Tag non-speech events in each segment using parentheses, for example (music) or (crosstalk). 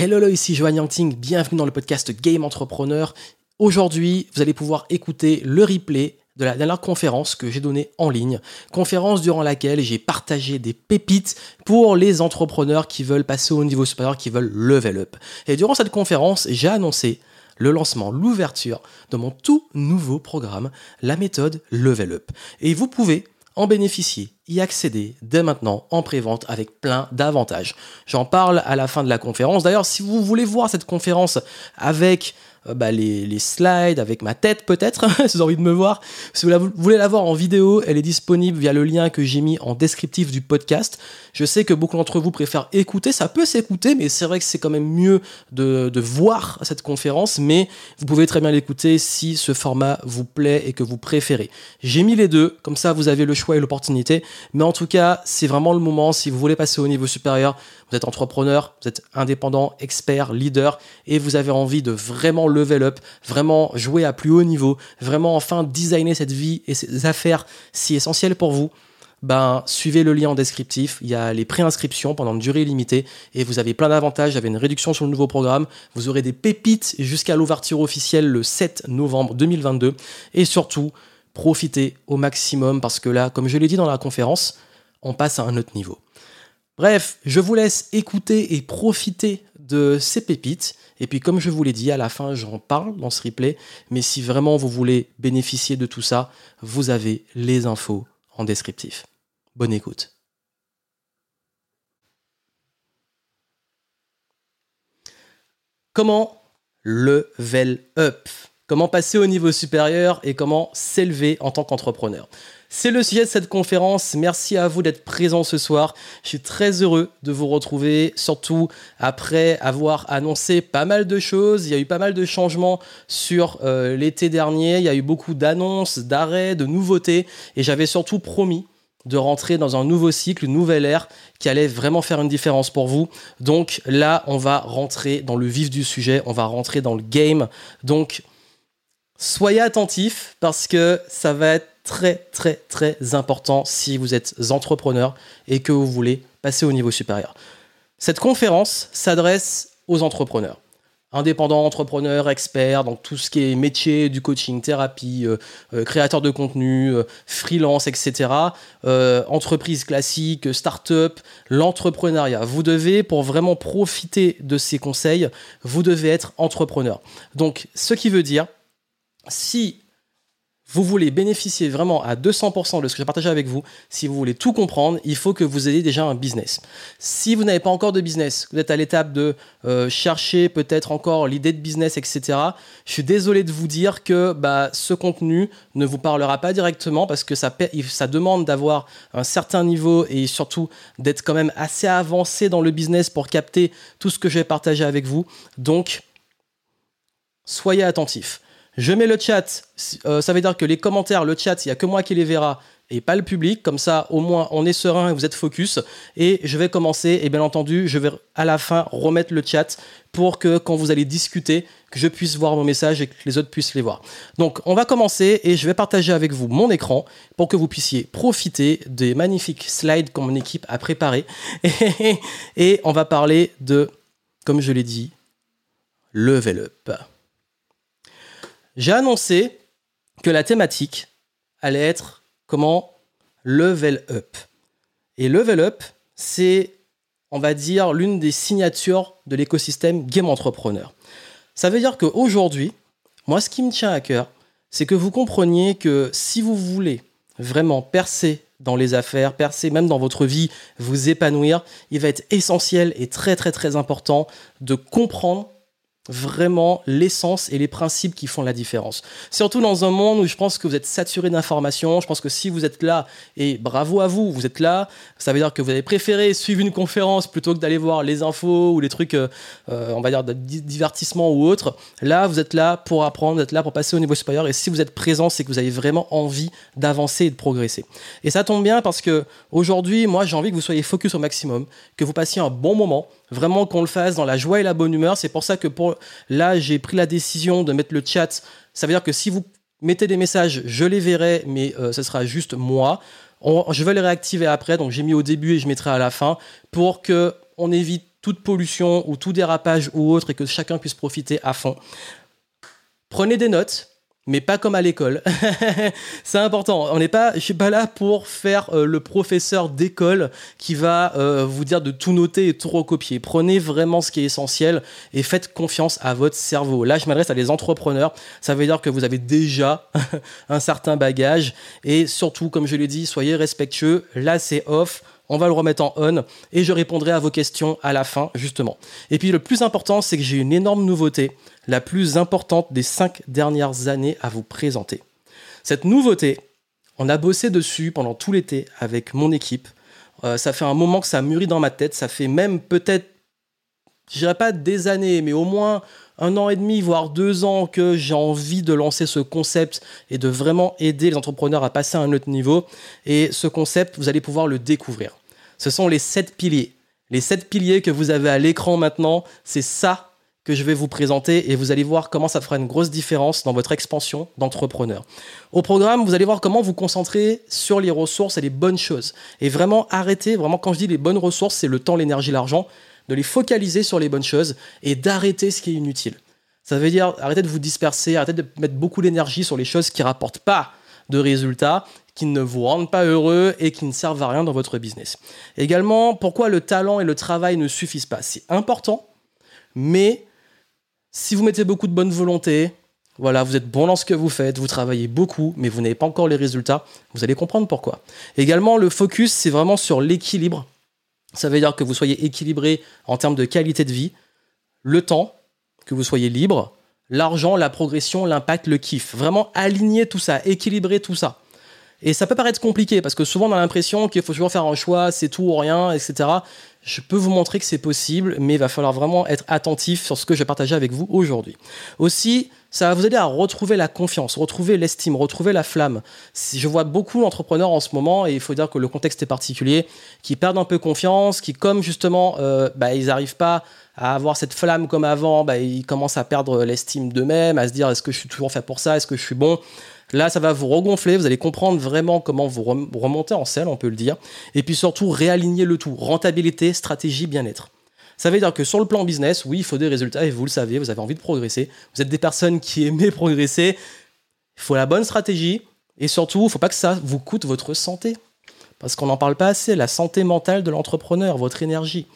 Hello, ici Johan Yangting, bienvenue dans le podcast Game Entrepreneur. Aujourd'hui, vous allez pouvoir écouter le replay de la dernière conférence que j'ai donnée en ligne, conférence durant laquelle j'ai partagé des pépites pour les entrepreneurs qui veulent passer au niveau supérieur, qui veulent level up. Et durant cette conférence, j'ai annoncé le lancement, l'ouverture de mon tout nouveau programme, la méthode Level Up. Et vous pouvez en bénéficier, y accéder dès maintenant en prévente avec plein d'avantages. J'en parle à la fin de la conférence. D'ailleurs, si vous voulez voir cette conférence avec bah, les, slides, avec ma tête peut-être, (laughs) si vous avez envie de me voir. Si vous, voulez la voir en vidéo, elle est disponible via le lien que j'ai mis en descriptif du podcast. Je sais que beaucoup d'entre vous préfèrent écouter, ça peut s'écouter, mais c'est vrai que c'est quand même mieux de, voir cette conférence, mais vous pouvez très bien l'écouter si ce format vous plaît et que vous préférez. J'ai mis les deux, comme ça vous avez le choix et l'opportunité, mais en tout cas, c'est vraiment le moment, si vous voulez passer au niveau supérieur, vous êtes entrepreneur, vous êtes indépendant, expert, leader, et vous avez envie de vraiment level up, vraiment jouer à plus haut niveau, vraiment enfin designer cette vie et ces affaires si essentielles pour vous, ben, suivez le lien en descriptif. Il y a les préinscriptions pendant une durée limitée et vous avez plein d'avantages. Vous avez une réduction sur le nouveau programme. Vous aurez des pépites jusqu'à l'ouverture officielle le 7 novembre 2022. Et surtout, profitez au maximum parce que là, comme je l'ai dit dans la conférence, on passe à un autre niveau. Bref, je vous laisse écouter et profiter de ces pépites. Et puis comme je vous l'ai dit, à la fin, j'en parle dans ce replay. Mais si vraiment vous voulez bénéficier de tout ça, vous avez les infos en descriptif. Bonne écoute. Comment level up? Comment passer au niveau supérieur et comment s'élever en tant qu'entrepreneur? C'est le sujet de cette conférence. Merci à vous d'être présent ce soir. Je suis très heureux de vous retrouver, surtout après avoir annoncé pas mal de choses. Il y a eu pas mal de changements sur euh, l'été dernier. Il y a eu beaucoup d'annonces, d'arrêts, de nouveautés. Et j'avais surtout promis de rentrer dans un nouveau cycle, une nouvelle ère qui allait vraiment faire une différence pour vous. Donc là, on va rentrer dans le vif du sujet, on va rentrer dans le game. Donc soyez attentifs parce que ça va être très très très important si vous êtes entrepreneur et que vous voulez passer au niveau supérieur. Cette conférence s'adresse aux entrepreneurs. Indépendants, entrepreneurs, experts, donc tout ce qui est métier du coaching, thérapie, euh, euh, créateur de contenu, euh, freelance, etc. entreprise classique, start-up, l'entrepreneuriat. Vous devez, pour vraiment profiter de ces conseils, vous devez être entrepreneur. Donc, ce qui veut dire, si vous voulez bénéficier vraiment à 200% de ce que j'ai partagé avec vous, si vous voulez tout comprendre, il faut que vous ayez déjà un business. Si vous n'avez pas encore de business, vous êtes à l'étape de euh, chercher peut-être encore l'idée de business, etc., je suis désolé de vous dire que bah, ce contenu ne vous parlera pas directement parce que ça, demande d'avoir un certain niveau et surtout d'être quand même assez avancé dans le business pour capter tout ce que je vais partager avec vous. Donc, soyez attentifs. Je mets le chat, euh, ça veut dire que les commentaires, le chat, il n'y a que moi qui les verra et pas le public. Comme ça, au moins, on est serein et vous êtes focus. Et je vais commencer, et bien entendu, je vais à la fin remettre le chat pour que quand vous allez discuter, que je puisse voir vos messages et que les autres puissent les voir. Donc, on va commencer et je vais partager avec vous mon écran pour que vous puissiez profiter des magnifiques slides que mon équipe a préparés. (laughs) et on va parler de, comme je l'ai dit, level up j'ai annoncé que la thématique allait être comment level up. Et level up, c'est, on va dire, l'une des signatures de l'écosystème Game Entrepreneur. Ça veut dire qu'aujourd'hui, moi, ce qui me tient à cœur, c'est que vous compreniez que si vous voulez vraiment percer dans les affaires, percer même dans votre vie, vous épanouir, il va être essentiel et très très très important de comprendre vraiment l'essence et les principes qui font la différence. Surtout dans un monde où je pense que vous êtes saturé d'informations, je pense que si vous êtes là, et bravo à vous, vous êtes là, ça veut dire que vous avez préféré suivre une conférence plutôt que d'aller voir les infos ou les trucs, euh, euh, on va dire, de divertissement ou autre. Là, vous êtes là pour apprendre, vous êtes là pour passer au niveau supérieur, et si vous êtes présent, c'est que vous avez vraiment envie d'avancer et de progresser. Et ça tombe bien parce que aujourd'hui, moi, j'ai envie que vous soyez focus au maximum, que vous passiez un bon moment, Vraiment qu'on le fasse dans la joie et la bonne humeur. C'est pour ça que pour là, j'ai pris la décision de mettre le chat. Ça veut dire que si vous mettez des messages, je les verrai, mais euh, ce sera juste moi. je vais les réactiver après, donc j'ai mis au début et je mettrai à la fin pour que on évite toute pollution ou tout dérapage ou autre et que chacun puisse profiter à fond. Prenez des notes, mais pas comme à l'école. (laughs) c'est important. On n'est pas, je suis pas là pour faire euh, le professeur d'école qui va euh, vous dire de tout noter et tout recopier. Prenez vraiment ce qui est essentiel et faites confiance à votre cerveau. Là, je m'adresse à des entrepreneurs. Ça veut dire que vous avez déjà (laughs) un certain bagage et surtout, comme je l'ai dit, soyez respectueux. Là, c'est off on va le remettre en on et je répondrai à vos questions à la fin, justement. Et puis le plus important, c'est que j'ai une énorme nouveauté, la plus importante des cinq dernières années à vous présenter. Cette nouveauté, on a bossé dessus pendant tout l'été avec mon équipe. Euh, ça fait un moment que ça mûrit dans ma tête. Ça fait même peut-être, je dirais pas des années, mais au moins un an et demi, voire deux ans que j'ai envie de lancer ce concept et de vraiment aider les entrepreneurs à passer à un autre niveau. Et ce concept, vous allez pouvoir le découvrir. Ce sont les sept piliers. Les sept piliers que vous avez à l'écran maintenant, c'est ça que je vais vous présenter et vous allez voir comment ça fera une grosse différence dans votre expansion d'entrepreneur. Au programme, vous allez voir comment vous concentrer sur les ressources et les bonnes choses. Et vraiment arrêter, vraiment quand je dis les bonnes ressources, c'est le temps, l'énergie, l'argent de les focaliser sur les bonnes choses et d'arrêter ce qui est inutile. Ça veut dire arrêter de vous disperser, arrêter de mettre beaucoup d'énergie sur les choses qui ne rapportent pas de résultats, qui ne vous rendent pas heureux et qui ne servent à rien dans votre business. Également, pourquoi le talent et le travail ne suffisent pas? C'est important, mais si vous mettez beaucoup de bonne volonté, voilà, vous êtes bon dans ce que vous faites, vous travaillez beaucoup, mais vous n'avez pas encore les résultats, vous allez comprendre pourquoi. Également, le focus, c'est vraiment sur l'équilibre ça veut dire que vous soyez équilibré en termes de qualité de vie, le temps, que vous soyez libre, l'argent, la progression, l'impact, le kiff. Vraiment aligner tout ça, équilibrer tout ça. Et ça peut paraître compliqué parce que souvent on a l'impression qu'il faut toujours faire un choix, c'est tout ou rien, etc. Je peux vous montrer que c'est possible, mais il va falloir vraiment être attentif sur ce que je vais partager avec vous aujourd'hui. Aussi, ça va vous aider à retrouver la confiance, retrouver l'estime, retrouver la flamme. Je vois beaucoup d'entrepreneurs en ce moment, et il faut dire que le contexte est particulier, qui perdent un peu confiance, qui comme justement, euh, bah, ils n'arrivent pas à avoir cette flamme comme avant, bah, ils commencent à perdre l'estime d'eux-mêmes, à se dire est-ce que je suis toujours fait pour ça, est-ce que je suis bon? Là, ça va vous regonfler, vous allez comprendre vraiment comment vous remonter en selle, on peut le dire. Et puis surtout, réaligner le tout. Rentabilité, stratégie, bien-être. Ça veut dire que sur le plan business, oui, il faut des résultats et vous le savez, vous avez envie de progresser. Vous êtes des personnes qui aiment progresser. Il faut la bonne stratégie et surtout, il ne faut pas que ça vous coûte votre santé. Parce qu'on n'en parle pas assez, la santé mentale de l'entrepreneur, votre énergie.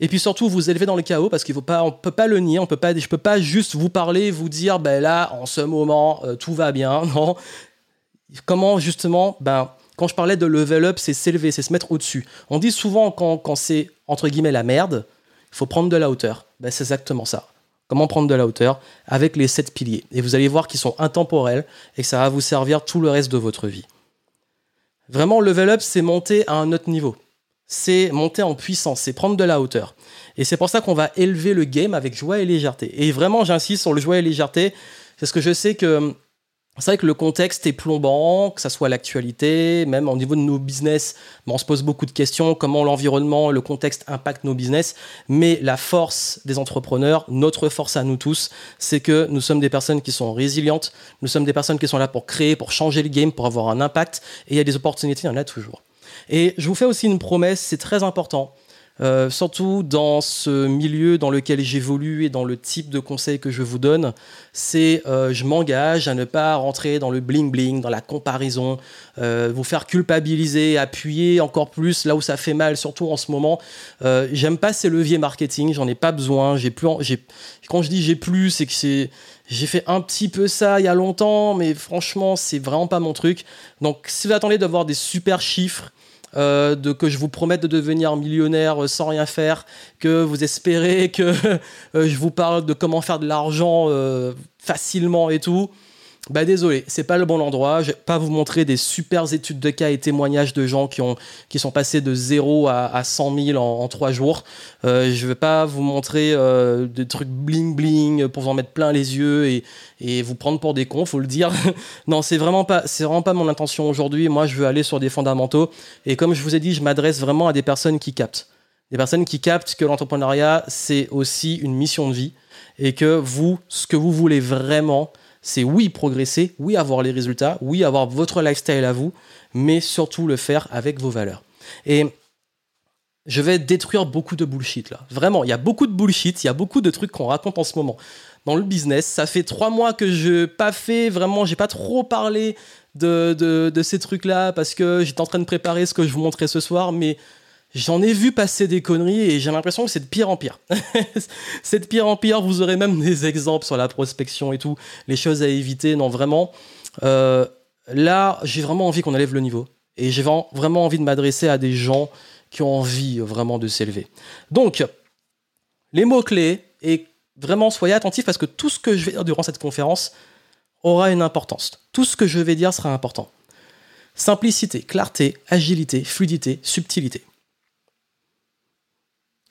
Et puis surtout, vous élevez dans le chaos parce qu'il faut pas, on peut pas le nier, on peut pas, je peux pas juste vous parler, vous dire, ben là, en ce moment, euh, tout va bien. (laughs) Non. Comment justement, ben, quand je parlais de level up, c'est s'élever, c'est se mettre au-dessus. On dit souvent quand, quand c'est entre guillemets la merde, il faut prendre de la hauteur. Ben, c'est exactement ça. Comment prendre de la hauteur avec les sept piliers. Et vous allez voir qu'ils sont intemporels et que ça va vous servir tout le reste de votre vie. Vraiment, level up, c'est monter à un autre niveau c'est monter en puissance, c'est prendre de la hauteur. Et c'est pour ça qu'on va élever le game avec joie et légèreté. Et vraiment, j'insiste sur le joie et légèreté, parce que je sais que c'est vrai que le contexte est plombant, que ça soit l'actualité, même au niveau de nos business, on se pose beaucoup de questions, comment l'environnement, le contexte impacte nos business. Mais la force des entrepreneurs, notre force à nous tous, c'est que nous sommes des personnes qui sont résilientes, nous sommes des personnes qui sont là pour créer, pour changer le game, pour avoir un impact. Et il y a des opportunités, il y en a toujours. Et je vous fais aussi une promesse, c'est très important. Euh, surtout dans ce milieu dans lequel j'évolue et dans le type de conseils que je vous donne, c'est euh, je m'engage à ne pas rentrer dans le bling bling, dans la comparaison, euh, vous faire culpabiliser, appuyer encore plus là où ça fait mal, surtout en ce moment. J'aime pas ces leviers marketing, j'en ai pas besoin. J'ai plus, quand je dis j'ai plus, c'est que c'est j'ai fait un petit peu ça il y a longtemps, mais franchement, c'est vraiment pas mon truc. Donc, si vous attendez d'avoir des super chiffres, euh, de, que je vous promette de devenir millionnaire euh, sans rien faire, que vous espérez que (laughs) euh, je vous parle de comment faire de l'argent facilement et tout. Bah désolé, c'est pas le bon endroit. Je vais pas vous montrer des super études de cas et témoignages de gens qui, ont, qui sont passés de 0 à, à 100 000 en, en 3 jours. Euh, je vais pas vous montrer euh, des trucs bling bling pour vous en mettre plein les yeux et, et vous prendre pour des cons, faut le dire. (laughs) non, c'est vraiment pas, c'est vraiment pas mon intention aujourd'hui. Moi, je veux aller sur des fondamentaux. Et comme je vous ai dit, je m'adresse vraiment à des personnes qui captent. Des personnes qui captent que l'entrepreneuriat, c'est aussi une mission de vie et que vous, ce que vous voulez vraiment, c'est oui progresser, oui avoir les résultats, oui avoir votre lifestyle à vous, mais surtout le faire avec vos valeurs. Et je vais détruire beaucoup de bullshit là. Vraiment, il y a beaucoup de bullshit, il y a beaucoup de trucs qu'on raconte en ce moment dans le business. Ça fait trois mois que je pas fait, vraiment, j'ai pas trop parlé de, de, ces trucs-là parce que j'étais en train de préparer ce que je vous montrais ce soir, mais j'en ai vu passer des conneries et j'ai l'impression que c'est de pire en pire. (laughs) c'est de pire en pire, vous aurez même des exemples sur la prospection et tout, les choses à éviter. Non, vraiment, euh, là, j'ai vraiment envie qu'on élève le niveau. Et j'ai vraiment envie de m'adresser à des gens qui ont envie vraiment de s'élever. Donc, les mots-clés, et vraiment soyez attentifs parce que tout ce que je vais dire durant cette conférence aura une importance. Tout ce que je vais dire sera important. Simplicité, clarté, agilité, fluidité, subtilité.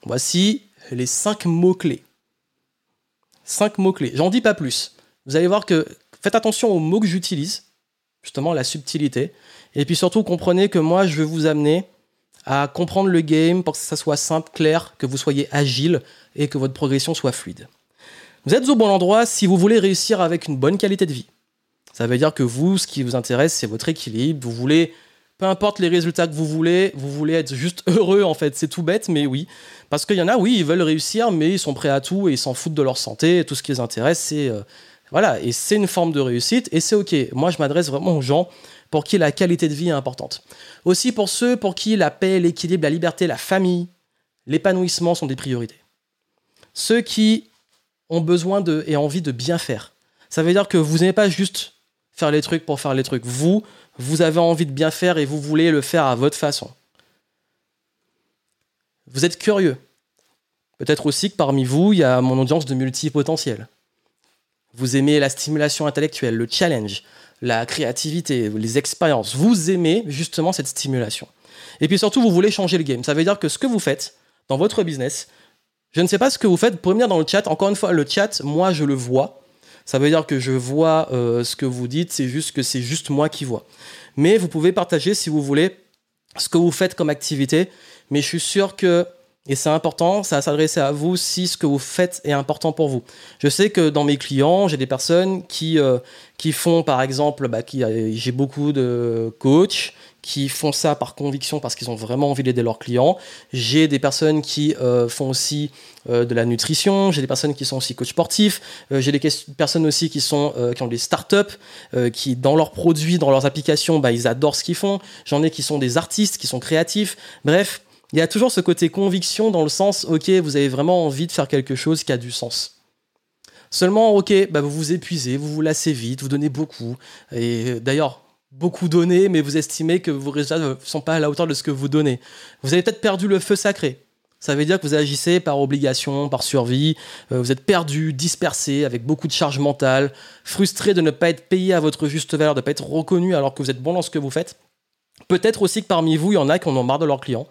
Voici les cinq mots-clés. Cinq mots-clés. J'en dis pas plus. Vous allez voir que faites attention aux mots que j'utilise, justement la subtilité. Et puis surtout, comprenez que moi, je vais vous amener à comprendre le game pour que ça soit simple, clair, que vous soyez agile et que votre progression soit fluide. Vous êtes au bon endroit si vous voulez réussir avec une bonne qualité de vie. Ça veut dire que vous, ce qui vous intéresse, c'est votre équilibre. Vous voulez, peu importe les résultats que vous voulez, vous voulez être juste heureux en fait. C'est tout bête, mais oui. Parce qu'il y en a, oui, ils veulent réussir, mais ils sont prêts à tout et ils s'en foutent de leur santé. Tout ce qui les intéresse, c'est euh, voilà. Et c'est une forme de réussite et c'est ok. Moi, je m'adresse vraiment aux gens pour qui la qualité de vie est importante. Aussi pour ceux pour qui la paix, l'équilibre, la liberté, la famille, l'épanouissement sont des priorités. Ceux qui ont besoin de, et envie de bien faire. Ça veut dire que vous n'aimez pas juste faire les trucs pour faire les trucs. Vous, vous avez envie de bien faire et vous voulez le faire à votre façon. Vous êtes curieux. Peut-être aussi que parmi vous, il y a mon audience de multipotentiel. Vous aimez la stimulation intellectuelle, le challenge, la créativité, les expériences. Vous aimez justement cette stimulation. Et puis surtout, vous voulez changer le game. Ça veut dire que ce que vous faites dans votre business, je ne sais pas ce que vous faites. Pouvez venir dans le chat. Encore une fois, le chat, moi, je le vois. Ça veut dire que je vois euh, ce que vous dites. C'est juste que c'est juste moi qui vois. Mais vous pouvez partager, si vous voulez, ce que vous faites comme activité. Mais je suis sûr que et c'est important, ça va s'adresser à vous si ce que vous faites est important pour vous. Je sais que dans mes clients, j'ai des personnes qui, euh, qui font, par exemple, bah, euh, j'ai beaucoup de coachs qui font ça par conviction parce qu'ils ont vraiment envie d'aider leurs clients. J'ai des personnes qui euh, font aussi de la nutrition, j'ai des personnes qui sont aussi coachs sportifs, j'ai des personnes aussi qui, sont, qui ont des startups, qui dans leurs produits, dans leurs applications, bah, ils adorent ce qu'ils font. J'en ai qui sont des artistes, qui sont créatifs. Bref, il y a toujours ce côté conviction dans le sens, ok, vous avez vraiment envie de faire quelque chose qui a du sens. Seulement, ok, bah vous vous épuisez, vous vous lassez vite, vous donnez beaucoup. Et d'ailleurs, beaucoup donné, mais vous estimez que vos résultats ne sont pas à la hauteur de ce que vous donnez. Vous avez peut-être perdu le feu sacré. Ça veut dire que vous agissez par obligation, par survie, euh, vous êtes perdu, dispersé, avec beaucoup de charge mentale, frustré de ne pas être payé à votre juste valeur, de ne pas être reconnu alors que vous êtes bon dans ce que vous faites. Peut-être aussi que parmi vous, il y en a qui en ont marre de leurs clients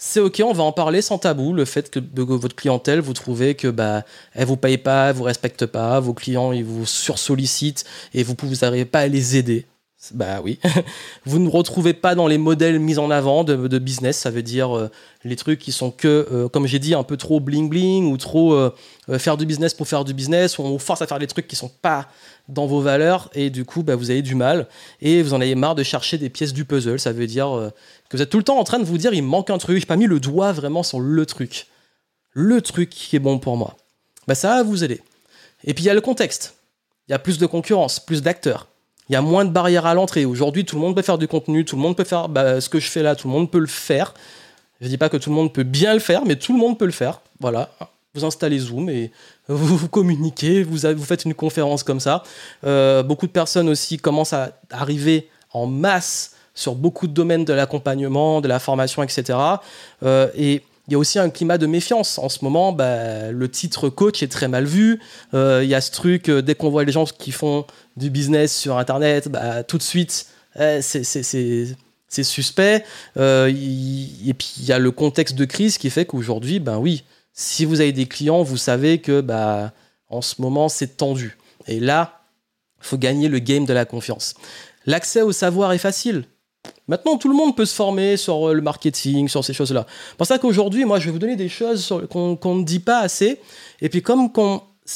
c'est ok, on va en parler sans tabou. Le fait que votre clientèle, vous trouvez que bah elle vous paye pas, elle vous respecte pas, vos clients ils vous sursollicitent et vous vous n'arrivez pas à les aider. Bah oui. (laughs) vous ne retrouvez pas dans les modèles mis en avant de, business, ça veut dire euh, les trucs qui sont que, euh, comme j'ai dit, un peu trop bling bling ou trop euh, faire du business pour faire du business, ou on vous force à faire des trucs qui sont pas dans vos valeurs et du coup bah, vous avez du mal et vous en avez marre de chercher des pièces du puzzle. Ça veut dire que vous êtes tout le temps en train de vous dire il manque un truc, j'ai pas mis le doigt vraiment sur le truc. Le truc qui est bon pour moi. Bah ça va vous aider. Et puis il y a le contexte. Il y a plus de concurrence, plus d'acteurs. Il y a moins de barrières à l'entrée. Aujourd'hui, tout le monde peut faire du contenu, tout le monde peut faire bah, ce que je fais là, tout le monde peut le faire. Je dis pas que tout le monde peut bien le faire, mais tout le monde peut le faire. Voilà. Vous installez Zoom et vous, communiquez, vous, vous, faites une conférence comme ça. Euh, beaucoup de personnes aussi commencent à arriver en masse sur beaucoup de domaines de l'accompagnement, de la formation, etc. Et il y a aussi un climat de méfiance. En ce moment, bah, le titre coach est très mal vu. Euh, il y a ce truc, euh, dès qu'on voit les gens qui font du business sur Internet, bah, tout de suite, eh, c'est suspect. et puis, il y a le contexte de crise qui fait qu'aujourd'hui, ben oui, si vous avez des clients, vous savez que en ce moment, c'est tendu. Et là, faut gagner le game de la confiance. L'accès au savoir est facile. Maintenant, tout le monde peut se former sur euh, le marketing, sur ces choses-là. C'est pour ça qu'aujourd'hui, moi, je vais vous donner des choses qu'on ne dit pas assez. Et puis, comme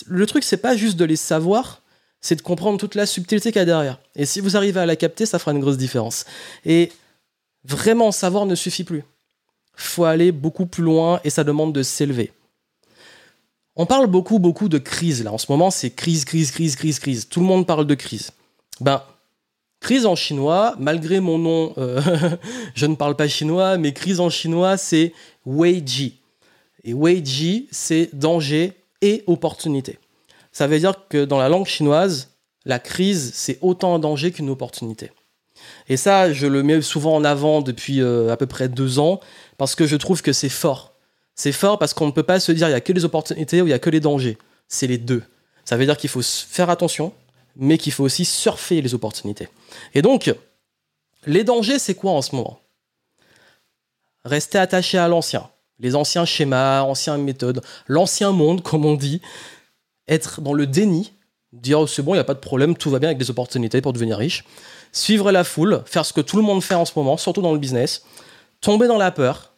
le truc, c'est pas juste de les savoir, c'est de comprendre toute la subtilité qu'il y a derrière. Et si vous arrivez à la capter, ça fera une grosse différence. Et vraiment, savoir ne suffit plus. faut aller beaucoup plus loin et ça demande de s'élever. On parle beaucoup, beaucoup de crise là. En ce moment, c'est crise, crise, crise, crise, crise. Tout le monde parle de crise. Ben, crise en chinois, malgré mon nom, euh, (laughs) je ne parle pas chinois, mais crise en chinois, c'est Wei-ji. Et Wei-ji, c'est danger et opportunité. Ça veut dire que dans la langue chinoise, la crise, c'est autant un danger qu'une opportunité. Et ça, je le mets souvent en avant depuis euh, à peu près deux ans, parce que je trouve que c'est fort. C'est fort parce qu'on ne peut pas se dire il y a que les opportunités ou il y a que les dangers. C'est les deux. Ça veut dire qu'il faut faire attention, mais qu'il faut aussi surfer les opportunités. Et donc, les dangers, c'est quoi en ce moment? Rester attaché à l'ancien, les anciens schémas, anciennes méthodes, l'ancien monde, (laughs) comme on dit, être dans le déni, dire oh, c'est bon, il n'y a pas de problème, tout va bien avec des opportunités pour devenir riche, suivre la foule, faire ce que tout le monde fait en ce moment, surtout dans le business, tomber dans la peur,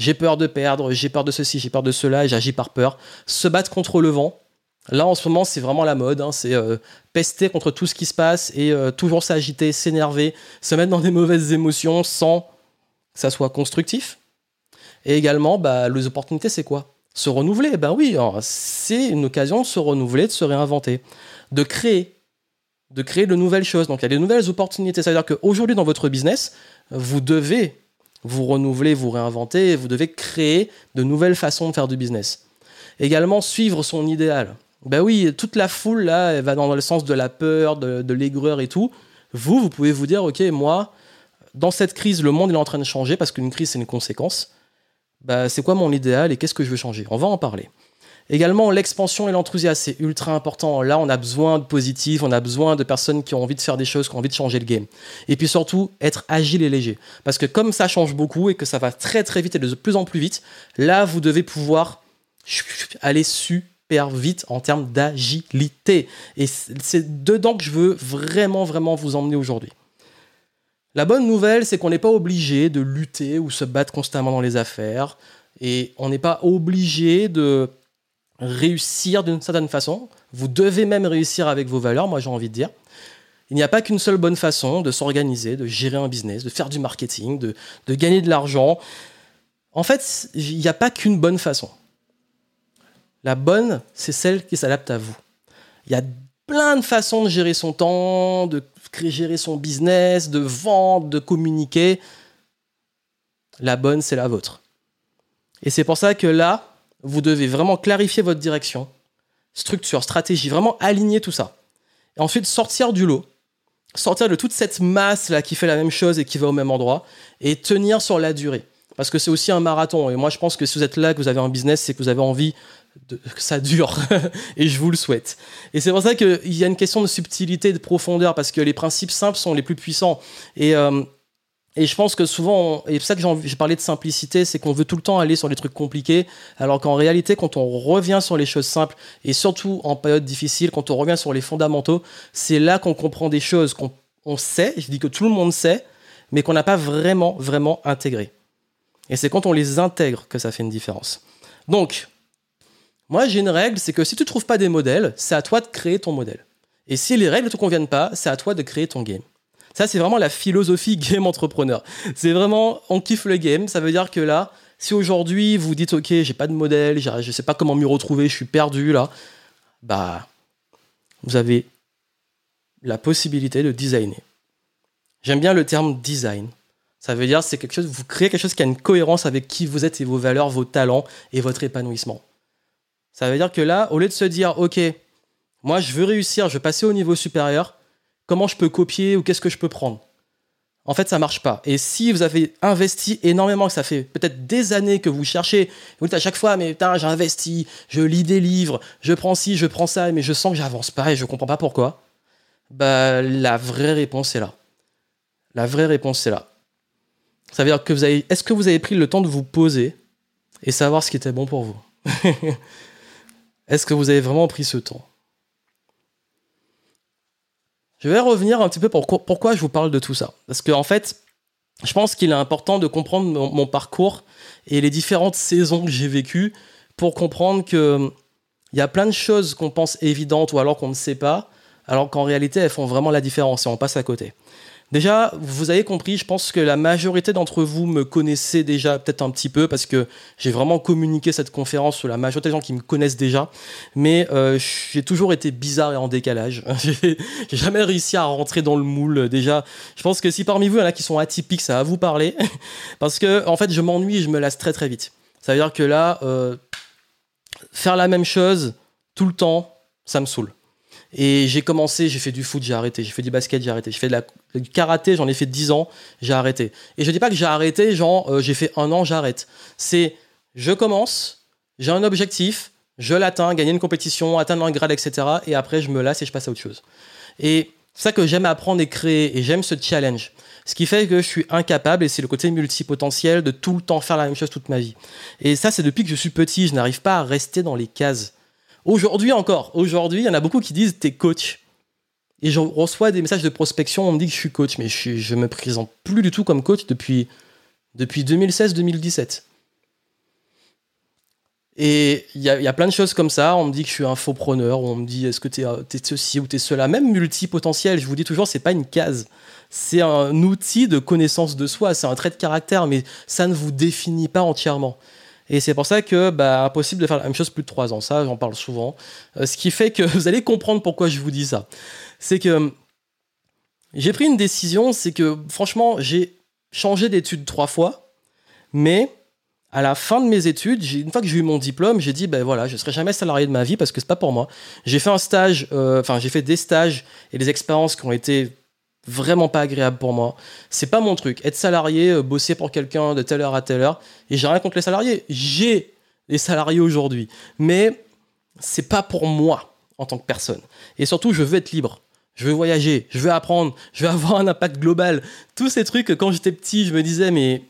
j'ai peur de perdre, j'ai peur de ceci, j'ai peur de cela, j'agis par peur, se battre contre le vent. Là, en ce moment, c'est vraiment la mode. Hein, c'est euh, pester contre tout ce qui se passe et euh, toujours s'agiter, s'énerver, se mettre dans des mauvaises émotions sans que ça soit constructif. Et également, bah, les opportunités, c'est quoi? Se renouveler. Ben oui, c'est une occasion de se renouveler, de se réinventer, de créer, de créer de nouvelles choses. Donc il y a des nouvelles opportunités. C'est-à-dire qu'aujourd'hui, dans votre business, vous devez vous renouveler, vous réinventer, vous devez créer de nouvelles façons de faire du business. Également, suivre son idéal. Ben oui, toute la foule, là, elle va dans le sens de la peur, de, l'aigreur et tout. Vous, vous pouvez vous dire, ok, moi, dans cette crise, le monde est en train de changer parce qu'une crise, c'est une conséquence. Bah, c'est quoi mon idéal et qu'est-ce que je veux changer? On va en parler. Également, l'expansion et l'enthousiasme, c'est ultra important. Là, on a besoin de positifs, on a besoin de personnes qui ont envie de faire des choses, qui ont envie de changer le game. Et puis surtout, être agile et léger. Parce que comme ça change beaucoup et que ça va très très vite et de plus en plus vite, là, vous devez pouvoir aller super vite en termes d'agilité. Et c'est dedans que je veux vraiment, vraiment vous emmener aujourd'hui. La bonne nouvelle, c'est qu'on n'est pas obligé de lutter ou se battre constamment dans les affaires. Et on n'est pas obligé de réussir d'une certaine façon. Vous devez même réussir avec vos valeurs, moi j'ai envie de dire. Il n'y a pas qu'une seule bonne façon de s'organiser, de gérer un business, de faire du marketing, de, gagner de l'argent. En fait, il n'y a pas qu'une bonne façon. La bonne, c'est celle qui s'adapte à vous. Il y a plein de façons de gérer son temps, de gérer son business, de vendre, de communiquer. La bonne, c'est la vôtre. Et c'est pour ça que là, vous devez vraiment clarifier votre direction, structure, stratégie, vraiment aligner tout ça. Et ensuite sortir du lot, sortir de toute cette masse là qui fait la même chose et qui va au même endroit, et tenir sur la durée. Parce que c'est aussi un marathon. Et moi, je pense que si vous êtes là, que vous avez un business, c'est que vous avez envie que ça dure. (laughs) et je vous le souhaite. Et c'est pour ça qu'il y a une question de subtilité, de profondeur, parce que les principes simples sont les plus puissants. Et euh, et je pense que souvent, et c'est ça que j'ai parlé de simplicité, c'est qu'on veut tout le temps aller sur les trucs compliqués, alors qu'en réalité, quand on revient sur les choses simples, et surtout en période difficile, quand on revient sur les fondamentaux, c'est là qu'on comprend des choses qu'on sait, je dis que tout le monde sait, mais qu'on n'a pas vraiment, vraiment intégré. Et c'est quand on les intègre que ça fait une différence. Donc, moi j'ai une règle, c'est que si tu ne trouves pas des modèles, c'est à toi de créer ton modèle. Et si les règles ne te conviennent pas, c'est à toi de créer ton game. Ça, c'est vraiment la philosophie (laughs) game entrepreneur. C'est vraiment, on kiffe le game. Ça veut dire que là, si aujourd'hui vous dites, OK, j'ai pas de modèle, je sais pas comment m'y retrouver, je suis perdu là, bah, vous avez la possibilité de designer. J'aime bien le terme design. Ça veut dire c'est quelque chose, vous créez quelque chose qui a une cohérence avec qui vous êtes et vos valeurs, vos talents et votre épanouissement. Ça veut dire que là, au lieu de se dire, OK, moi je veux réussir, je veux passer au niveau supérieur, comment je peux copier ou qu'est-ce que je peux prendre? En fait, ça marche pas. Et si vous avez investi énormément, que ça fait peut-être des années que vous cherchez, vous dites à chaque fois, mais putain, j'ai investi, je lis des livres, je prends ci, je prends ça, mais je sens que j'avance pas et je comprends pas pourquoi. Bah, la vraie réponse est là. La vraie réponse est là. Ça veut dire que vous avez, est-ce que vous avez pris le temps de vous poser et savoir ce qui était bon pour vous? (laughs) Est-ce que vous avez vraiment pris ce temps? Je vais revenir un petit peu pour pourquoi je vous parle de tout ça. Parce qu'en en fait, je pense qu'il est important de comprendre mon, parcours et les différentes saisons que j'ai vécues pour comprendre que il y a plein de choses qu'on pense évidentes ou alors qu'on ne sait pas, alors qu'en réalité elles font vraiment la différence et on passe à côté. Déjà, vous avez compris, je pense que la majorité d'entre vous me connaissaient déjà peut-être un petit peu parce que j'ai vraiment communiqué cette conférence sur la majorité des gens qui me connaissent déjà. Mais euh, j'ai toujours été bizarre et en décalage. (laughs) j'ai jamais réussi à rentrer dans le moule. Déjà, je pense que si parmi vous il y en a qui sont atypiques, ça va vous parler (laughs) parce que en fait, je m'ennuie et je me lasse très très vite. Ça veut dire que là, euh, faire la même chose tout le temps, ça me saoule. Et j'ai commencé, j'ai fait du foot, j'ai arrêté. J'ai fait du basket, j'ai arrêté. J'ai fait de la, du karaté, j'en ai fait 10 ans, j'ai arrêté. Et je dis pas que j'ai arrêté, genre euh, j'ai fait un an, j'arrête. C'est je commence, j'ai un objectif, je l'atteins, gagner une compétition, atteindre un grade, etc. Et après, je me lasse et je passe à autre chose. Et c'est ça que j'aime apprendre et créer, et j'aime ce challenge. Ce qui fait que je suis incapable, et c'est le côté multipotentiel, de tout le temps faire la même chose toute ma vie. Et ça, c'est depuis que je suis petit, je n'arrive pas à rester dans les cases. Aujourd'hui encore, aujourd'hui, il y en a beaucoup qui disent t'es coach. Et je reçois des messages de prospection, on me dit que je suis coach, mais je, ne me présente plus du tout comme coach depuis, depuis 2016-2017. Et il y, a plein de choses comme ça. On me dit que je suis un faux preneur, on me dit est-ce que tu es, ceci ou tu es cela? Même multipotentiel, je vous dis toujours, c'est pas une case. C'est un outil de connaissance de soi, c'est un trait de caractère, mais ça ne vous définit pas entièrement. Et c'est pour ça que, bah, impossible de faire la même chose plus de 3 ans. Ça, j'en parle souvent. Euh, ce qui fait que (laughs) vous allez comprendre pourquoi je vous dis ça. C'est que j'ai pris une décision, c'est que franchement, j'ai changé d'études trois fois, mais à la fin de mes études, une fois que j'ai eu mon diplôme, j'ai dit ben voilà, je serai jamais salarié de ma vie parce que c'est pas pour moi. J'ai fait un stage, euh, enfin j'ai fait des stages et des expériences qui ont été vraiment pas agréable pour moi. C'est pas mon truc. Être salarié, euh, bosser pour quelqu'un de telle heure à telle heure. Et j'ai rien contre les salariés. J'ai les salariés aujourd'hui. Mais c'est pas pour moi en tant que personne. Et surtout, je veux être libre. Je veux voyager, je veux apprendre, je veux (laughs) avoir un impact global. Tous ces trucs, quand j'étais petit, je me disais, mais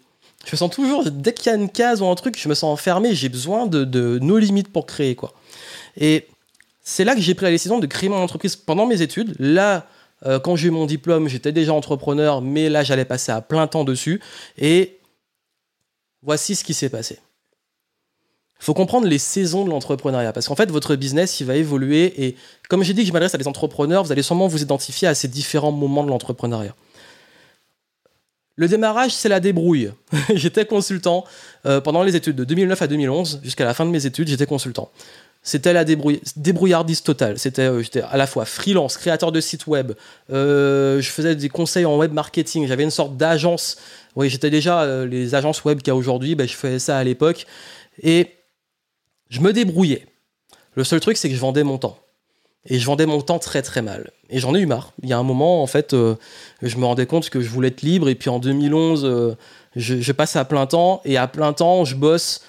je me sens toujours, dès qu'il y a une case ou un truc, je me sens enfermé, j'ai besoin de, de nos limites pour créer, quoi. Et c'est là que j'ai pris la décision de créer mon entreprise pendant mes études. Là, euh, quand j'ai eu mon diplôme, j'étais déjà entrepreneur, mais là, j'allais passer à plein temps dessus. Et voici ce qui s'est passé. Il faut comprendre les saisons de l'entrepreneuriat, parce qu'en fait, votre business, il va évoluer. Et comme j'ai dit que je m'adresse à des entrepreneurs, vous allez sûrement vous identifier à ces différents moments de l'entrepreneuriat. Le démarrage, c'est la débrouille. (laughs) j'étais consultant euh, pendant les études de 2009 à 2011, jusqu'à la fin de mes études, j'étais consultant. C'était la débrouillardise totale. C'était, euh, j'étais à la fois freelance, créateur de sites web. Euh, je faisais des conseils en web marketing. J'avais une sorte d'agence. Oui, j'étais déjà euh, les agences web qu'il y a aujourd'hui. Ben, je faisais ça à l'époque. Et je me débrouillais. Le seul truc, c'est que je vendais mon temps. Et je vendais mon temps très très mal. Et j'en ai eu marre. Il y a un moment, en fait, je me rendais compte que je voulais être libre. Et puis en 2011, je, je passe à plein temps. Et à plein temps, je bosse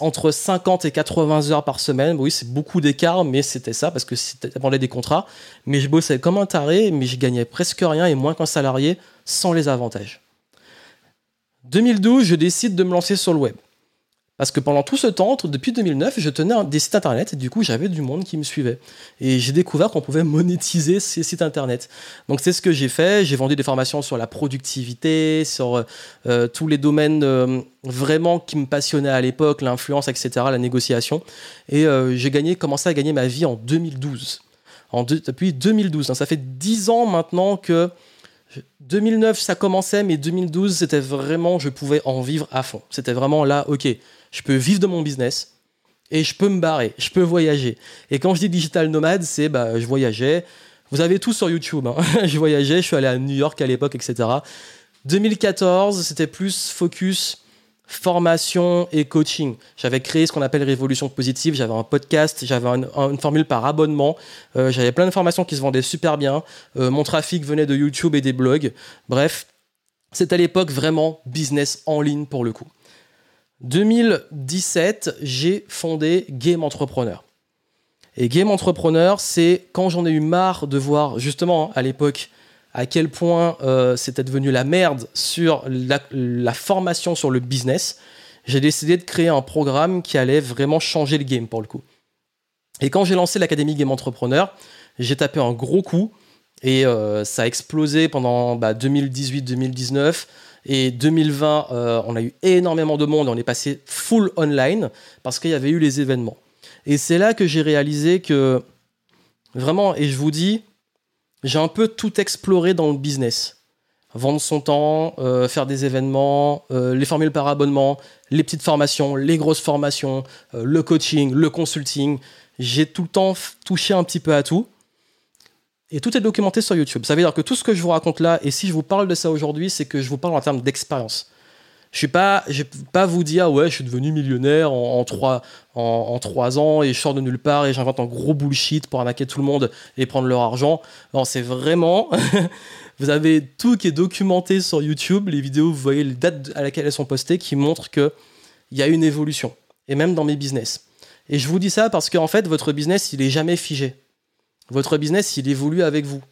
entre 50 et 80 heures par semaine. Oui, c'est beaucoup d'écart, mais c'était ça parce que c'était dépendait des contrats. Mais je bossais comme un taré, mais je gagnais presque rien et moins qu'un salarié sans les avantages. 2012, je décide de me lancer sur le web. Parce que pendant tout ce temps, depuis 2009, je tenais des sites internet et du coup, j'avais du monde qui me suivait. Et j'ai découvert qu'on pouvait monétiser ces sites internet. Donc, c'est ce que j'ai fait. J'ai vendu des formations sur la productivité, sur euh, tous les domaines euh, vraiment qui me passionnaient à l'époque, l'influence, etc., la négociation. Et euh, j'ai gagné, commencé à gagner ma vie en 2012. En depuis 2012. ça fait 10 ans maintenant que 2009, ça commençait, mais 2012, c'était vraiment, je pouvais en vivre à fond. C'était vraiment là, ok, je peux vivre de mon business et je peux me barrer, je peux voyager. Et quand je dis digital nomade, c'est bah, je voyageais. Vous avez tout sur YouTube. Hein. (laughs) je voyageais, je suis allé à New York à l'époque, etc. 2014, c'était plus focus formation et coaching. J'avais créé ce qu'on appelle Révolution Positive, j'avais un podcast, j'avais une formule par abonnement, euh, j'avais plein de formations qui se vendaient super bien, euh, mon trafic venait de YouTube et des blogs. Bref, c'est à l'époque vraiment business en ligne pour le coup. 2017, j'ai fondé Game Entrepreneur. Et Game Entrepreneur, c'est quand j'en ai eu marre de voir, justement, à l'époque, à quel point euh, c'était devenu la merde sur la, formation sur le business, j'ai décidé de créer un programme qui allait vraiment changer le game pour le coup. Et quand j'ai lancé l'Académie Game Entrepreneur, j'ai tapé un gros coup et euh, ça a explosé pendant 2018-2019. Et 2020, euh, on a eu énormément de monde, on est passé full online parce qu'il y avait eu les événements. Et c'est là que j'ai réalisé que vraiment, et je vous dis, j'ai un peu tout exploré dans le business. Vendre son temps, euh, faire des événements, euh, les formules par abonnement, les petites formations, les grosses formations, le coaching, le consulting. J'ai tout le temps touché un petit peu à tout. Et tout est documenté sur YouTube. Ça veut dire que tout ce que je vous raconte là, et si je vous parle de ça aujourd'hui, c'est que je vous parle en termes d'expérience. Je ne pas, vais pas vous dire ouais, je suis devenu millionnaire en, trois, en, trois ans et je sors de nulle part et j'invente un gros bullshit pour arnaquer tout le monde et prendre leur argent. Non, c'est vraiment, (laughs) vous avez tout qui est documenté sur YouTube, les vidéos, vous voyez les dates à laquelle elles sont postées qui montrent que il y a une évolution et même dans mes business. Et je vous dis ça parce qu'en fait, votre business, il est jamais figé. Votre business, il évolue avec vous.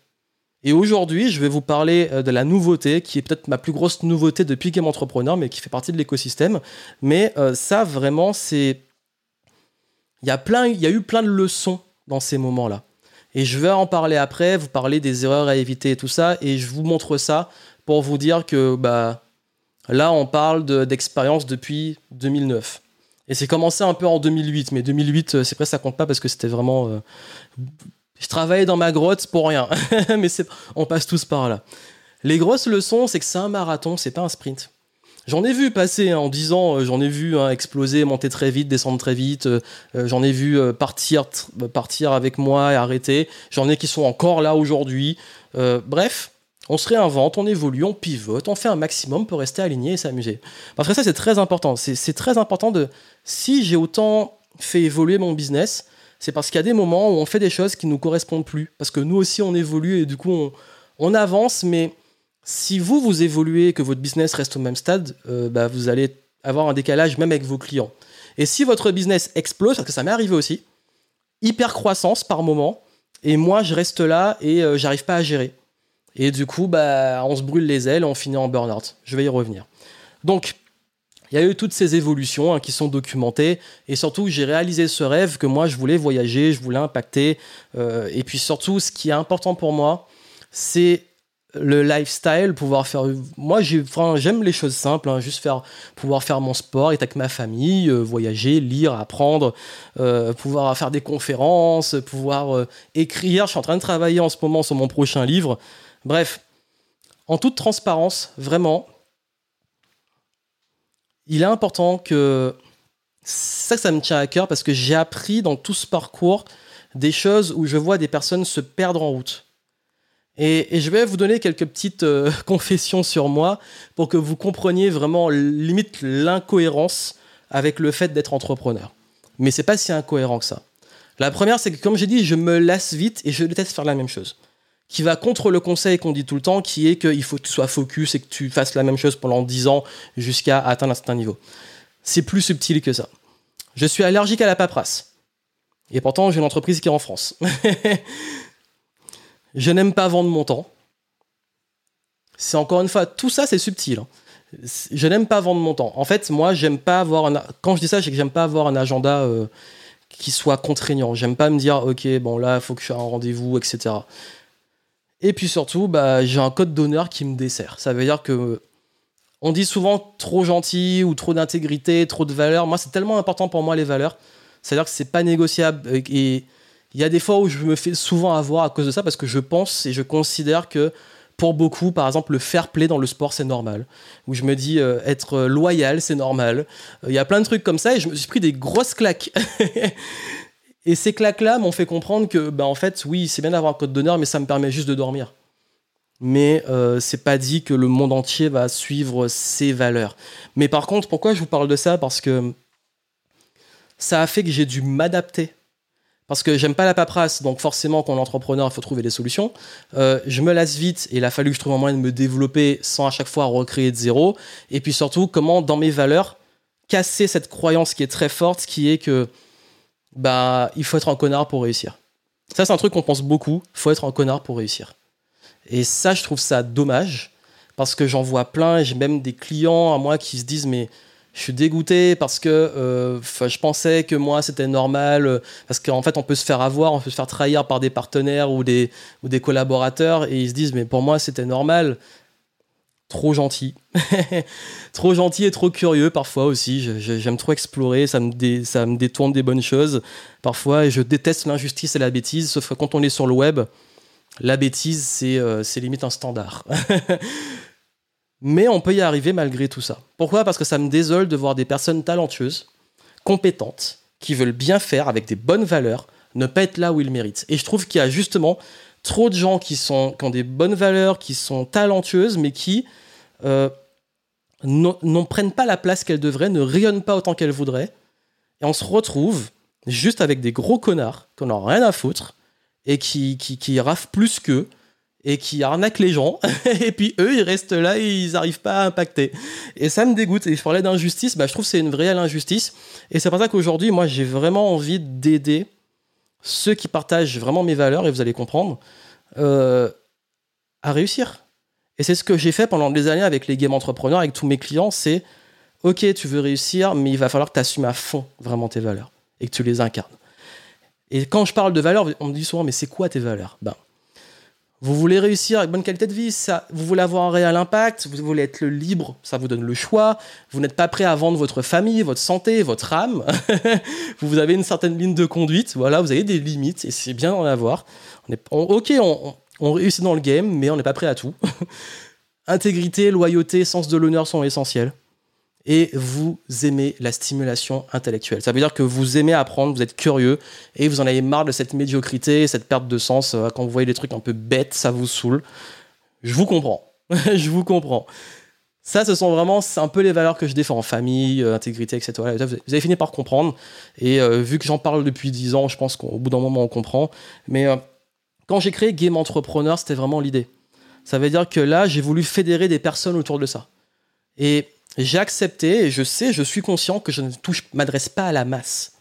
Et aujourd'hui, je vais vous parler euh, de la nouveauté, qui est peut-être ma plus grosse nouveauté depuis Game Entrepreneur, mais qui fait partie de l'écosystème. Mais euh, ça, vraiment, c'est. Il y, a eu plein de leçons dans ces moments-là. Et je vais en parler après, vous parler des erreurs à éviter et tout ça. Et je vous montre ça pour vous dire que bah, là, on parle d'expérience depuis 2009. Et c'est commencé un peu en 2008, mais 2008, euh, c'est vrai, ça compte pas parce que c'était vraiment je travaillais dans ma grotte pour rien. (laughs) Mais on passe tous par là. Les grosses leçons, c'est que c'est un marathon, c'est pas un sprint. J'en ai vu passer hein, en 10 ans, euh, j'en ai vu hein, exploser, monter très vite, descendre très vite, euh, euh, j'en ai vu partir, partir avec moi et arrêter, j'en ai qui sont encore là aujourd'hui. bref, on se réinvente, on évolue, on pivote, on fait un maximum pour rester aligné et s'amuser. Parce que ça, c'est très important. C'est très important de. Si j'ai autant fait évoluer mon business, c'est parce qu'il y a des moments où on fait des choses qui ne nous correspondent plus. Parce que nous aussi, on évolue et du coup, on, avance. Mais si vous, vous évoluez et que votre business reste au même stade, euh, bah, vous allez avoir un décalage même avec vos clients. Et si votre business explose, parce que ça m'est arrivé aussi, hyper croissance par moment, et moi, je reste là et euh, j'arrive pas à gérer. Et du coup, bah, on se brûle les ailes, on finit en burn-out. Je vais y revenir. Donc, il y a eu toutes ces évolutions hein, qui sont documentées et surtout j'ai réalisé ce rêve que moi je voulais voyager, je voulais impacter euh, et puis surtout ce qui est important pour moi c'est le lifestyle, pouvoir faire. Moi, j'aime les choses simples, hein, juste faire, pouvoir faire mon sport, être avec ma famille, euh, voyager, lire, apprendre, euh, pouvoir faire des conférences, pouvoir écrire. Je suis en train de travailler en ce moment sur mon prochain livre. Bref, en toute transparence, vraiment, il est important que ça, ça me tient à cœur parce que j'ai appris dans tout ce parcours des choses où je vois des personnes se perdre en route. Et, je vais vous donner quelques petites euh, (laughs) confessions sur moi pour que vous compreniez vraiment limite l'incohérence avec le fait d'être entrepreneur. Mais c'est pas si incohérent que ça. La première, c'est que comme j'ai dit, je me lasse vite et je déteste faire la même chose qui va contre le conseil qu'on dit tout le temps, qui est qu'il faut que tu sois focus et que tu fasses la même chose pendant 10 ans jusqu'à atteindre un certain niveau. C'est plus subtil que ça. Je suis allergique à la paperasse. Et pourtant, j'ai une entreprise qui est en France. (laughs) je n'aime pas vendre mon temps. C'est encore une fois, tout ça, c'est subtil. Hein. Je n'aime pas vendre mon temps. En fait, moi, j'aime pas avoir un. Quand je dis ça, c'est que j'aime pas avoir un agenda euh, qui soit contraignant. J'aime pas me dire, ok, bon là, il faut que je fasse un rendez-vous, etc. Et puis surtout, bah, j'ai un code d'honneur qui me dessert. Ça veut dire que on dit souvent trop gentil ou trop d'intégrité, trop de valeur. Moi, c'est tellement important pour moi les valeurs. C'est-à-dire que c'est pas négociable. Et il y a des fois où je me fais souvent avoir à cause de ça parce que je pense et je considère que pour beaucoup, par exemple, le fair play dans le sport, c'est normal. Où je me dis euh, être loyal, c'est normal. Euh, il y a plein de trucs comme ça et je me suis pris des grosses claques. (laughs) Et ces claques-là m'ont fait comprendre que, bah, en fait, oui, c'est bien d'avoir un code d'honneur, mais ça me permet juste de dormir. Mais euh, c'est pas dit que le monde entier va suivre ces valeurs. Mais par contre, pourquoi je vous parle de ça? Parce que ça a fait que j'ai dû m'adapter. Parce que j'aime pas la paperasse, donc forcément, quand on est entrepreneur, il faut trouver des solutions. Euh, je me lasse vite et il a fallu que je trouve un moyen de me développer sans à chaque fois recréer de zéro. Et puis surtout, comment, dans mes valeurs, casser cette croyance qui est très forte, qui est que bah, il faut être un connard pour réussir. Ça, c'est un truc qu'on pense beaucoup. Il faut être un connard pour réussir. Et ça, je trouve ça dommage parce que j'en vois plein j'ai même des clients à moi qui se disent mais je suis dégoûté parce que euh, je pensais que moi c'était normal parce qu'en fait on peut se faire avoir, on peut se faire trahir par des partenaires ou des, ou des collaborateurs et ils se disent mais pour moi c'était normal trop gentil. (laughs) trop gentil et trop curieux parfois aussi. J'aime trop explorer, ça me, détourne des bonnes choses parfois je déteste l'injustice et la bêtise, sauf que quand on est sur le web, la bêtise, c'est euh, limite un standard. (laughs) Mais on peut y arriver malgré tout ça. Pourquoi? Parce que ça me désole de voir des personnes talentueuses, compétentes, qui veulent bien faire avec des bonnes valeurs, ne pas être là où ils méritent. Et je trouve qu'il y a justement trop de gens qui, sont, qui ont des bonnes valeurs, qui sont talentueuses, mais qui euh, n'en prennent pas la place qu'elles devraient, ne rayonnent pas autant qu'elles voudraient. Et on se retrouve juste avec des gros connards qu'on n'a rien à foutre et qui, qui, raffent plus qu'eux et qui arnaquent les gens. (laughs) et puis eux, ils restent là et ils n'arrivent pas à impacter. Et ça me dégoûte. Et je parlais d'injustice, bah, je trouve que c'est une vraie injustice. Et c'est pour ça qu'aujourd'hui, moi, j'ai vraiment envie d'aider ceux qui partagent vraiment mes valeurs, et vous allez comprendre, euh, à réussir. Et c'est ce que j'ai fait pendant des années avec les game entrepreneurs, avec tous mes clients, c'est ok, tu veux réussir, mais il va falloir que tu assumes à fond vraiment tes valeurs et que tu les incarnes. Et quand je parle de valeurs, on me dit souvent, mais c'est quoi tes valeurs? Ben, Vous voulez réussir avec bonne qualité de vie, vous voulez avoir un réel impact, vous voulez être libre, ça vous donne le choix, vous n'êtes pas prêt à vendre votre famille, votre santé, votre âme, (laughs) vous avez une certaine ligne de conduite, voilà, vous avez des limites, et c'est bien d'en avoir. Ok, on réussit dans le game, mais on n'est pas prêt à tout. (laughs) Intégrité, loyauté, sens de l'honneur sont essentiels et vous aimez la stimulation intellectuelle. Ça veut dire que vous aimez apprendre, vous êtes curieux et vous en avez marre de cette médiocrité, cette perte de sens. Euh, quand vous voyez des trucs un peu bêtes, ça vous saoule. Je vous comprends. (laughs) je vous comprends. Ça, ce sont vraiment un peu les valeurs que je défends en famille, euh, intégrité, etc. Vous avez fini par comprendre. Et euh, vu que j'en parle depuis 10 ans, je pense qu'au bout d'un moment, on comprend. Mais quand j'ai créé Game Entrepreneur, c'était vraiment l'idée. Ça veut dire que là, j'ai voulu fédérer des personnes autour de ça. Et j'ai accepté et je sais, je suis conscient que je ne touche, m'adresse pas à la masse.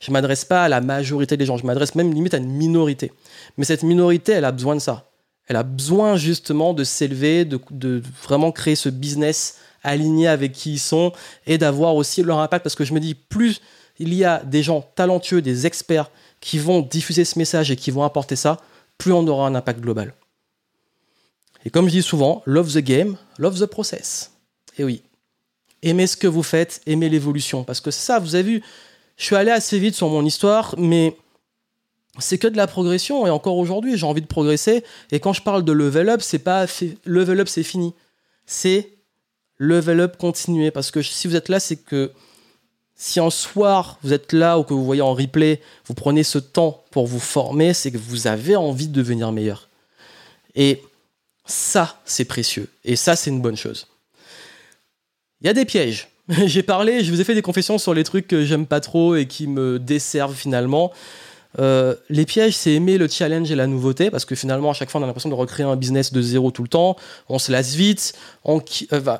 Je m'adresse pas à la majorité des gens. Je m'adresse même limite à une minorité. Mais cette minorité, elle a besoin de ça. Elle a besoin justement de s'élever, de, de, vraiment créer ce business aligné avec qui ils sont et d'avoir aussi leur impact. Parce que je me dis, plus il y a des gens talentueux, des experts qui vont diffuser ce message et qui vont apporter ça, plus on aura un impact global. Et comme je dis souvent, love the game, love the process. Et oui, aimez ce que vous faites, aimez l'évolution. Parce que ça, vous avez vu, je suis allé assez vite sur mon histoire, mais c'est que de la progression. Et encore aujourd'hui, j'ai envie de progresser. Et quand je parle de level up, c'est pas level up, c'est fini. C'est level up continuer. Parce que si vous êtes là, c'est que si un soir vous êtes là ou que vous voyez en replay, vous prenez ce temps pour vous former, c'est que vous avez envie de devenir meilleur. Et ça, c'est précieux. Et ça, c'est une bonne chose. Il y a des pièges. (laughs) J'ai parlé, je vous ai fait des confessions sur les trucs que j'aime pas trop et qui me desservent finalement. Euh, les pièges, c'est aimer le challenge et la nouveauté, parce que finalement, à chaque fois, on a l'impression de recréer un business de zéro tout le temps. On se lasse vite. Euh,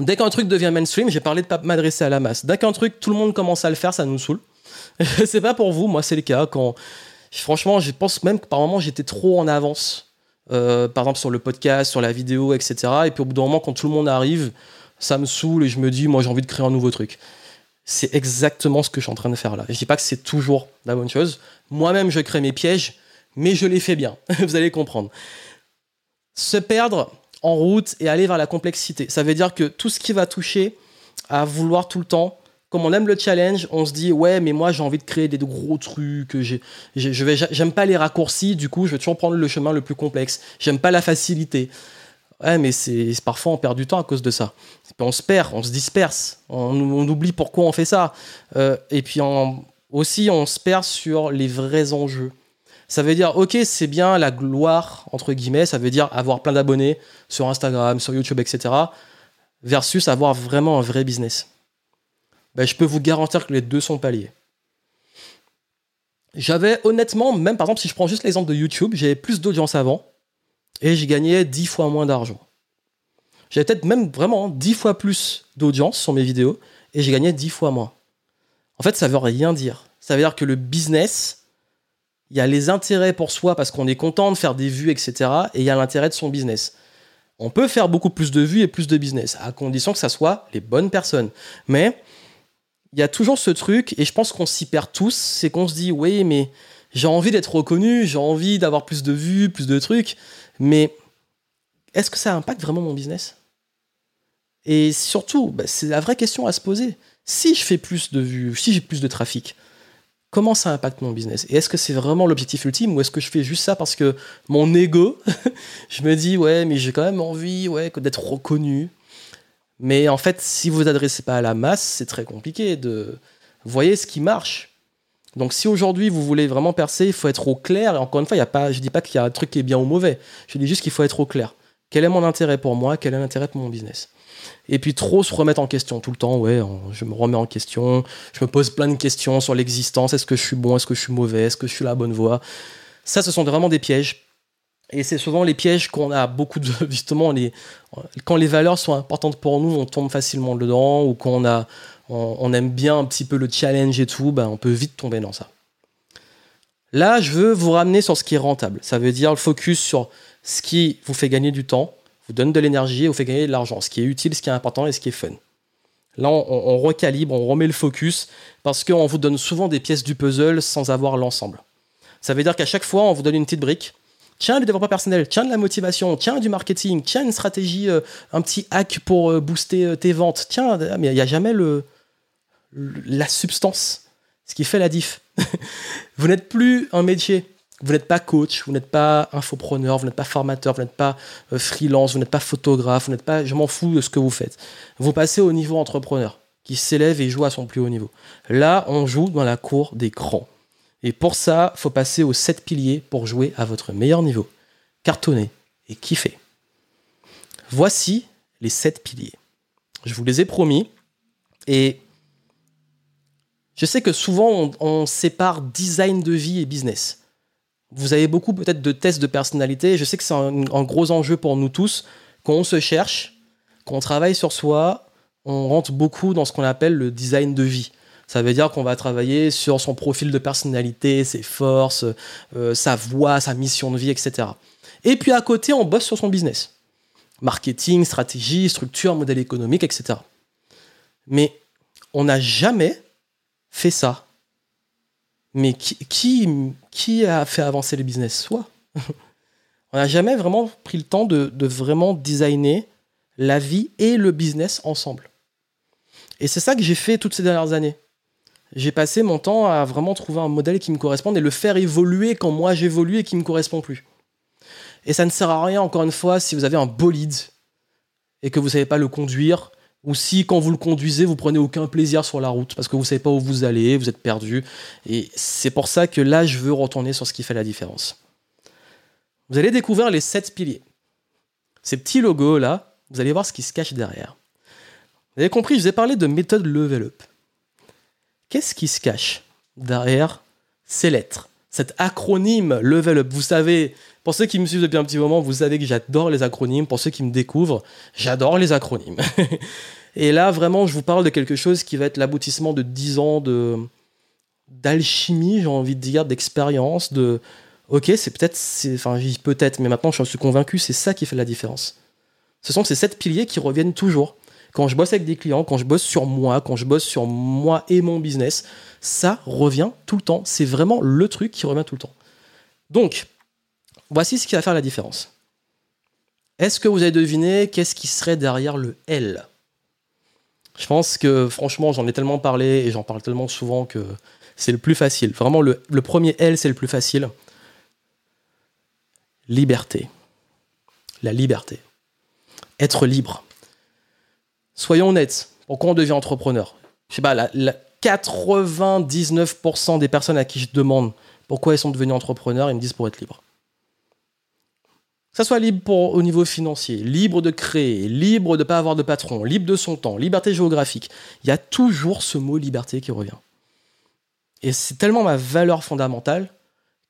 Dès qu'un truc devient mainstream, j'ai parlé de pas m'adresser à la masse. Dès qu'un truc, tout le monde commence à le faire, ça nous saoule. (laughs) c'est pas pour vous, moi c'est le cas. Quand franchement, je pense même que par moment j'étais trop en avance. Euh, par exemple sur le podcast, sur la vidéo, etc. Et puis au bout d'un moment, quand tout le monde arrive, ça me saoule et je me dis, moi j'ai envie de créer un nouveau truc. C'est exactement ce que je suis en train de faire là. Je dis pas que c'est toujours la bonne chose. Moi-même, je crée mes pièges, mais je les fais bien. (laughs) Vous allez comprendre. Se perdre, en route et aller vers la complexité. Ça veut dire que tout ce qui va toucher à vouloir tout le temps, comme on aime le challenge, on se dit ouais mais moi j'ai envie de créer des gros trucs, je j'aime pas les raccourcis, du coup je vais toujours prendre le chemin le plus complexe. J'aime pas la facilité. Ouais mais c'est parfois on perd du temps à cause de ça. On se perd, on se disperse, on, oublie pourquoi on fait ça. Euh, et puis aussi on se perd sur les vrais enjeux. Ça veut dire, ok, c'est bien la gloire, entre guillemets, ça veut dire avoir plein d'abonnés sur Instagram, sur YouTube, etc. Versus avoir vraiment un vrai business. Ben, je peux vous garantir que les deux sont pas liés. J'avais honnêtement, même par exemple, si je prends juste l'exemple de YouTube, j'avais plus d'audience avant et j'ai gagné 10 fois moins d'argent. J'avais peut-être même vraiment 10 fois plus d'audience sur mes vidéos et j'ai gagné 10 fois moins. En fait, ça veut rien dire. Ça veut dire que le business, il y a les intérêts pour soi parce qu'on est content de faire des vues, etc. Et il y a l'intérêt de son business. On peut faire beaucoup plus de vues et plus de business, à condition que ça soit les bonnes personnes. Mais il y a toujours ce truc, et je pense qu'on s'y perd tous, c'est qu'on se dit, oui, mais j'ai envie d'être reconnu, j'ai envie d'avoir plus de vues, plus de trucs, mais est-ce que ça impacte vraiment mon business? Et surtout, bah, c'est la vraie question à se poser. Si je fais plus de vues, si j'ai plus de trafic, comment ça impacte mon business? Et est-ce que c'est vraiment l'objectif ultime ou est-ce que je fais juste ça parce que mon ego, (laughs) je me dis ouais, mais j'ai quand même envie ouais, d'être reconnu. Mais en fait, si vous vous adressez pas à la masse, c'est très compliqué de voyez ce qui marche. Donc si aujourd'hui vous voulez vraiment percer, il faut être au clair. Et encore une fois, y a pas, je dis pas qu'il y a un truc qui est bien ou mauvais. Je dis juste qu'il faut être au clair. Quel est mon intérêt pour moi? Quel est l'intérêt pour mon business? Et puis trop se remettre en question tout le temps, ouais, je me remets en question, je me pose plein de questions sur l'existence, est-ce que je suis bon, est-ce que je suis mauvais, est-ce que je suis la bonne voie? Ça, ce sont vraiment des pièges. Et c'est souvent les pièges qu'on a beaucoup de. (laughs) Justement, quand les valeurs sont importantes pour nous, on tombe facilement dedans, ou quand on, a, on, aime bien un petit peu le challenge et tout, ben, on peut vite tomber dans ça. Là, je veux vous ramener sur ce qui est rentable. Ça veut dire le focus sur ce qui vous fait gagner du temps, vous donne de l'énergie et vous fait gagner de l'argent, ce qui est utile, ce qui est important et ce qui est fun. Là, on, recalibre, on remet le focus parce qu'on vous donne souvent des pièces du puzzle sans avoir l'ensemble. Ça veut dire qu'à chaque fois, on vous donne une petite brique. Tiens, du développement personnel, tiens, de la motivation, tiens, du marketing, tiens, une stratégie, euh, un petit hack pour euh, booster euh, tes ventes. Tiens, mais il n'y a jamais le, la substance, ce qui fait la diff. (laughs) vous n'êtes plus un métier. Vous n'êtes pas coach, vous n'êtes pas infopreneur, vous n'êtes pas formateur, vous n'êtes pas freelance, vous n'êtes pas photographe, vous n'êtes pas. Je m'en fous de ce que vous faites. Vous passez au niveau entrepreneur, qui s'élève et joue à son plus haut niveau. Là, on joue dans la cour des grands. Et pour ça, faut passer aux sept piliers pour jouer à votre meilleur niveau. Cartonner et kiffer. Voici les sept piliers. Je vous les ai promis. Et je sais que souvent, on, on sépare design de vie et business. Vous avez beaucoup peut-être de tests de personnalité. Je sais que c'est un, gros enjeu pour nous tous. Quand on se cherche, quand on travaille sur soi, on rentre beaucoup dans ce qu'on appelle le design de vie. Ça veut dire qu'on va travailler sur son profil de personnalité, ses forces, euh, sa voix, sa mission de vie, etc. Et puis à côté, on bosse sur son business. Marketing, stratégie, structure, modèle économique, etc. Mais on n'a jamais fait ça mais qui, qui, a fait avancer le business? Soi. (laughs) On n'a jamais vraiment pris le temps de, vraiment designer la vie et le business ensemble. Et c'est ça que j'ai fait toutes ces dernières années. J'ai passé mon temps à vraiment trouver un modèle qui me corresponde et le faire évoluer quand moi j'évolue et qui ne me correspond plus. Et ça ne sert à rien, encore une fois, si vous avez un bolide et que vous ne savez pas le conduire, ou si quand vous le conduisez, vous prenez aucun plaisir sur la route parce que vous ne savez pas où vous allez, vous êtes perdu. Et c'est pour ça que là, je veux retourner sur ce qui fait la différence. Vous allez découvrir les sept piliers. Ces petits logos là, vous allez voir ce qui se cache derrière. Vous avez compris, je vous ai parlé de méthode level up. Qu'est-ce qui se cache derrière ces lettres? Cet acronyme level up, vous savez, pour ceux qui me suivent depuis un petit moment, vous savez que j'adore les acronymes. Pour ceux qui me découvrent, j'adore les acronymes. (laughs) Et là, vraiment, je vous parle de quelque chose qui va être l'aboutissement de 10 ans de d'alchimie, j'ai envie de dire, d'expérience, de ok, c'est peut-être, enfin, peut-être, mais maintenant je suis convaincu, c'est ça qui fait la différence. Ce sont ces sept piliers qui reviennent toujours. Quand je bosse avec des clients, quand je bosse sur moi, quand je bosse sur moi et mon business, ça revient tout le temps. C'est vraiment le truc qui revient tout le temps. Donc, Voici ce qui va faire la différence. Est-ce que vous avez deviné qu'est-ce qui serait derrière le L? Je pense que franchement, j'en ai tellement parlé et j'en parle tellement souvent que c'est le plus facile. Vraiment, le, premier L, c'est le plus facile. Liberté. La liberté. Être libre. Soyons honnêtes. Pourquoi on devient entrepreneur Je sais pas, la, 99% des personnes à qui je demande pourquoi elles sont devenues entrepreneurs, ils me disent pour être libre ça soit libre au niveau financier, libre de créer, libre de ne pas avoir de patron, libre de son temps, liberté géographique. Il y a toujours ce mot liberté qui revient. Et c'est tellement ma valeur fondamentale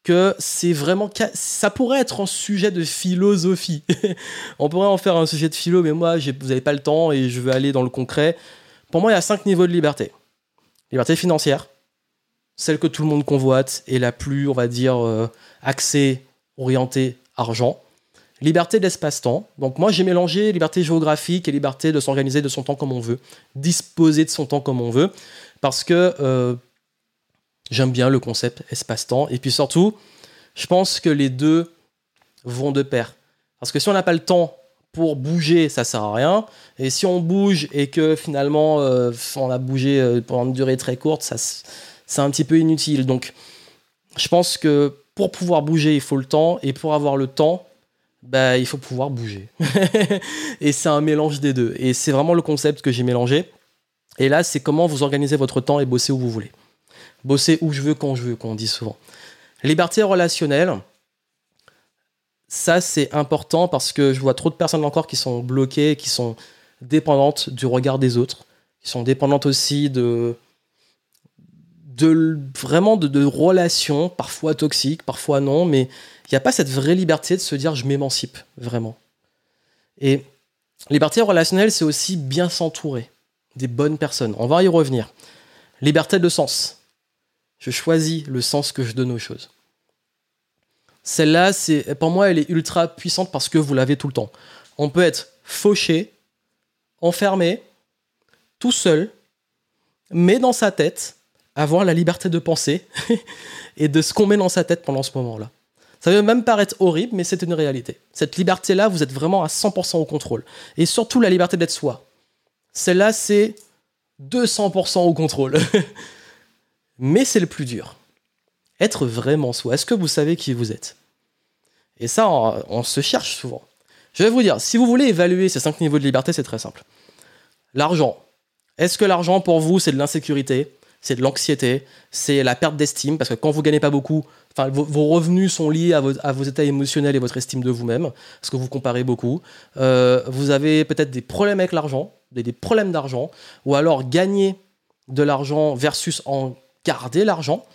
que c'est vraiment ça pourrait être un sujet de philosophie. (laughs) On pourrait en faire un sujet de philo, mais moi, vous n'avez pas le temps et je veux aller dans le concret. Pour moi, il y a cinq niveaux de liberté. Liberté financière, celle que tout le monde convoite et la plus, on va dire, euh, axée, orientée argent. Liberté d'espace-temps. Donc moi j'ai mélangé liberté géographique et liberté de s'organiser de son temps comme on veut, disposer de son temps comme on veut, parce que euh, j'aime bien le concept espace-temps. Et puis surtout, je pense que les deux vont de pair. Parce que si on n'a pas le temps pour bouger, ça sert à rien. Et si on bouge et que finalement euh, on a bougé euh, pendant une durée très courte, ça, c'est un petit peu inutile. Donc, je pense que pour pouvoir bouger, il faut le temps, et pour avoir le temps, bah, il faut pouvoir bouger. (laughs) et c'est un mélange des deux. Et c'est vraiment le concept que j'ai mélangé. Et là, c'est comment vous organisez votre temps et bosser où vous voulez. Bosser où je veux, quand je veux, qu'on dit souvent. Liberté relationnelle, ça c'est important parce que je vois trop de personnes encore qui sont bloquées, qui sont dépendantes du regard des autres, qui sont dépendantes aussi de, de vraiment de, relations, parfois toxiques, parfois non, mais il n'y a pas cette vraie liberté de se dire je m'émancipe vraiment. Et liberté relationnelle, c'est aussi bien s'entourer des bonnes personnes. On va y revenir. Liberté de sens. Je choisis le sens que je donne aux choses. Celle-là, c'est pour moi, elle est ultra puissante parce que vous l'avez tout le temps. On peut être fauché, enfermé, tout seul, mais dans sa tête, avoir la liberté de penser (laughs) et de ce qu'on met dans sa tête pendant ce moment-là. Ça peut même paraître horrible, mais c'est une réalité. Cette liberté-là, vous êtes vraiment à 100% au contrôle. Et surtout la liberté d'être soi. Celle-là, c'est 200% au contrôle. (laughs) mais c'est le plus dur. Être vraiment soi. Est-ce que vous savez qui vous êtes? Et ça, on, se cherche souvent. Je vais vous dire, si vous voulez évaluer ces cinq niveaux de liberté, c'est très simple. L'argent. Est-ce que l'argent pour vous, c'est de l'insécurité? C'est de l'anxiété, c'est la perte d'estime, parce que quand vous gagnez pas beaucoup, vos, revenus sont liés à vos, états émotionnels et votre estime de vous-même, parce que vous comparez beaucoup. Euh, vous avez peut-être des problèmes avec l'argent, des problèmes d'argent, ou alors gagner de l'argent versus en garder l'argent.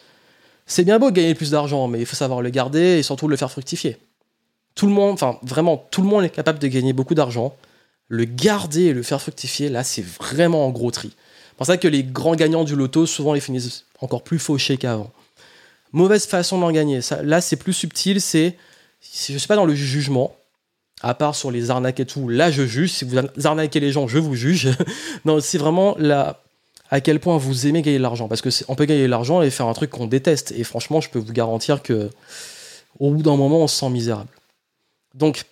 C'est bien beau de gagner plus d'argent, mais il faut savoir le garder et surtout le faire fructifier. Tout le monde, enfin vraiment, tout le monde est capable de gagner beaucoup d'argent. Le garder et le faire fructifier, là, c'est vraiment en gros tri pour ça que les grands gagnants du loto, souvent, ils finissent encore plus fauchés qu'avant. Mauvaise façon d'en gagner. Là, c'est plus subtil. C'est, je ne suis pas dans le jugement, à part sur les arnaques et tout. Là, je juge. Si vous arnaquez les gens, je vous juge. (laughs) non, c'est vraiment là à quel point vous aimez gagner de l'argent. Parce qu'on peut gagner de l'argent et faire un truc qu'on déteste. Et franchement, je peux vous garantir que au bout d'un moment, on se sent misérable. Donc,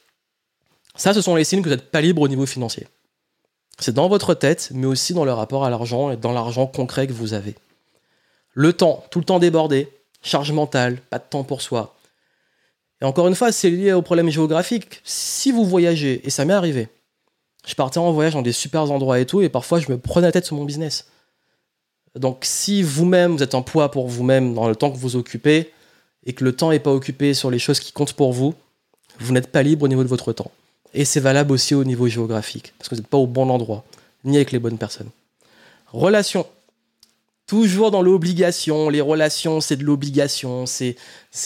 ça, ce sont les signes que vous n'êtes pas libre au niveau financier. C'est dans votre tête, mais aussi dans le rapport à l'argent et dans l'argent concret que vous avez. Le temps, tout le temps débordé, charge mentale, pas de temps pour soi. Et encore une fois, c'est lié au problème géographique. Si vous voyagez, et ça m'est arrivé, je partais en voyage dans des super endroits et tout, et parfois je me prenais la tête sur mon business. Donc si vous-même, vous êtes en poids pour vous-même dans le temps que vous occupez, et que le temps n'est pas occupé sur les choses qui comptent pour vous, vous n'êtes pas libre au niveau de votre temps. Et c'est valable aussi au niveau géographique, parce que vous n'êtes pas au bon endroit, ni avec les bonnes personnes. Relations. Toujours dans l'obligation. Les relations, c'est de l'obligation. C'est,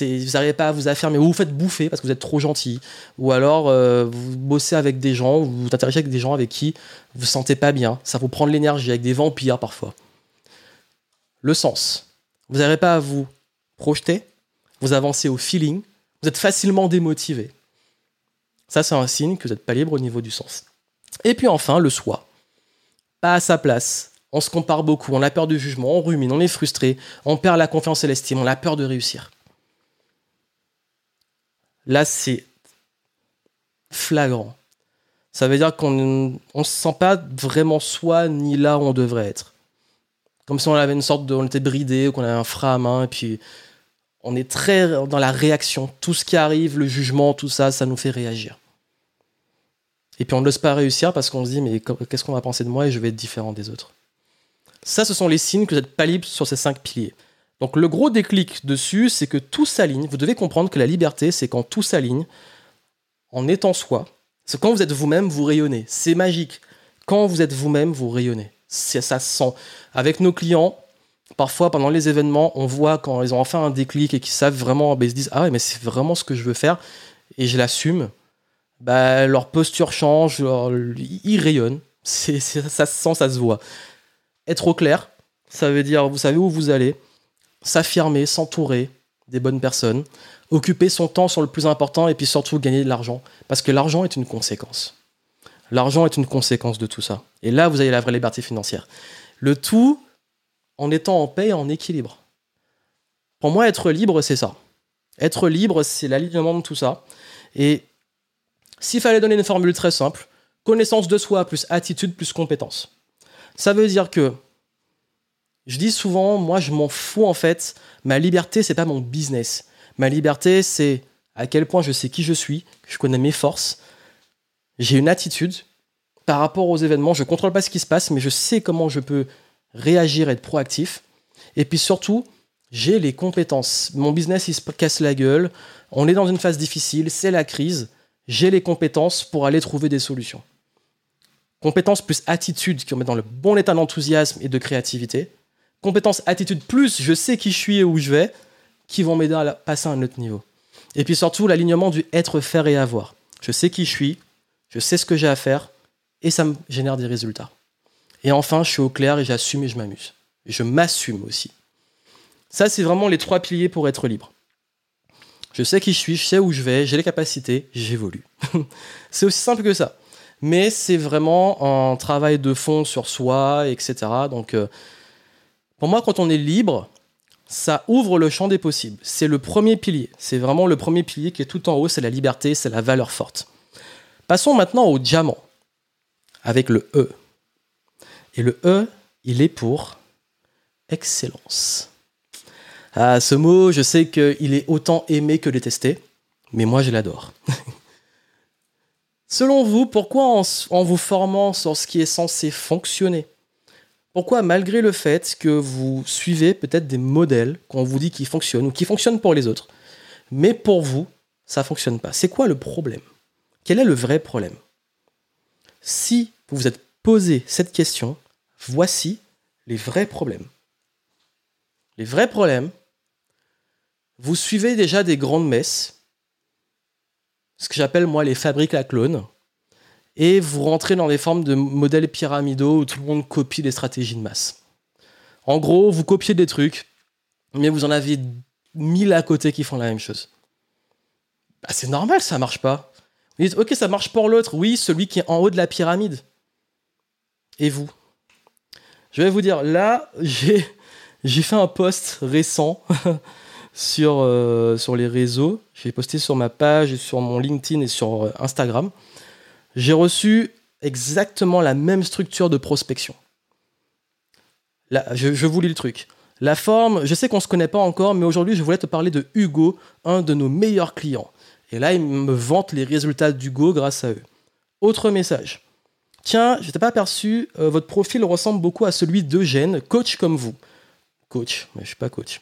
vous n'arrivez pas à vous affirmer. Ou vous faites bouffer parce que vous êtes trop gentil. Ou alors, euh, vous bossez avec des gens, vous vous interagissez avec des gens avec qui vous ne sentez pas bien. Ça vous prend de l'énergie, avec des vampires parfois. Le sens. Vous n'arrivez pas à vous projeter. Vous avancez au feeling. Vous êtes facilement démotivé. Ça, c'est un signe que vous n'êtes pas libre au niveau du sens. Et puis enfin, le soi. Pas à sa place. On se compare beaucoup, on a peur du jugement, on rumine, on est frustré, on perd la confiance et l'estime, on a peur de réussir. Là, c'est flagrant. Ça veut dire qu'on ne se sent pas vraiment soi ni là où on devrait être. Comme si on avait une sorte de. On était bridé, qu'on avait un frein à main, et puis on est très dans la réaction. Tout ce qui arrive, le jugement, tout ça, ça nous fait réagir. Et puis on n'ose pas réussir parce qu'on se dit, mais qu'est-ce qu'on va penser de moi et je vais être différent des autres. Ça, ce sont les signes que vous n'êtes pas libre sur ces cinq piliers. Donc le gros déclic dessus, c'est que tout s'aligne. Vous devez comprendre que la liberté, c'est quand tout s'aligne en étant soi. C'est quand vous êtes vous-même, vous rayonnez. C'est magique. Quand vous êtes vous-même, vous rayonnez. Ça se sent. Avec nos clients, parfois pendant les événements, on voit quand ils ont enfin un déclic et qu'ils savent vraiment, ben, ils se disent Ah ouais, mais c'est vraiment ce que je veux faire et je l'assume bah, leur posture change, ils rayonnent. Ça se sent, ça se voit. Être au clair, ça veut dire vous savez où vous allez, s'affirmer, s'entourer des bonnes personnes, occuper son temps sur le plus important et puis surtout gagner de l'argent. Parce que l'argent est une conséquence. L'argent est une conséquence de tout ça. Et là, vous avez la vraie liberté financière. Le tout en étant en paix et en équilibre. Pour moi, être libre, c'est ça. Être libre, c'est l'alignement de tout ça. Et s'il fallait donner une formule très simple, connaissance de soi plus attitude plus compétence. Ça veut dire que Je dis souvent, moi, je m'en fous en fait. Ma liberté, c'est pas mon business. Ma liberté, c'est à quel point je sais qui je suis, je connais mes forces. J'ai une attitude par rapport aux événements. Je contrôle pas ce qui se passe, mais je sais comment je peux réagir, être proactif. Et puis surtout, j'ai les compétences. Mon business, il se casse la gueule. On est dans une phase difficile, c'est la crise. J'ai les compétences pour aller trouver des solutions. Compétences plus attitude qui me met dans le bon état d'enthousiasme et de créativité. Compétences attitude plus je sais qui je suis et où je vais, qui vont m'aider à passer à un autre niveau. Et puis surtout l'alignement du être, faire et avoir. Je sais qui je suis, je sais ce que j'ai à faire, et ça me génère des résultats. Et enfin, je suis au clair et j'assume et je m'amuse. Je m'assume aussi. Ça, c'est vraiment les trois piliers pour être libre. Je sais qui je suis, je sais où je vais, j'ai les capacités, j'évolue. (laughs) c'est aussi simple que ça. Mais c'est vraiment un travail de fond sur soi, etc. Donc, euh, pour moi, quand on est libre, ça ouvre le champ des possibles. C'est le premier pilier. C'est vraiment le premier pilier qui est tout en haut, c'est la liberté, c'est la valeur forte. Passons maintenant au diamant, avec le E. Et le E, il est pour excellence. Ah, ce mot, je sais qu'il est autant aimé que détesté, mais moi je l'adore. (laughs) Selon vous, pourquoi en, en, vous formant sur ce qui est censé fonctionner, pourquoi malgré le fait que vous suivez peut-être des modèles qu'on vous dit qui fonctionnent ou qui fonctionnent pour les autres, mais pour vous, ça ne fonctionne pas? C'est quoi le problème? Quel est le vrai problème? Si vous vous êtes posé cette question, voici les vrais problèmes. Les vrais problèmes, vous suivez déjà des grandes messes, ce que j'appelle moi les fabriques à clones, et vous rentrez dans des formes de modèles pyramidaux où tout le monde copie des stratégies de masse. En gros, vous copiez des trucs, mais vous en avez mille à côté qui font la même chose. Bah, c'est normal, ça marche pas. Vous dites, ok, ça marche pour l'autre. Oui, celui qui est en haut de la pyramide. Et vous? Je vais vous dire, là, (laughs) j'ai, fait un post récent (laughs) sur, euh, sur les réseaux. J'ai posté sur ma page, sur mon LinkedIn et sur euh, Instagram. J'ai reçu exactement la même structure de prospection. Je, je vous lis le truc. La forme, je sais qu'on ne se connaît pas encore, mais aujourd'hui, je voulais te parler de Hugo, un de nos meilleurs clients. Et là, il me vante les résultats d'Hugo grâce à eux. Autre message. Tiens, je n'étais pas aperçu, euh, votre profil ressemble beaucoup à celui d'Eugène, coach comme vous. Coach, mais je suis pas coach.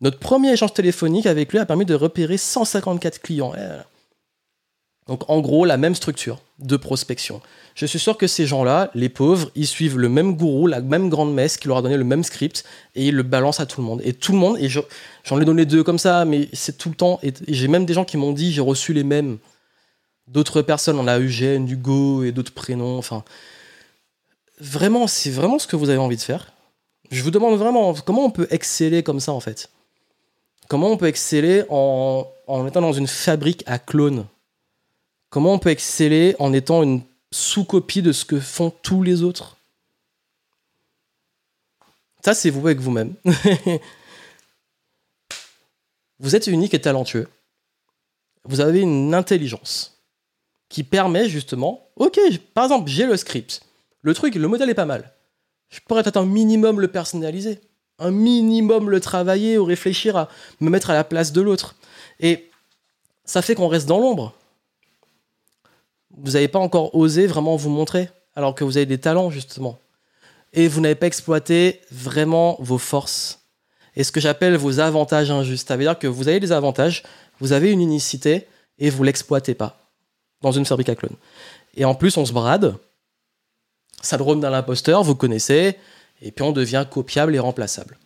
Notre premier échange téléphonique avec lui a permis de repérer 154 clients. Eh Donc en gros, la même structure de prospection. Je suis sûr que ces gens-là, les pauvres, ils suivent le même gourou, la même grande messe qui leur a donné le même script et ils le balancent à tout le monde. Et tout le monde, et j'en ai donné deux comme ça, mais c'est tout le temps. Et, j'ai même des gens qui m'ont dit j'ai reçu les mêmes. D'autres personnes, on a Eugène, Hugo et d'autres prénoms. Enfin, vraiment, c'est vraiment ce que vous avez envie de faire. Je vous demande vraiment comment on peut exceller comme ça en fait? Comment on peut exceller en, étant dans une fabrique à clones? Comment on peut exceller en étant une sous-copie de ce que font tous les autres? Ça, c'est vous avec vous-même. (laughs) vous êtes unique et talentueux. Vous avez une intelligence qui permet justement, ok, par exemple, j'ai le script. Le truc, le modèle est pas mal. Je pourrais peut-être un minimum le personnaliser un minimum le travailler ou réfléchir à me mettre à la place de l'autre. Et ça fait qu'on reste dans l'ombre. Vous n'avez pas encore osé vraiment vous montrer, alors que vous avez des talents, justement. Et vous n'avez pas exploité vraiment vos forces. Et ce que j'appelle vos avantages injustes. Ça veut dire que vous avez des avantages, vous avez une unicité, et vous l'exploitez pas dans une fabrique à clones. Et en plus, on se brade. Syndrome d'un imposteur, vous connaissez et puis on devient copiable et remplaçable.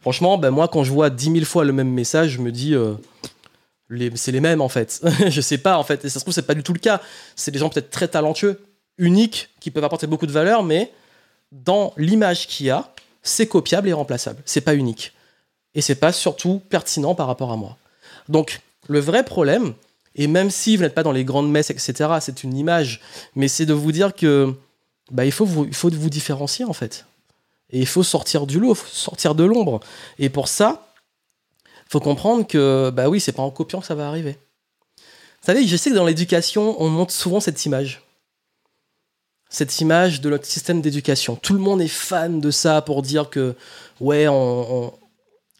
Franchement, ben moi, quand je vois 10 000 fois le même message, je me dis, euh, c'est les mêmes en fait. (laughs) je sais pas en fait, et ça se trouve, c'est pas du tout le cas. C'est des gens peut-être très talentueux, uniques, qui peuvent apporter beaucoup de valeur, mais dans l'image qu'il y a, c'est copiable et remplaçable. C'est pas unique. Et c'est pas surtout pertinent par rapport à moi. Donc, le vrai problème, et même si vous n'êtes pas dans les grandes messes, etc., c'est une image, mais c'est de vous dire que bah, il, faut vous, faut vous différencier en fait. Et il faut sortir du lot, sortir de l'ombre. Et pour ça, faut comprendre que, bah oui, c'est pas en copiant que ça va arriver. Vous savez, je sais que dans l'éducation, on montre souvent cette image. cette image de notre système d'éducation. Tout le monde est fan de ça pour dire que, ouais, on,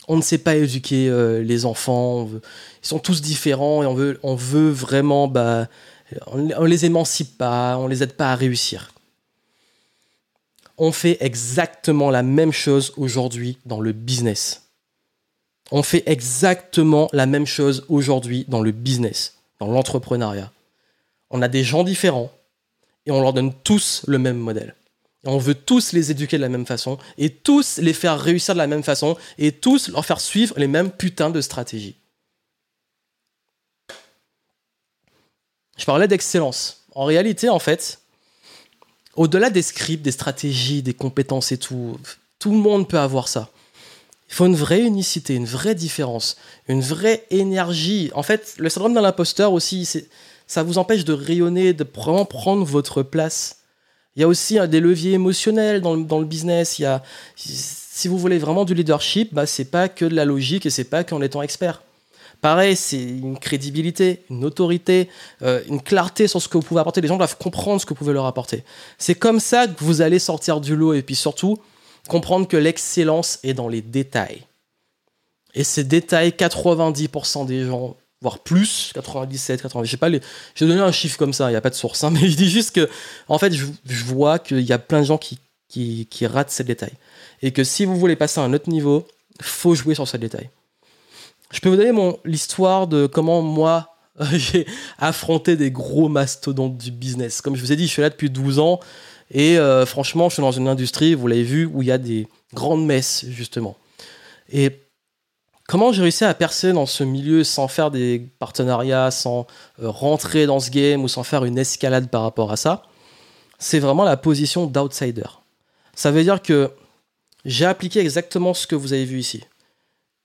ne sait pas éduquer euh, les enfants, ils sont tous différents et on veut, on veut vraiment, bah, on, les émancipe pas, on les aide pas à réussir. On fait exactement la même chose aujourd'hui dans le business. On fait exactement la même chose aujourd'hui dans le business, dans l'entrepreneuriat. On a des gens différents, et on leur donne tous le même modèle. on veut tous les éduquer de la même façon et tous les faire réussir de la même façon et tous leur faire suivre les mêmes putains de stratégies. Je parlais d'excellence. En réalité, en fait, au-delà des scripts, des stratégies, des compétences et tout, tout le monde peut avoir ça. Il faut une vraie unicité, une vraie différence, une vraie énergie. En fait, le syndrome de l'imposteur aussi, ça vous empêche de rayonner, de vraiment prendre votre place. Il y a aussi hein, des leviers émotionnels dans le, business. Il y a, si vous voulez vraiment du leadership, bah, c'est pas que de la logique et c'est pas qu'en étant expert. Pareil, c'est une crédibilité, une autorité, euh, une clarté sur ce que vous pouvez apporter. Les gens doivent comprendre ce que vous pouvez leur apporter. C'est comme ça que vous allez sortir du lot et puis surtout comprendre que l'excellence est dans les détails. Et ces détails, 90% des gens voire plus, 97, 80, je sais pas, j'ai donné un chiffre comme ça, il n'y a pas de source, hein, (laughs) mais je dis juste que, en fait, je, vois qu'il y a plein de gens qui, qui, qui, ratent ces détails. Et que si vous voulez passer à un autre niveau, faut jouer sur ces détails. Je peux vous donner mon, l'histoire de comment moi, (laughs) j'ai affronté des gros mastodontes du business. Comme je vous ai dit, je suis là depuis 12 ans, et euh, franchement, je suis dans une industrie, vous l'avez vu, où il y a des grandes messes, justement. Et Comment j'ai réussi à percer dans ce milieu sans faire des partenariats, sans euh, rentrer dans ce game ou sans faire une escalade par rapport à ça? C'est vraiment la position d'outsider. Ça veut dire que j'ai appliqué exactement ce que vous avez vu ici.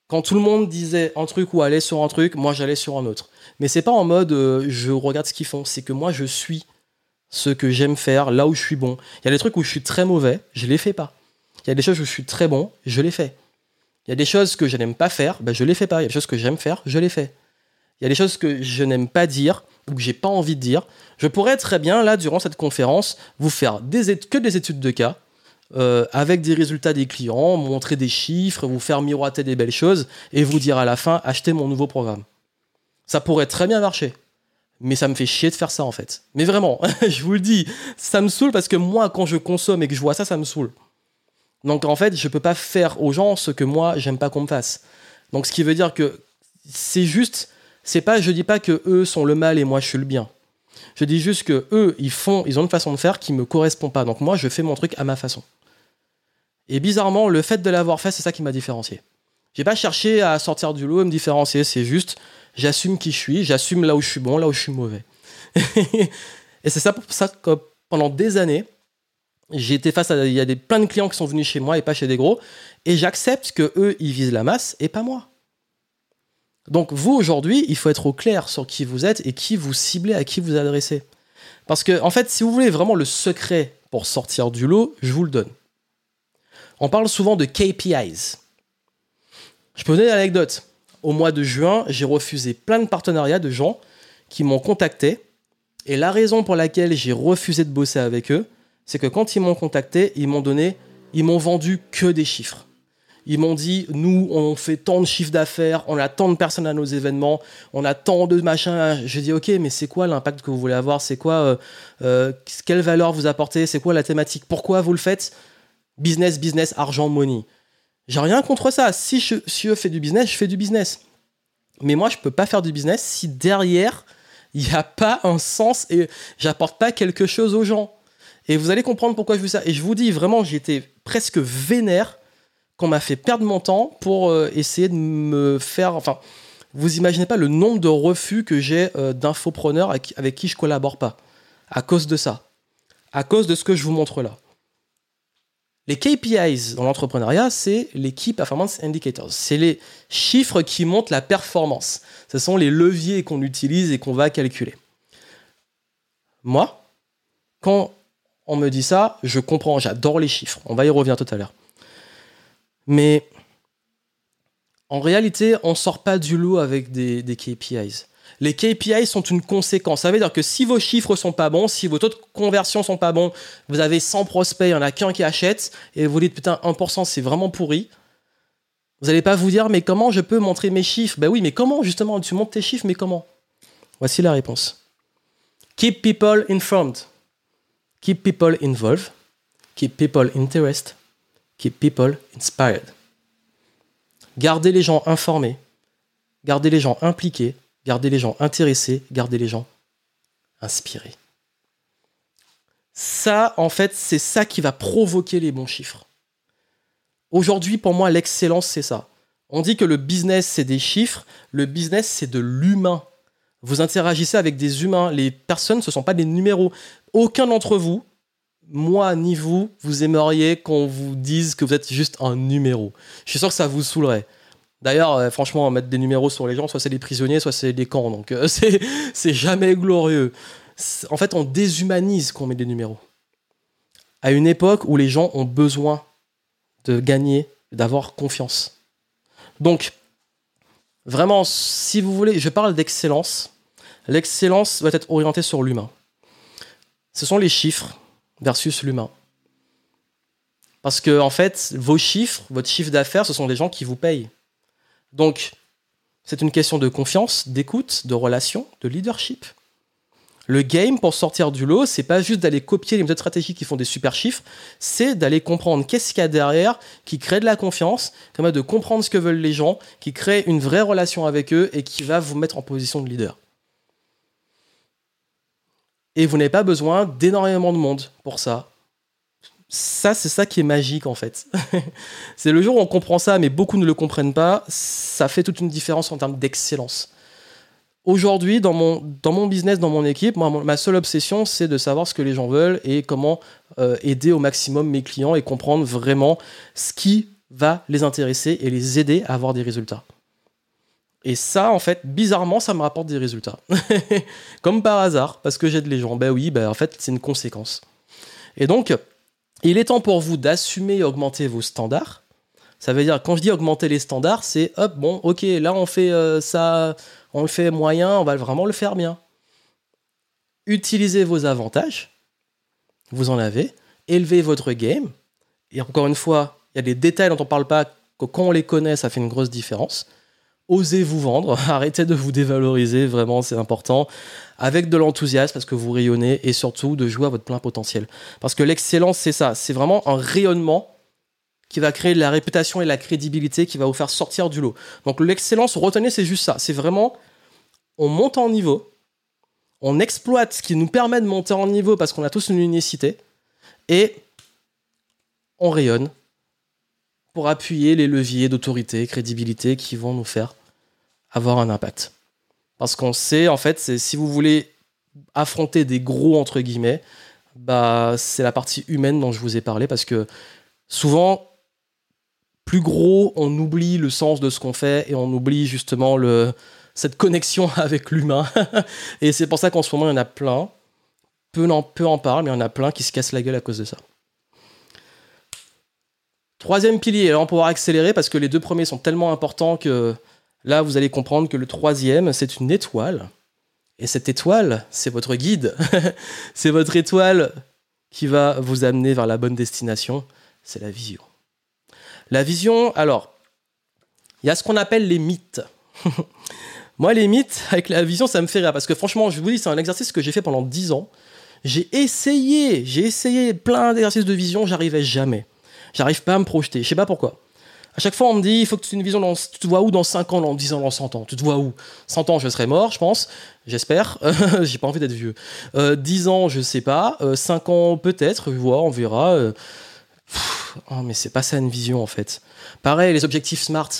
Quand tout le monde disait un truc ou allait sur un truc, moi j'allais sur un autre. Mais c'est pas en mode euh, je regarde ce qu'ils font, c'est que moi je suis ce que j'aime faire, là où je suis bon. Il y a des trucs où je suis très mauvais, je les fais pas. Il y a des choses où je suis très bon, je les fais. Il y a des choses que je n'aime pas faire, ben je les fais pas. Il y a des choses que j'aime faire, je les fais. Il y a des choses que je n'aime pas dire ou que j'ai pas envie de dire. Je pourrais très bien, là, durant cette conférence, vous faire que des études de cas, euh, avec des résultats des clients, montrer des chiffres, vous faire miroiter des belles choses, et vous dire à la fin, achetez mon nouveau programme. Ça pourrait très bien marcher. Mais ça me fait chier de faire ça, en fait. Mais vraiment, (laughs) je vous le dis, ça me saoule parce que moi, quand je consomme et que je vois ça, ça me saoule. Donc en fait, je peux pas faire aux gens ce que moi j'aime pas qu'on me fasse. Donc ce qui veut dire que c'est juste, c'est pas, je dis pas que eux sont le mal et moi je suis le bien. Je dis juste que eux, ils font, ils ont une façon de faire qui me correspond pas. Donc moi, je fais mon truc à ma façon. Et bizarrement, le fait de l'avoir fait, c'est ça qui m'a différencié. J'ai pas cherché à sortir du lot et me différencier. C'est juste, j'assume qui je suis, j'assume là où je suis bon, là où je suis mauvais. (laughs) et c'est ça pour ça que pendant des années, j'ai été face à il y a des plein de clients qui sont venus chez moi et pas chez des gros et j'accepte que eux ils visent la masse et pas moi. Donc vous aujourd'hui, il faut être au clair sur qui vous êtes et qui vous ciblez, à qui vous adressez. Parce que en fait, si vous voulez vraiment le secret pour sortir du lot, je vous le donne. On parle souvent de KPIs. Je peux vous donner une anecdote. Au mois de juin, j'ai refusé plein de partenariats de gens qui m'ont contacté. Et la raison pour laquelle j'ai refusé de bosser avec eux, c'est que quand ils m'ont contacté, ils m'ont donné, ils m'ont vendu que des chiffres. Ils m'ont dit, nous, on fait tant de chiffres d'affaires, on a tant de personnes à nos événements, on a tant de machins. J'ai dit, ok, mais c'est quoi l'impact que vous voulez avoir? C'est quoi, euh, euh, quelle valeur vous apportez? C'est quoi la thématique? Pourquoi vous le faites? Business, business, argent, money. J'ai rien contre ça. Si je, fais du business, je fais du business. Mais moi, je peux pas faire du business si derrière, il n'y a pas un sens et j'apporte pas quelque chose aux gens. Et vous allez comprendre pourquoi je fais ça. Et je vous dis vraiment, j'étais presque vénère qu'on m'a fait perdre mon temps pour euh, essayer de me faire. Enfin, vous imaginez pas le nombre de refus que j'ai euh, d'infopreneurs avec, avec, qui je collabore pas. À cause de ça. À cause de ce que je vous montre là. Les KPIs dans l'entrepreneuriat, c'est les Key Performance Indicators. C'est les chiffres qui montrent la performance. Ce sont les leviers qu'on utilise et qu'on va calculer. Moi, quand on me dit ça, je comprends, j'adore les chiffres. On va y revenir tout à l'heure. Mais en réalité, on ne sort pas du lot avec des, KPIs. Les KPI sont une conséquence. Ça veut dire que si vos chiffres sont pas bons, si vos taux de conversion sont pas bons, vous avez 100 prospects, il n'y en a qu'un qui achète, et vous dites putain, 1% c'est vraiment pourri. Vous n'allez pas vous dire mais comment je peux montrer mes chiffres? Ben oui, mais comment justement? Tu montes tes chiffres, mais comment? Voici la réponse. Keep people informed. Keep people involved. Keep people interested. Keep people inspired. Gardez les gens informés. Gardez les gens impliqués garder les gens intéressés, garder les gens inspirés. Ça, en fait, c'est ça qui va provoquer les bons chiffres. Aujourd'hui, pour moi, l'excellence, c'est ça. On dit que le business, c'est des chiffres, le business, c'est de l'humain. Vous interagissez avec des humains, les personnes, ce ne sont pas des numéros. Aucun d'entre vous, moi ni vous, vous aimeriez qu'on vous dise que vous êtes juste un numéro. Je suis sûr que ça vous saoulerait. D'ailleurs, euh, franchement, mettre des numéros sur les gens, soit c'est des prisonniers, soit c'est des camps. Donc, euh, (laughs) c'est jamais glorieux. En fait, on déshumanise qu'on met des numéros. À une époque où les gens ont besoin de gagner, d'avoir confiance. Donc, vraiment, si vous voulez, je parle d'excellence. L'excellence doit être orientée sur l'humain. Ce sont les chiffres versus l'humain. Parce que, en fait, vos chiffres, votre chiffre d'affaires, ce sont des gens qui vous payent. Donc, c'est une question de confiance, d'écoute, de relation, de leadership. Le game pour sortir du lot, c'est pas juste d'aller copier les méthodes stratégiques qui font des super chiffres, c'est d'aller comprendre qu'est-ce qu'il y a derrière, qui crée de la confiance, de comprendre ce que veulent les gens, qui crée une vraie relation avec eux et qui va vous mettre en position de leader. Et vous n'avez pas besoin d'énormément de monde pour ça ça, c'est ça qui est magique en fait. (laughs) c'est le jour où on comprend ça, mais beaucoup ne le comprennent pas, ça fait toute une différence en termes d'excellence. Aujourd'hui, dans mon, dans mon business, dans mon équipe, ma seule obsession, c'est de savoir ce que les gens veulent et comment euh, aider au maximum mes clients et comprendre vraiment ce qui va les intéresser et les aider à avoir des résultats. Et ça, en fait, bizarrement, ça me rapporte des résultats. (laughs) Comme par hasard, parce que j'aide les gens. Ben oui, ben en fait, c'est une conséquence. Et donc, il est temps pour vous d'assumer et augmenter vos standards. Ça veut dire, quand je dis augmenter les standards, c'est hop, bon, ok, là on fait euh, ça, on le fait moyen, on va vraiment le faire bien. Utilisez vos avantages, vous en avez, élevez votre game. Et encore une fois, il y a des détails dont on ne parle pas, que quand on les connaît, ça fait une grosse différence osez vous vendre, (laughs) arrêtez de vous dévaloriser, vraiment c'est important, avec de l'enthousiasme parce que vous rayonnez et surtout de jouer à votre plein potentiel. Parce que l'excellence c'est ça, c'est vraiment un rayonnement qui va créer de la réputation et la crédibilité qui va vous faire sortir du lot. Donc l'excellence, retenez, c'est juste ça, c'est vraiment on monte en niveau, on exploite ce qui nous permet de monter en niveau parce qu'on a tous une unicité et on rayonne pour appuyer les leviers d'autorité, crédibilité qui vont nous faire avoir un impact. Parce qu'on sait, en fait, si vous voulez affronter des gros entre guillemets, bah c'est la partie humaine dont je vous ai parlé parce que souvent plus gros, on oublie le sens de ce qu'on fait et on oublie justement le, cette connexion (laughs) avec l'humain. et c'est pour ça qu'en ce moment, il y en a plein. Peu en, peu en mais il y en a plein qui se cassent la gueule à cause de ça. Troisième pilier, alors on pourra accélérer parce que les deux premiers sont tellement importants que là, vous allez comprendre que le troisième, c'est une étoile. Et cette étoile, c'est votre guide. (laughs) c'est votre étoile qui va vous amener vers la bonne destination. C'est la vision. La vision, alors, il y a ce qu'on appelle les mythes. (laughs) Moi, les mythes, avec la vision, ça me fait rire. Parce que franchement, je vous dis, c'est un exercice que j'ai fait pendant 10 ans. J'ai essayé, j'ai essayé plein d'exercices de vision, j'arrivais jamais. J'arrive pas à me projeter. Je sais pas pourquoi. À chaque fois, on me dit, il faut que tu aies une vision dans, tu te vois où dans 5 ans, dans 10 ans, dans 100 ans? Tu te vois où? 100 ans, je serai mort, je pense. J'espère. (laughs) J'ai pas envie d'être vieux. 10 euh, ans, je sais pas. 5 euh, ans, peut-être. on verra. Euh. oh, mais c'est pas ça une vision, en fait. Pareil, les objectifs SMART.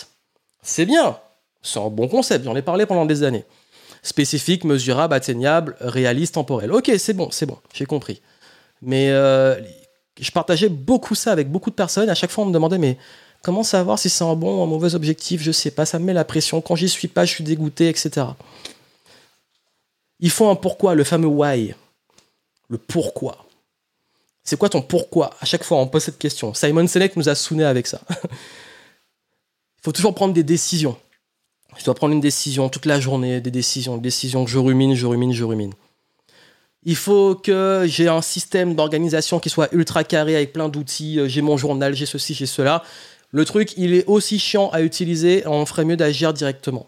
C'est bien. C'est un bon concept. J'en ai parlé pendant des années. Spécifique, mesurable, atteignable, réaliste, temporel. Ok, c'est bon, c'est bon. J'ai compris. Mais je partageais beaucoup ça avec beaucoup de personnes. À chaque fois, on me demandait, mais comment savoir si c'est un bon ou un mauvais objectif? Je sais pas, ça me met la pression. Quand j'y suis pas, je suis dégoûté, etc. Il faut un pourquoi, le fameux why. Le pourquoi. C'est quoi ton pourquoi? À chaque fois, on pose cette question. Simon Sinek nous a sonné avec ça. (laughs) Il faut toujours prendre des décisions. Je dois prendre une décision toute la journée, des décisions, des décisions, je rumine, je rumine, je rumine. Il faut que j'ai un système d'organisation qui soit ultra carré avec plein d'outils. J'ai mon journal, j'ai ceci, j'ai cela. Le truc, il est aussi chiant à utiliser, on ferait mieux d'agir directement.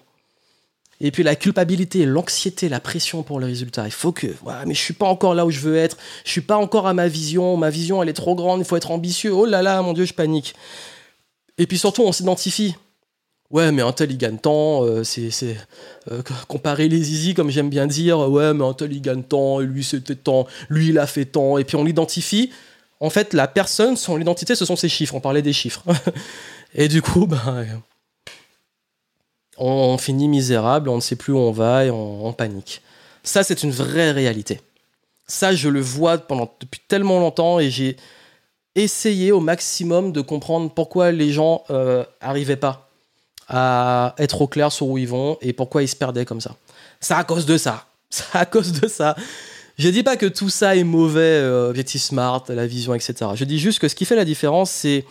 Et puis la culpabilité, l'anxiété, la pression pour le résultat. Il faut que, voilà, mais je suis pas encore là où je veux être. Je suis pas encore à ma vision. Ma vision, elle est trop grande. Il faut être ambitieux. Oh là là, mon Dieu, je panique. Et puis surtout, on s'identifie. Ouais, mais un tel, il gagne tant. Euh, c'est euh, comparer les easy, comme j'aime bien dire. Ouais, mais un tel, il gagne tant. Et lui, c'était tant. Lui, il a fait tant. Et puis on l'identifie. En fait, la personne, son identité, ce sont ses chiffres. On parlait des chiffres. (laughs) et du coup, ben on finit misérable, on ne sait plus où on va et on, panique. Ça, c'est une vraie réalité. Ça, je le vois depuis tellement longtemps et j'ai essayé au maximum de comprendre pourquoi les gens n'arrivaient euh, pas à être au clair sur où ils vont et pourquoi ils se perdaient comme ça. C'est à cause de ça. (laughs) C'est à cause de ça. Je dis pas que tout ça est mauvais, euh, objectif smart, la vision, etc. Je dis juste que ce qui fait la différence, c'est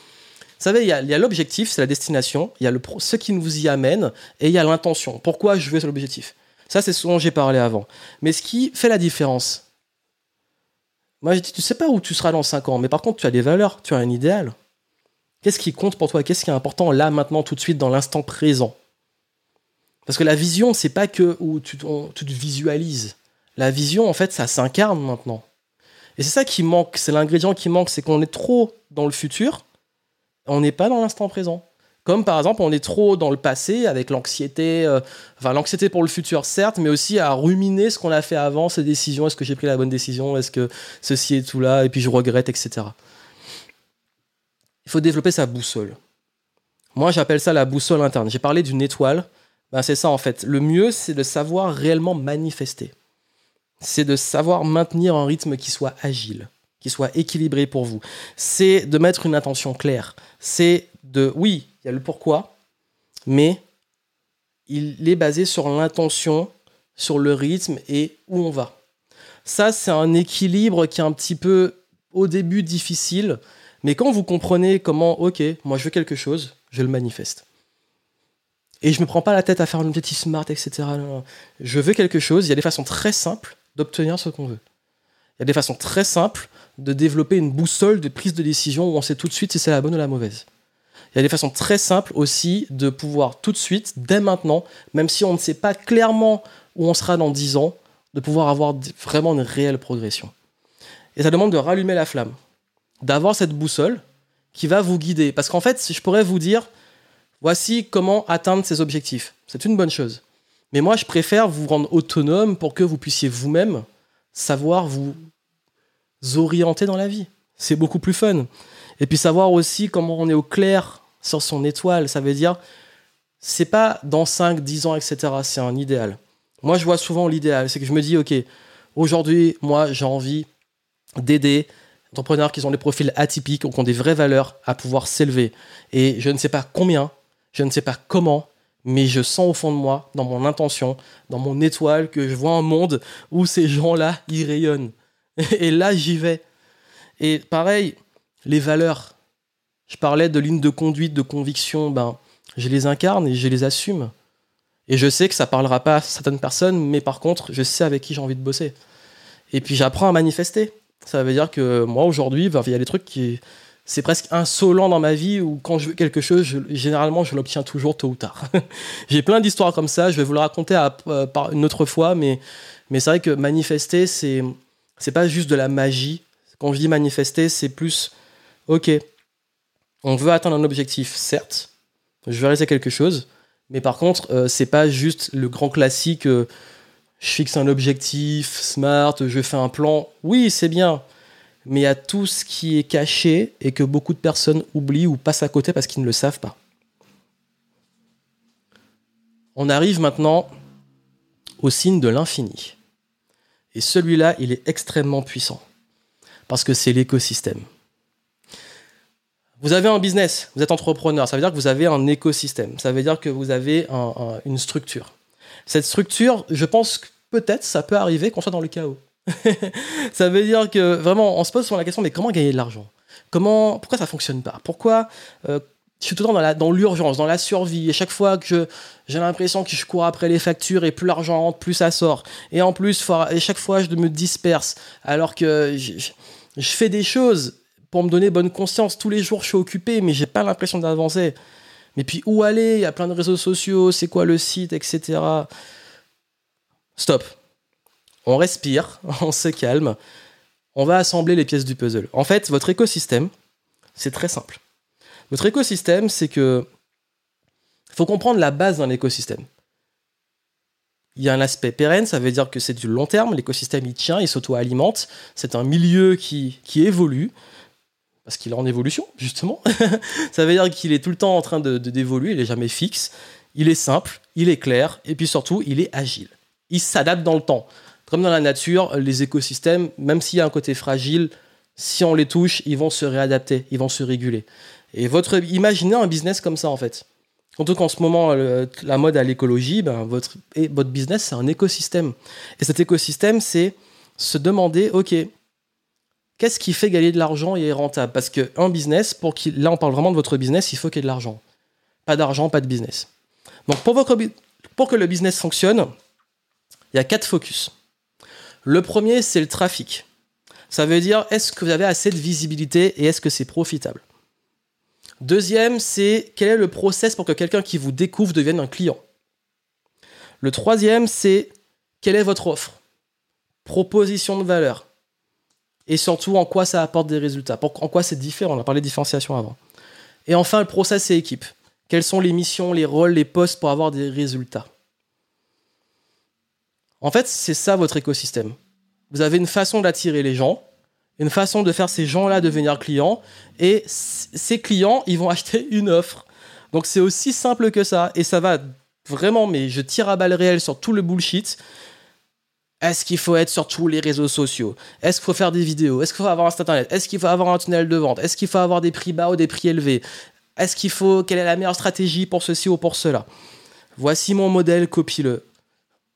vous savez, il y a, l'objectif, c'est la destination, il y a le, ce qui nous y amène, et il y a l'intention. Pourquoi je veux sur l'objectif? Ça, c'est ce dont j'ai parlé avant. Mais ce qui fait la différence, moi, je dis, tu sais pas où tu seras dans 5 ans, mais par contre, tu as des valeurs, tu as un idéal. Qu'est-ce qui compte pour toi? Qu'est-ce qui est important là, maintenant, tout de suite, dans l'instant présent? Parce que la vision, c'est pas que où tu, te visualises. La vision, en fait, ça s'incarne maintenant. Et c'est ça qui manque, c'est l'ingrédient qui manque, c'est qu'on est trop dans le futur on n'est pas dans l'instant présent. Comme par exemple, on est trop dans le passé avec l'anxiété, euh, enfin l'anxiété pour le futur, certes, mais aussi à ruminer ce qu'on a fait avant, ces décisions. Est-ce que j'ai pris la bonne décision Est-ce que ceci est tout là Et puis je regrette, etc. Il faut développer sa boussole. Moi, j'appelle ça la boussole interne. J'ai parlé d'une étoile. Ben, c'est ça en fait. Le mieux, c'est de savoir réellement manifester. C'est de savoir maintenir un rythme qui soit agile qui soit équilibré pour vous. C'est de mettre une intention claire. C'est de, oui, il y a le pourquoi, mais il est basé sur l'intention, sur le rythme et où on va. Ça, c'est un équilibre qui est un petit peu au début difficile, mais quand vous comprenez comment, ok, moi je veux quelque chose, je le manifeste. Et je me prends pas la tête à faire un objectif smart, etc. Je veux quelque chose, il y a des façons très simples d'obtenir ce qu'on veut. Il y a des façons très simples de développer une boussole de prise de décision où on sait tout de suite si c'est la bonne ou la mauvaise. Il y a des façons très simples aussi de pouvoir tout de suite, dès maintenant, même si on ne sait pas clairement où on sera dans 10 ans, de pouvoir avoir vraiment une réelle progression. Et ça demande de rallumer la flamme, d'avoir cette boussole qui va vous guider. Parce qu'en fait, si je pourrais vous dire, voici comment atteindre ces objectifs, c'est une bonne chose. Mais moi, je préfère vous rendre autonome pour que vous puissiez vous-même savoir vous orienter dans la vie. C'est beaucoup plus fun. Et puis savoir aussi comment on est au clair sur son étoile, ça veut dire, c'est pas dans 5, 10 ans, etc. C'est un idéal. Moi, je vois souvent l'idéal, c'est que je me dis, ok, aujourd'hui, moi, j'ai envie d'aider entrepreneurs qui ont des profils atypiques, qui ont des vraies valeurs à pouvoir s'élever. Et je ne sais pas combien, je ne sais pas comment, mais je sens au fond de moi, dans mon intention, dans mon étoile, que je vois un monde où ces gens-là, ils rayonnent. (laughs) Et là, j'y vais. Et pareil, les valeurs. Je parlais de lignes de conduite, de conviction. Ben, je les incarne et je les assume. Et je sais que ça parlera pas à certaines personnes, mais par contre, je sais avec qui j'ai envie de bosser. Et puis j'apprends à manifester. Ça veut dire que moi, aujourd'hui, il y a des trucs qui. C'est presque insolent dans ma vie où quand je veux quelque chose, généralement, je l'obtiens toujours tôt ou tard. (laughs) j'ai plein d'histoires comme ça, je vais vous le raconter à, euh, une autre fois, mais, mais c'est vrai que manifester, c'est c'est pas juste de la magie. Quand je dis manifester, c'est plus ok, on veut atteindre un objectif, certes, je veux réaliser quelque chose, mais par contre, euh, c'est pas juste le grand classique euh, je fixe un objectif smart, je fais un plan. Oui, c'est bien, mais il y a tout ce qui est caché et que beaucoup de personnes oublient ou passent à côté parce qu'ils ne le savent pas. On arrive maintenant au signe de l'infini. Et celui-là, il est extrêmement puissant. Parce que c'est l'écosystème. Vous avez un business, vous êtes entrepreneur, ça veut dire que vous avez un écosystème, ça veut dire que vous avez une structure. Cette structure, je pense que peut-être ça peut arriver qu'on soit dans le chaos. (laughs) ça veut dire que vraiment, on se pose sur la question, mais comment gagner de l'argent? Comment, pourquoi ça fonctionne pas? Pourquoi, euh, je suis tout le temps dans l'urgence, dans, la survie. Et chaque fois que j'ai l'impression que je cours après les factures et plus l'argent rentre, plus ça sort. Et en plus, et chaque fois, je me disperse. Alors que je, je, fais des choses pour me donner bonne conscience. Tous les jours, je suis occupé, mais j'ai pas l'impression d'avancer. Mais puis, où aller? Il y a plein de réseaux sociaux, c'est quoi le site, etc. Stop. On respire, (laughs) on se calme. On va assembler les pièces du puzzle. En fait, votre écosystème, c'est très simple votre écosystème, c'est que faut comprendre la base d'un écosystème. Il y a un aspect pérenne, ça veut dire que c'est du long terme, l'écosystème il tient, il s'auto-alimente, c'est un milieu qui, qui évolue, parce qu'il est en évolution, justement. (laughs) ça veut dire qu'il est tout le temps en train de, d'évoluer, il est jamais fixe, il est simple, il est clair, et puis surtout, il est agile. Il s'adapte dans le temps. Comme dans la nature, les écosystèmes, même s'il y a un côté fragile, si on les touche, ils vont se réadapter, ils vont se réguler. Et votre, imaginez un business comme ça en fait. Surtout qu'en ce moment, la mode à l'écologie, ben, votre, votre business, c'est un écosystème. Et cet écosystème, c'est se demander, OK, qu'est-ce qui fait gagner de l'argent et est rentable? Parce qu'un business, pour qu'il, là on parle vraiment de votre business, il faut qu'il y ait de l'argent. Pas d'argent, pas de business. Donc pour, pour que le business fonctionne, il y a quatre focus. Le premier, c'est le trafic. Ça veut dire, est-ce que vous avez assez de visibilité et est-ce que c'est profitable? Deuxième, c'est quel est le process pour que quelqu'un qui vous découvre devienne un client? Le troisième, c'est quelle est votre offre, proposition de valeur, et surtout en quoi ça apporte des résultats, en quoi c'est différent? On a parlé de différenciation avant. Et enfin, le process et équipe. Quelles sont les missions, les rôles, les postes pour avoir des résultats? En fait, c'est ça votre écosystème. Vous avez une façon d'attirer les gens, une façon de faire ces gens-là devenir clients. Et ces clients, ils vont (laughs) acheter une offre. Donc c'est aussi simple que ça. Et ça va vraiment, mais je tire à balles réelles sur tout le bullshit. Est-ce qu'il faut être sur tous les réseaux sociaux? Est-ce qu'il faut faire des vidéos? Est-ce qu'il faut avoir un site internet? Est-ce qu'il faut avoir un tunnel de vente? Est-ce qu'il faut avoir des prix bas ou des prix élevés? Est-ce qu'il faut quelle est la meilleure stratégie pour ceci ou pour cela? Voici mon modèle, copie-le.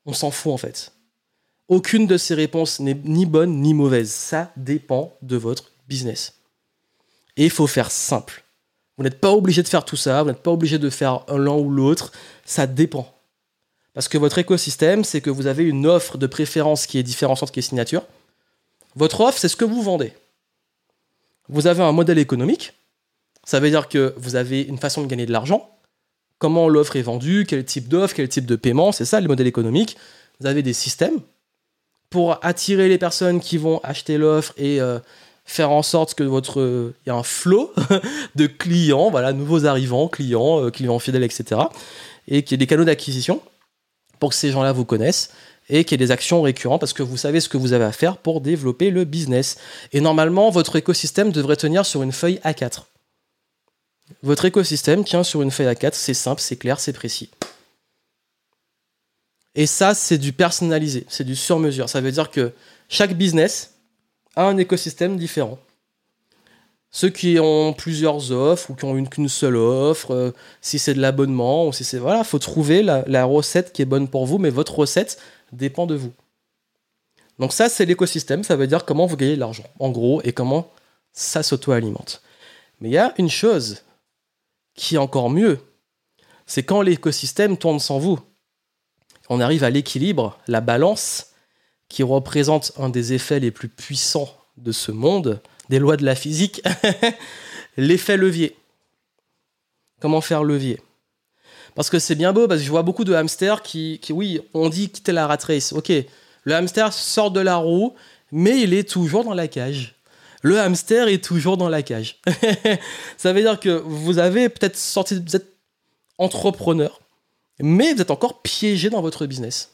On s'en fout en fait. Aucune de ces réponses n'est ni bonne ni mauvaise. Ça dépend de votre business. Et il faut faire simple. Vous n'êtes pas obligé de faire tout ça, vous n'êtes pas obligé de faire l'un ou l'autre. Ça dépend. Parce que votre écosystème, c'est que vous avez une offre de préférence qui est différenciante, qui est signature. Votre offre, c'est ce que vous vendez. Vous avez un modèle économique. Ça veut dire que vous avez une façon de gagner de l'argent. Comment l'offre est vendue, quel type d'offre, quel type de paiement, c'est ça le modèle économique. Vous avez des systèmes pour attirer les personnes qui vont acheter l'offre et euh, faire en sorte que votre y a un flot (laughs) de clients, voilà, nouveaux arrivants, clients, euh, clients fidèles, etc. Et qu'il y ait des canaux d'acquisition pour que ces gens-là vous connaissent et qu'il y ait des actions récurrentes parce que vous savez ce que vous avez à faire pour développer le business. Et normalement, votre écosystème devrait tenir sur une feuille A4. Votre écosystème tient sur une feuille A4, c'est simple, c'est clair, c'est précis. Et ça, c'est du personnalisé, c'est du sur-mesure. Ça veut dire que chaque business a un écosystème différent. Ceux qui ont plusieurs offres ou qui ont une qu'une seule offre, euh, si c'est de l'abonnement ou si c'est voilà, faut trouver la, la, recette qui est bonne pour vous, mais votre recette dépend de vous. Donc ça, c'est l'écosystème. Ça veut dire comment vous gagnez de l'argent, en gros, et comment ça s'auto-alimente. Mais il y a une chose qui est encore mieux, c'est quand l'écosystème tourne sans vous on arrive à l'équilibre, la balance, qui représente un des effets les plus puissants de ce monde, des lois de la physique, (laughs) l'effet levier. Comment faire levier? Parce que c'est bien beau, parce que je vois beaucoup de hamsters qui, oui, on dit quitter la rat race. Ok, le hamster sort de la roue, mais il est toujours dans la cage. Le hamster est toujours dans la cage. (laughs) Ça veut dire que vous avez peut-être sorti, vous êtes entrepreneur, mais vous êtes encore piégé dans votre business.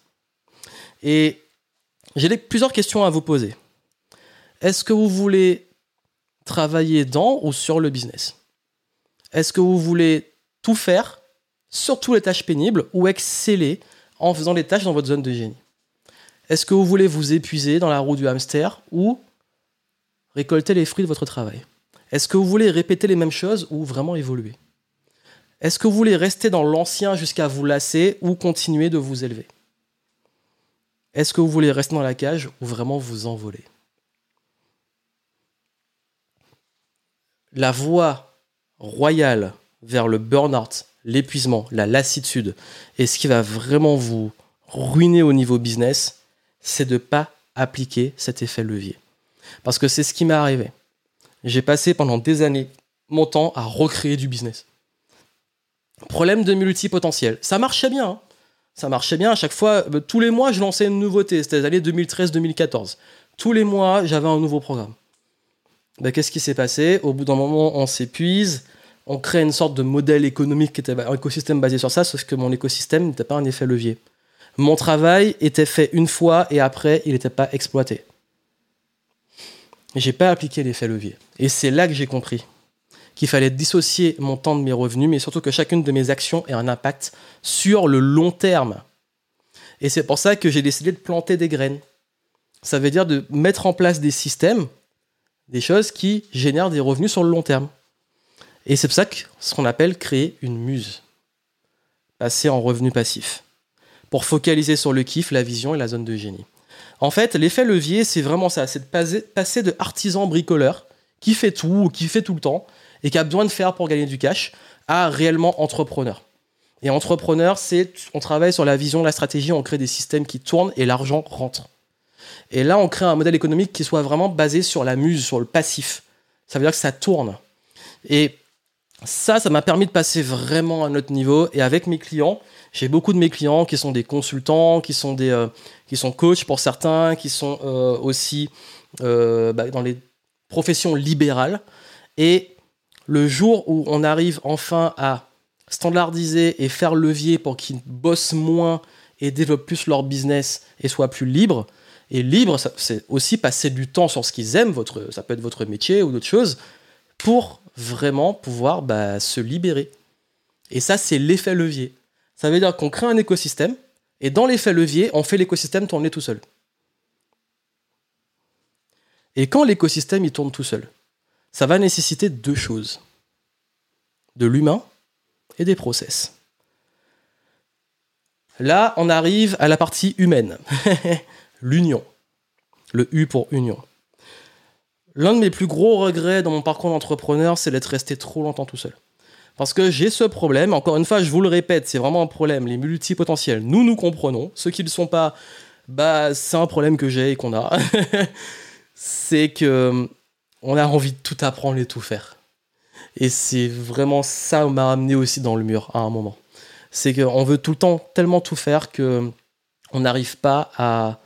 Et j'ai plusieurs questions à vous poser. Est-ce que vous voulez travailler dans ou sur le business. Est-ce que vous voulez tout faire, surtout les tâches pénibles, ou exceller en faisant les tâches dans votre zone de génie? Est-ce que vous voulez vous épuiser dans la roue du hamster ou récolter les fruits de votre travail? Est-ce que vous voulez répéter les mêmes choses ou vraiment évoluer? Est-ce que vous voulez rester dans l'ancien jusqu'à vous lasser ou continuer de vous élever? Est-ce que vous voulez rester dans la cage ou vraiment vous envoler? La voie royale vers le burn-out, l'épuisement, la lassitude, et ce qui va vraiment vous ruiner au niveau business, c'est de ne pas appliquer cet effet levier. Parce que c'est ce qui m'est arrivé. J'ai passé pendant des années mon temps à recréer du business. Problème de multipotentiel. Ça marchait bien. Hein. ça marchait bien. À chaque fois, euh, tous les mois, je lançais une nouveauté. C'était les années 2013-2014. Tous les mois, j'avais un nouveau programme. Ben, Qu'est-ce qui s'est passé Au bout d'un moment, on s'épuise. On crée une sorte de modèle économique qui était un écosystème basé sur ça, sauf que mon écosystème n'était pas un effet levier. Mon travail était fait une fois et après, il n'était pas exploité. J'ai pas appliqué l'effet levier. Et c'est là que j'ai compris qu'il fallait dissocier mon temps de mes revenus, mais surtout que chacune de mes actions ait un impact sur le long terme. Et c'est pour ça que j'ai décidé de planter des graines. Ça veut dire de mettre en place des systèmes, des choses qui génèrent des revenus sur le long terme. Et c'est pour ça que ce qu'on appelle créer une muse, passer en revenu passif, pour focaliser sur le kiff, la vision et la zone de génie. En fait, l'effet levier, c'est vraiment ça, c'est de passer de artisan bricoleur qui fait tout, qui fait tout le temps, et qui a besoin de faire pour gagner du cash, à réellement entrepreneur. Et entrepreneur, c'est on travaille sur la vision, la stratégie, on crée des systèmes qui tournent et l'argent rentre. Et là, on crée un modèle économique qui soit vraiment basé sur la muse, sur le passif. Ça veut dire que ça tourne. Et ça, ça m'a permis de passer vraiment à un autre niveau. Et avec mes clients, j'ai beaucoup de mes clients qui sont des consultants, qui sont des, euh, qui sont coachs pour certains, qui sont euh, aussi euh, bah, dans les professions libérales. Et le jour où on arrive enfin à standardiser et faire levier pour qu'ils bossent moins et développent plus leur business et soient plus libres, et libre, c'est aussi passer du temps sur ce qu'ils aiment, votre, ça peut être votre métier ou d'autres choses, pour vraiment pouvoir bah, se libérer. Et ça, c'est l'effet levier. Ça veut dire qu'on crée un écosystème, et dans l'effet levier, on fait l'écosystème tourner tout seul. Et quand l'écosystème il tourne tout seul, ça va nécessiter deux choses. De l'humain et des process. Là, on arrive à la partie humaine. (laughs) L'union. Le U pour union. L'un de mes plus gros regrets dans mon parcours d'entrepreneur, c'est d'être resté trop longtemps tout seul. Parce que j'ai ce problème, encore une fois, je vous le répète, c'est vraiment un problème. Les multipotentiels, nous nous comprenons. Ceux qui ne le sont pas, bah, c'est un problème que j'ai et qu'on a. (laughs) c'est que on a envie de tout apprendre et tout faire. Et c'est vraiment ça qui m'a amené aussi dans le mur à un moment. C'est qu'on veut tout le temps tellement tout faire que on n'arrive pas à,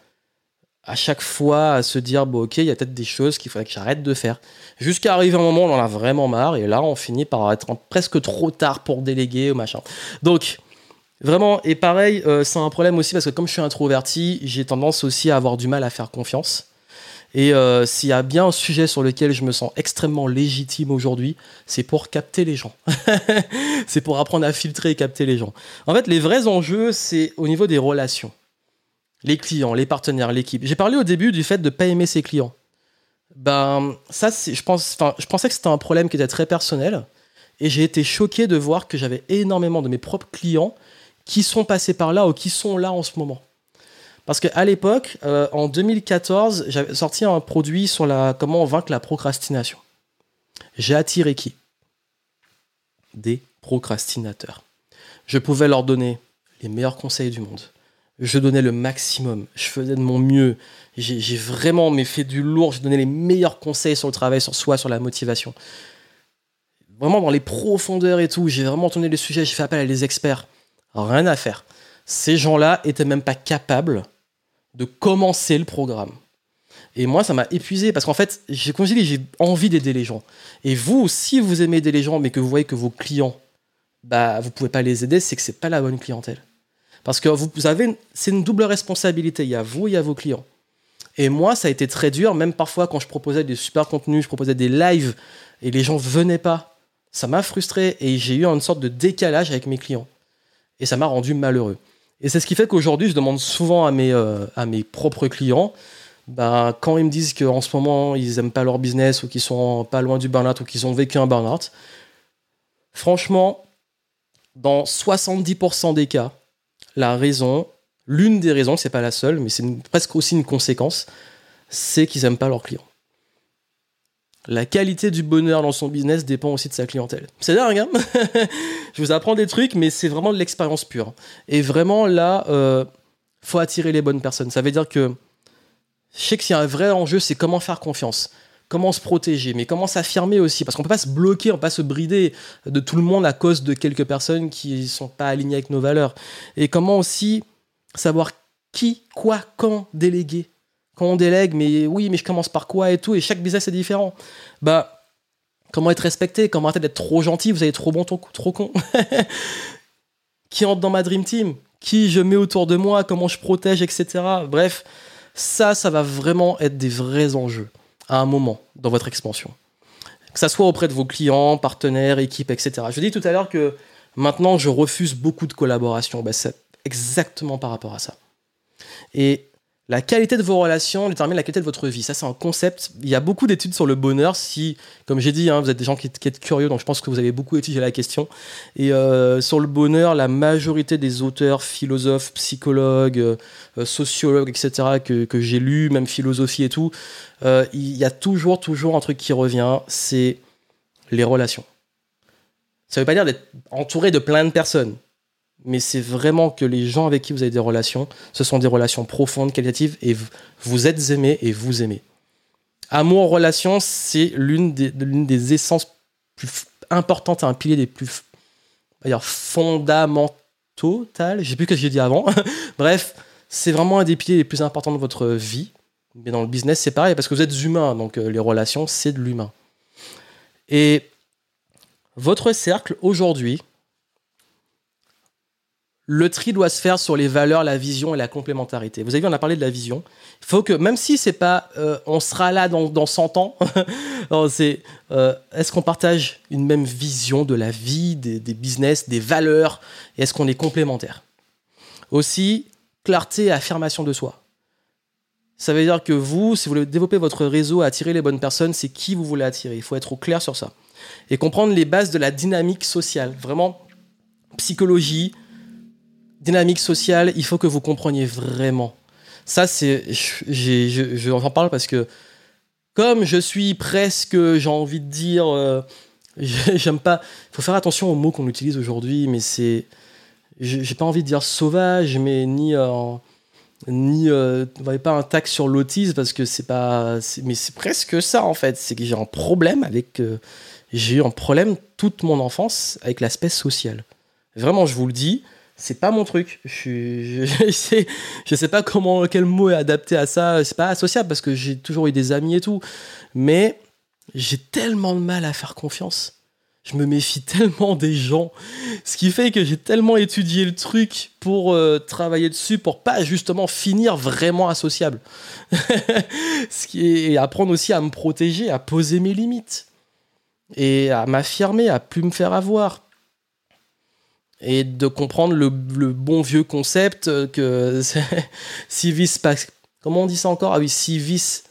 à chaque fois à se dire bon ok il y a peut-être des choses qu'il faudrait que j'arrête de faire jusqu'à arriver un moment où on en a vraiment marre et là on finit par être presque trop tard pour déléguer ou machin donc vraiment et pareil euh, c'est un problème aussi parce que comme je suis introverti j'ai tendance aussi à avoir du mal à faire confiance et euh, s'il y a bien un sujet sur lequel je me sens extrêmement légitime aujourd'hui, c'est pour capter les gens. (laughs) c'est pour apprendre à filtrer et capter les gens. En fait, les vrais enjeux, c'est au niveau des relations. Les clients, les partenaires, l'équipe. J'ai parlé au début du fait de ne pas aimer ses clients. Ben, ça, je, pense, je pensais que c'était un problème qui était très personnel. Et j'ai été choqué de voir que j'avais énormément de mes propres clients qui sont passés par là ou qui sont là en ce moment. Parce qu'à l'époque, euh, en 2014, j'avais sorti un produit sur la comment vaincre la procrastination. J'ai attiré qui? Des procrastinateurs. Je pouvais leur donner les meilleurs conseils du monde je donnais le maximum, je faisais de mon mieux, j'ai vraiment fait du lourd, je donnais les meilleurs conseils sur le travail, sur soi, sur la motivation. Vraiment dans les profondeurs et tout, j'ai vraiment tourné les sujets, j'ai fait appel à des experts. Rien à faire. Ces gens-là étaient même pas capables de commencer le programme. Et moi, ça m'a épuisé parce qu'en fait, j'ai j'ai envie d'aider les gens. Et vous, si vous aimez aider les gens, mais que vous voyez que vos clients, bah, vous pouvez pas les aider, c'est que c'est pas la bonne clientèle. Parce que vous avez, c'est une double responsabilité. Il y a vous et il y a vos clients. Et moi, ça a été très dur, même parfois quand je proposais des super contenus, je proposais des lives et les gens venaient pas. Ça m'a frustré et j'ai eu une sorte de décalage avec mes clients. Et ça m'a rendu malheureux. Et c'est ce qui fait qu'aujourd'hui, je demande souvent à mes, euh, à mes propres clients, ben, quand ils me disent qu'en ce moment, ils n'aiment pas leur business ou qu'ils sont pas loin du burn-out ou qu'ils ont vécu un burn-out, franchement, dans 70% des cas, la raison, l'une des raisons, c'est pas la seule, mais c'est presque aussi une conséquence, c'est qu'ils n'aiment pas leurs clients. la qualité du bonheur dans son business dépend aussi de sa clientèle. C'est dingue, hein (laughs) Je vous apprends des trucs, mais c'est vraiment de l'expérience pure. Et vraiment, là, euh, faut attirer les bonnes personnes. Ça veut dire que je sais qu'il y a un vrai enjeu, c'est comment faire confiance, comment se protéger, mais comment s'affirmer aussi, parce qu'on peut pas se bloquer, on peut pas se brider de tout le monde à cause de quelques personnes qui sont pas alignées avec nos valeurs. Et comment aussi savoir qui, quoi, quand déléguer quand on délègue, mais oui, mais je commence par quoi et tout, et chaque business est différent. Bah, comment être respecté, comment arrêter d'être trop gentil, vous avez trop bon, trop con. (laughs) qui entre dans ma Dream Team, qui je mets autour de moi, comment je protège, etc. Bref, ça, ça va vraiment être des vrais enjeux à un moment dans votre expansion. Que ça soit auprès de vos clients, partenaires, équipes, etc. Je dis tout à l'heure que maintenant, je refuse beaucoup de collaborations. Bah, c'est exactement par rapport à ça. Et la qualité de vos relations détermine la qualité de votre vie. Ça, c'est un concept. Il y a beaucoup d'études sur le bonheur. Si, comme j'ai dit, hein, vous êtes des gens qui, êtes curieux, donc je pense que vous avez beaucoup étudié la question. Et euh, sur le bonheur, la majorité des auteurs, philosophes, psychologues, euh, sociologues, etc., que, j'ai lus, même philosophie et tout, euh, il y a toujours, toujours un truc qui revient, c'est les relations. Ça ne veut pas dire d'être entouré de plein de personnes mais c'est vraiment que les gens avec qui vous avez des relations, ce sont des relations profondes, qualitatives, et vous êtes aimé et vous aimez. Amour, relation, c'est l'une des, des essences plus importantes, un pilier des plus fondamentaux. Je sais plus ce que j'ai dit avant. (laughs) Bref, c'est vraiment un des piliers les plus importants de votre vie. Mais dans le business, c'est pareil, parce que vous êtes humain, donc euh, les relations, c'est de l'humain. Et votre cercle, aujourd'hui, le tri doit se faire sur les valeurs, la vision et la complémentarité. Vous avez vu, on a parlé de la vision. Il faut que, même si c'est pas, euh, on sera là dans, dans 100 ans, (laughs) c'est, euh, est-ce qu'on partage une même vision de la vie, des, business, des valeurs, est-ce qu'on est complémentaires? Aussi, clarté et affirmation de soi. Ça veut dire que vous, si vous voulez développer votre réseau, attirer les bonnes personnes, c'est qui vous voulez attirer. Il faut être au clair sur ça. Et comprendre les bases de la dynamique sociale. Vraiment, psychologie, dynamique sociale, il faut que vous compreniez vraiment. Ça, c'est. Je, je, en parle parce que, comme je suis presque, j'ai envie de dire. Euh, (laughs) j'aime pas. Il faut faire attention aux mots qu'on utilise aujourd'hui, mais c'est. J'ai pas envie de dire sauvage, mais ni. Euh, ni euh, pas un tac sur l'autisme parce que c'est pas mais c'est presque ça en fait c'est que j'ai un problème avec euh, j'ai eu un problème toute mon enfance avec l'aspect social vraiment je vous le dis c'est pas mon truc. Je, (laughs) je, sais, je sais pas comment, quel mot est adapté à ça. C'est pas associable parce que j'ai toujours eu des amis et tout. Mais j'ai tellement de mal à faire confiance. Je me méfie (laughs) tellement des gens. Ce qui fait que j'ai tellement étudié le truc pour euh, travailler dessus, pour pas justement finir vraiment associable. (laughs) Ce qui est, et apprendre aussi à me protéger, à poser mes limites. Et à m'affirmer, à plus me faire avoir et de comprendre le, bon vieux concept que (laughs) civis pax. Comment on dit ça encore? Ah oui, civis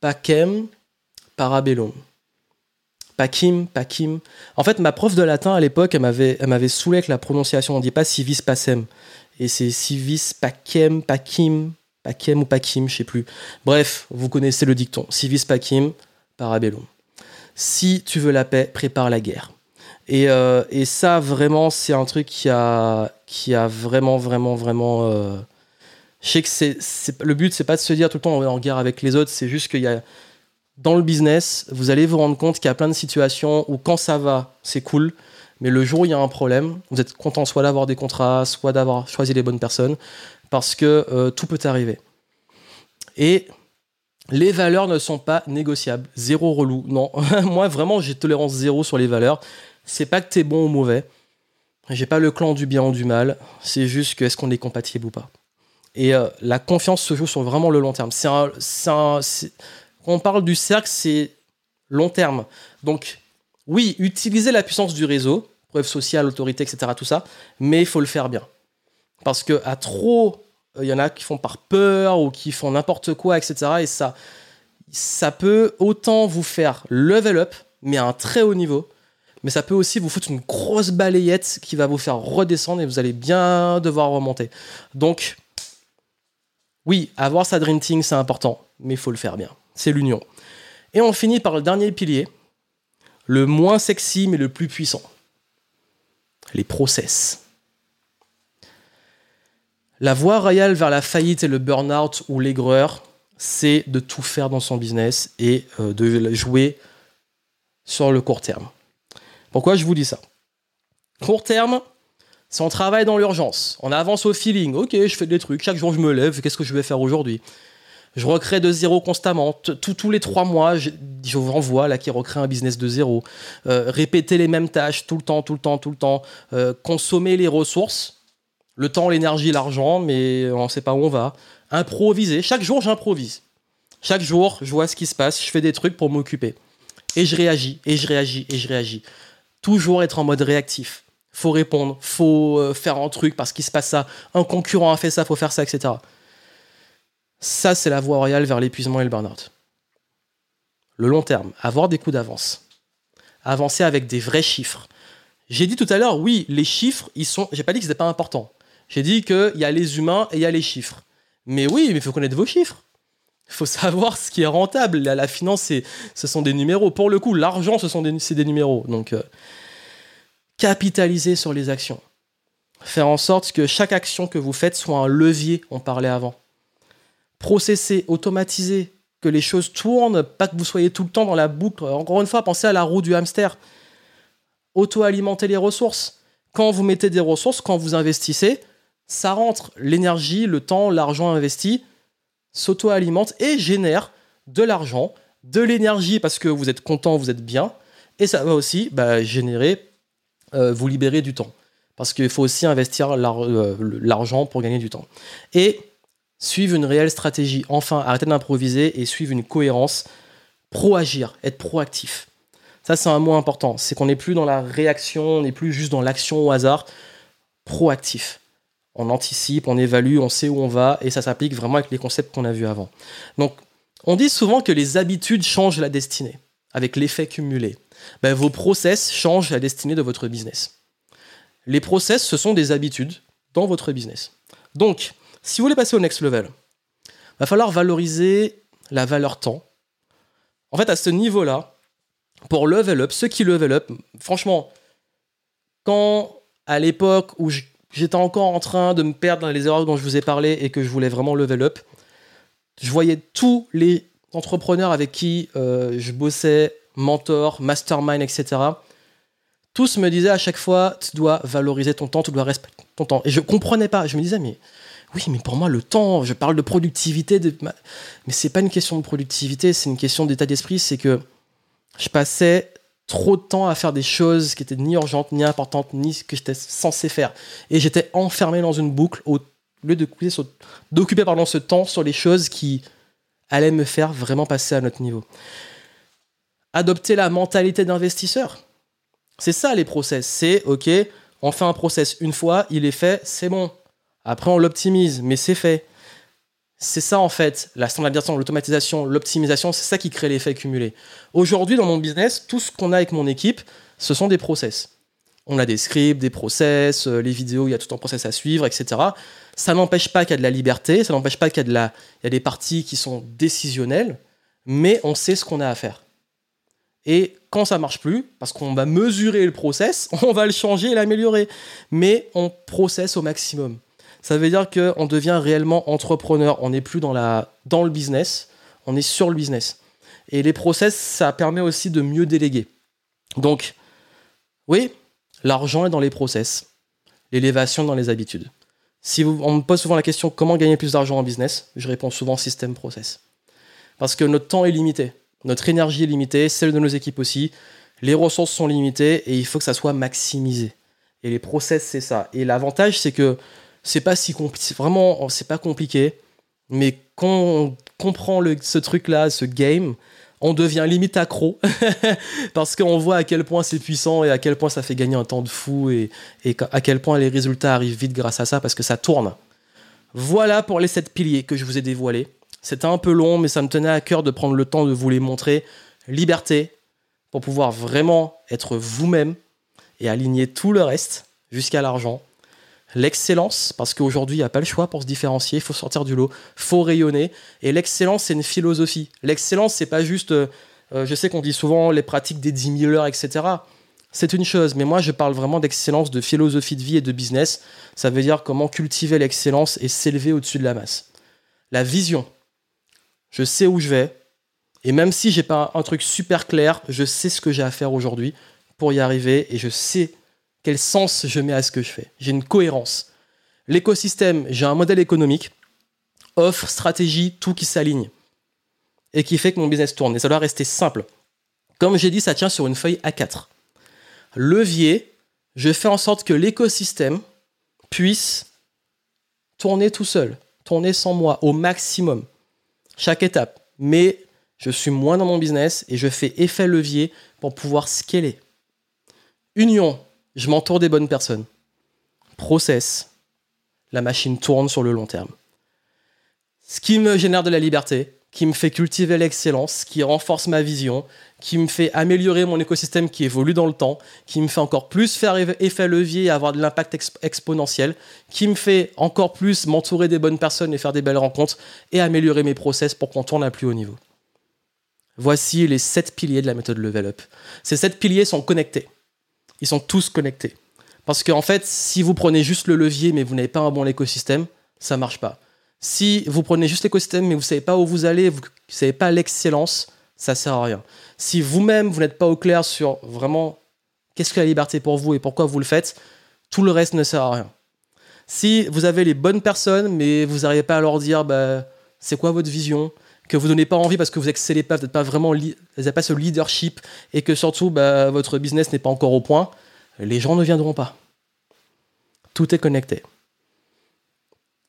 pacem parabellum. Pacim, pacim. En fait, ma prof de latin à l'époque, elle m'avait, elle m'avait saoulé avec la prononciation. On dit pas civis pacem. Et c'est civis pacem, pacim, pacem ou pacim, je sais plus. Bref, vous connaissez le dicton. Civis pacim, parabellum. Si tu veux la paix, prépare la guerre. Euh, et, ça, vraiment, c'est un truc qui a, qui a vraiment, vraiment, vraiment. Euh, je sais que le but, c'est pas de se dire tout le temps on est en guerre avec les autres, c'est juste qu'il y a. Dans le business, vous allez vous rendre compte qu'il y a plein de situations où quand ça va, c'est cool, mais le jour où il y a un problème, vous êtes content soit d'avoir des contrats, soit d'avoir choisi les bonnes personnes, parce que euh, tout peut arriver. Et les valeurs ne sont pas négociables. Zéro relou. Non. (laughs) Moi, vraiment, j'ai tolérance zéro sur les valeurs c'est pas que t'es bon ou mauvais. J'ai pas le clan du bien ou du mal. C'est juste que est-ce qu'on est compatible ou pas. Et euh, la confiance se joue sur vraiment le long terme. C'est quand on parle du cercle, c'est long terme. Donc, oui, utiliser la puissance du réseau, preuve sociale, autorité, etc., tout ça, mais il faut le faire bien. Parce que à trop, il y en a qui font par peur ou qui font n'importe quoi, etc. Et ça, ça peut autant vous faire level up, mais à un très haut niveau, mais ça peut aussi vous foutre une grosse balayette qui va vous faire redescendre et vous allez bien devoir remonter. Donc, oui, avoir sa Dream Team, c'est important, mais il faut le faire bien. C'est l'union. Et on finit par le dernier pilier, le moins sexy mais le plus puissant. Les process. La voie royale vers la faillite et le burn-out ou l'aigreur, c'est de tout faire dans son business et euh, de jouer sur le court terme. Pourquoi je vous dis ça? Court terme, c'est on travaille dans l'urgence, on avance au feeling, ok, je fais des trucs, chaque jour je me lève, qu'est-ce que je vais faire aujourd'hui? Je recrée de zéro constamment, tous les trois mois, je, vous renvoie là qui recrée un business de zéro, euh, répéter les mêmes tâches tout le temps, tout le temps, tout le temps, euh, consommer les ressources, le temps, l'énergie, l'argent, mais on ne sait pas où on va, improviser, chaque jour j'improvise, chaque jour je vois ce qui se passe, je fais des trucs pour m'occuper, et je réagis, et je réagis, et je réagis toujours être en mode réactif. Faut répondre, faut euh, faire un truc parce qu'il se passe ça, un concurrent a fait ça, faut faire ça, etc. Ça, c'est la voie royale vers l'épuisement et le burn-out. Le long terme, avoir des coups d'avance. Avancer avec des vrais chiffres. J'ai dit tout à l'heure, oui, les chiffres, ils sont. J'ai pas dit que c'était pas important. J'ai dit qu'il y a les humains et il y a les chiffres. Mais oui, mais il faut connaître vos chiffres. Faut savoir ce qui est rentable. La, finance, ce sont des numéros. Pour le coup, l'argent, ce sont des, c'est des numéros. Donc, euh, capitaliser sur les actions. Faire en sorte que chaque action que vous faites soit un levier, on parlait avant. Processer, automatiser, que les choses tournent, pas que vous soyez tout le temps dans la boucle. Encore une fois, pensez à la roue du hamster. Auto-alimenter les ressources. Quand vous mettez des ressources, quand vous investissez, ça rentre. L'énergie, le temps, l'argent investi s'auto-alimente et génère de l'argent, de l'énergie parce que vous êtes content, vous êtes bien. Et ça va aussi bah, générer euh, vous libérer du temps. Parce qu'il faut aussi investir euh, l'argent pour gagner du temps. Et suivre une réelle stratégie. Enfin, arrêter d'improviser et suivre une cohérence. Pro-agir, être proactif. Ça, c'est un mot important. C'est qu'on n'est plus dans la réaction, on n'est plus juste dans l'action au hasard. Proactif. On anticipe, on évalue, on sait où on va, et ça s'applique vraiment avec les concepts qu'on a vus avant. Donc, on dit souvent que les habitudes changent la destinée, avec l'effet cumulé. Ben, vos process changent la destinée de votre business. Les process, ce sont des habitudes dans votre business. Donc, si vous voulez passer au next level, va falloir valoriser la valeur temps. En fait, à ce niveau-là, pour level up, ceux qui level up, franchement, quand à l'époque où j'étais encore en train de me perdre dans les erreurs dont je vous ai parlé et que je voulais vraiment level up, je voyais tous les entrepreneurs avec qui euh, je bossais mentor, mastermind, etc. Tous me disaient à chaque fois, tu dois valoriser ton temps, tu dois respecter ton temps. Et je comprenais pas. Je me disais, mais oui, mais pour moi, le temps, je parle de productivité, de... mais c'est pas une question de productivité, c'est une question d'état d'esprit. C'est que je passais trop de temps à faire des choses qui étaient ni urgentes, ni importantes, ni ce que j'étais censé faire. Et j'étais enfermé dans une boucle au lieu d'occuper ce temps sur les choses qui allaient me faire vraiment passer à notre niveau adopter la mentalité d'investisseur. C'est ça les process. C'est OK, on fait un process une fois, il est fait, c'est bon. Après, on l'optimise, mais c'est fait. C'est ça en fait, la standardisation, l'automatisation, l'optimisation, c'est ça qui crée l'effet cumulé. Aujourd'hui, dans mon business, tout ce qu'on a avec mon équipe, ce sont des process. On a des scripts, des process, euh, les vidéos, il y a tout un process à suivre, etc. Ça n'empêche pas qu'il y a de la liberté, ça n'empêche pas qu'il y, a la... des parties qui sont décisionnelles, mais on sait ce qu'on a à faire. Et quand ça marche plus, parce qu'on va mesurer le process, (laughs) on va le changer et l'améliorer. Mais on processe au maximum. Ça veut dire qu'on devient réellement entrepreneur. On n'est plus dans, la, dans le business, on est sur le business. Et les process, ça permet aussi de mieux déléguer. Donc, oui, l'argent est dans les process, l'élévation dans les habitudes. Si vous, on me pose souvent la question comment gagner plus d'argent en business, je réponds souvent système process. Parce que notre temps est limité. Notre énergie est limitée, celle de nos équipes aussi. Les ressources sont limitées et il faut que ça soit maximisé. Et les process, c'est ça. Et l'avantage, c'est que c'est pas si compliqué. Vraiment, c'est pas compliqué. Mais quand on comprend ce truc-là, ce game, on devient limite accro (laughs) parce qu'on voit à quel point c'est puissant et à quel point ça fait gagner un temps de fou et, à quel point les résultats arrivent vite grâce à ça parce que ça tourne. Voilà pour les 7 piliers que je vous ai dévoilés. C'était un peu long, mais ça me tenait à cœur de prendre le temps de vous les montrer. Liberté, pour pouvoir vraiment être vous-même et aligner tout le reste jusqu'à l'argent. L'excellence, parce qu'aujourd'hui, il n'y a pas le choix pour se différencier, il faut sortir du lot, faut rayonner. Et l'excellence, c'est une philosophie. L'excellence, c'est pas juste euh, Euh, je sais qu'on dit souvent les pratiques des 10 000 heures, etc. C'est une chose, mais moi je parle vraiment d'excellence, de philosophie de vie et de business. Ça veut dire comment cultiver l'excellence et s'élever au-dessus de la masse. La vision. Je sais où je vais, et même si j'ai pas un truc super clair, je sais ce que j'ai à faire aujourd'hui pour y arriver et je sais quel sens je mets à ce que je fais. J'ai une cohérence. L'écosystème, j'ai un modèle économique, offre, stratégie, tout qui s'aligne et qui fait que mon business tourne. Et ça doit rester simple. Comme j'ai dit, ça tient sur une feuille A4. Levier, je fais en sorte que l'écosystème puisse tourner tout seul, tourner sans moi au maximum. Chaque étape. Mais je suis moins dans mon business et je fais effet levier pour pouvoir scaler. Union, je m'entoure des bonnes personnes. Process, la machine tourne sur le long terme. Ce qui me génère de la liberté, qui me fait cultiver l'excellence, qui renforce ma vision, qui me fait améliorer mon écosystème qui évolue dans le temps, qui me fait encore plus faire effet levier et avoir de l'impact exponentiel, qui me fait encore plus m'entourer des bonnes personnes et faire des belles rencontres et améliorer mes process pour qu'on tourne à plus haut niveau. Voici les sept piliers de la méthode Level Up. Ces sept piliers sont connectés. Ils sont tous connectés. Parce qu'en fait, si vous prenez juste le levier mais vous n'avez pas un bon écosystème, ça ne marche pas. Si vous prenez juste l'écosystème mais vous ne savez pas où vous allez, vous ne savez pas l'excellence, ça ne sert à rien. Si vous-même, vous n'êtes pas au clair sur vraiment qu'est-ce que la liberté pour vous et pourquoi vous le faites, tout le reste ne sert à rien. Si vous avez les bonnes personnes mais vous n'arrivez pas à leur dire bah, c'est quoi votre vision, que vous donnez pas envie parce que vous excellez pas, vous n'êtes pas vraiment, vous n'avez pas ce leadership et que surtout bah, votre business n'est pas encore au point, les gens ne viendront pas. Tout est connecté.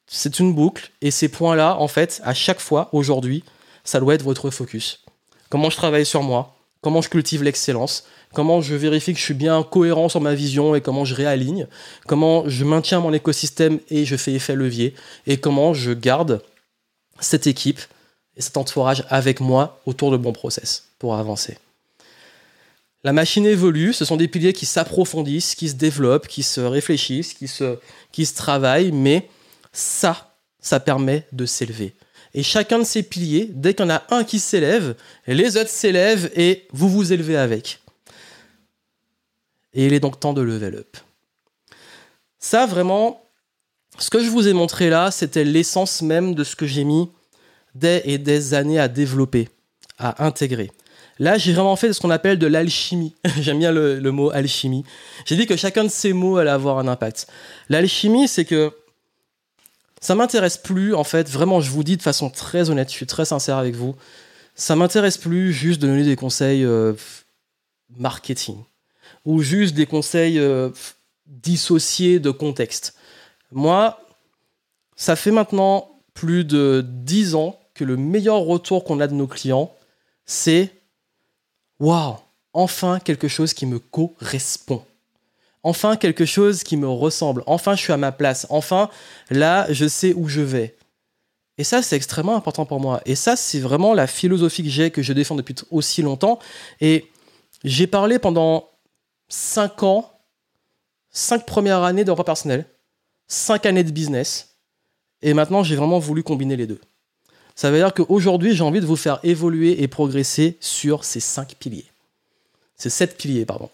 C'est une boucle et ces points-là, en fait, à chaque fois, aujourd'hui, ça doit être votre focus. Comment je travaille sur moi, comment je cultive l'excellence, comment je vérifie que je suis bien cohérent sur ma vision et comment je réaligne, comment je maintiens mon écosystème et je fais effet levier, et comment je garde cette équipe et cet entourage avec moi autour de bons process pour avancer. La machine évolue, ce sont des piliers qui s'approfondissent, qui se développent, qui se réfléchissent, qui se, qui se travaillent, mais ça, ça permet de s'élever. Et chacun de ces piliers, dès qu'il y en a un qui s'élève, les autres s'élèvent et vous vous élevez avec. Et il est donc temps de level up. Ça, vraiment, ce que je vous ai montré là, c'était l'essence même de ce que j'ai mis des et des années à développer, à intégrer. Là, j'ai vraiment fait ce qu'on appelle de l'alchimie. (laughs) J'aime bien le, mot alchimie. J'ai dit que chacun de ces mots allait avoir un impact. L'alchimie, c'est que ça m'intéresse plus, en fait, vraiment, je vous dis de façon très honnête, je suis très sincère avec vous, ça m'intéresse plus juste de donner des conseils euh, marketing ou juste des conseils euh, dissociés de contexte. Moi, ça fait maintenant plus de 10 ans que le meilleur retour qu'on a de nos clients, c'est Waouh, enfin quelque chose qui me correspond. Enfin quelque chose qui me ressemble. Enfin je suis à ma place. Enfin là je sais où je vais. Et ça c'est extrêmement important pour moi. Et ça c'est vraiment la philosophie que j'ai, que je défends depuis aussi longtemps. Et j'ai parlé pendant 5 ans, 5 premières années de personnel, 5 années de business. Et maintenant j'ai vraiment voulu combiner les deux. Ça veut dire qu'aujourd'hui, j'ai envie de vous faire évoluer et progresser sur ces cinq piliers. Ces sept piliers, pardon.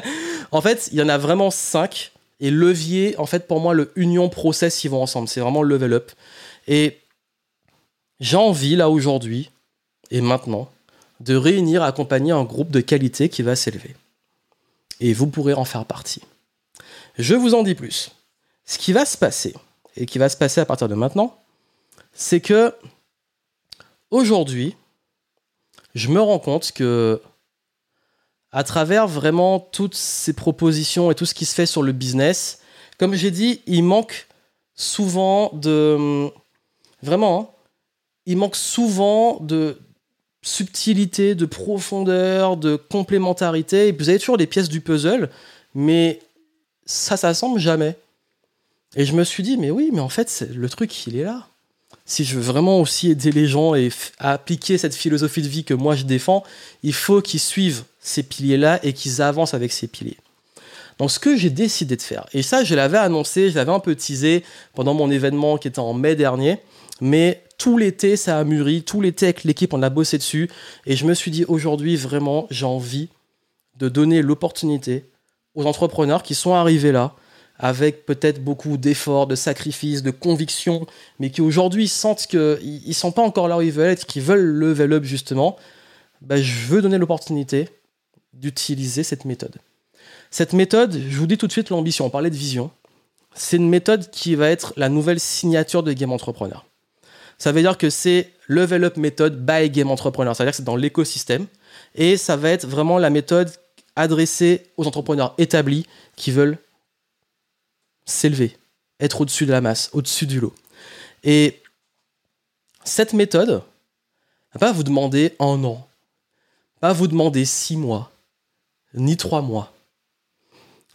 (laughs) en fait, il y en a vraiment cinq. Et levier, en fait, pour moi, le union process, ils vont ensemble. C'est vraiment le level up. Et j'ai envie, là, aujourd'hui, et maintenant, de réunir, accompagner un groupe de qualité qui va s'élever. Et vous pourrez en faire partie. Je vous en dis plus. Ce qui va se passer, et qui va se passer à partir de maintenant, c'est que Aujourd'hui, je me rends compte que à travers vraiment toutes ces propositions et tout ce qui se fait sur le business, comme j'ai dit, il manque souvent de vraiment, hein, il manque souvent de subtilité, de profondeur, de complémentarité. Et vous avez toujours des pièces du puzzle, mais ça, ça s'assemble jamais. Et je me suis dit, mais oui, mais en fait, le truc, il est là si je veux vraiment aussi aider les gens et appliquer cette philosophie de vie que moi je défends, il faut qu'ils suivent ces piliers-là et qu'ils avancent avec ces piliers. Donc ce que j'ai décidé de faire, et ça je l'avais annoncé, je l'avais un peu teasé pendant mon événement qui était en mai dernier, mais tout l'été, ça a mûri. Tout l'été, avec l'équipe, on a bossé dessus. Et je me suis dit, aujourd'hui, vraiment, j'ai envie de donner l'opportunité aux entrepreneurs qui sont arrivés là, avec peut-être beaucoup d'efforts, de sacrifices, de convictions, mais qui aujourd'hui sentent qu'ils ne sont pas encore là où ils veulent être, qui veulent level up justement. Ben, je veux donner l'opportunité d'utiliser cette méthode. Cette méthode, je vous dis tout de suite l'ambition, on parlait de vision. C'est une méthode qui va être la nouvelle signature de Game Entrepreneur. Ça veut dire que c'est Level Up méthode by Game Entrepreneur. C'est-à-dire que c'est dans l'écosystème. Et ça va être vraiment la méthode adressée aux entrepreneurs établis qui veulent s'élever, être au-dessus de la masse, au-dessus du lot. Et cette méthode va pas vous demander un an, pas vous demander six mois, ni trois mois.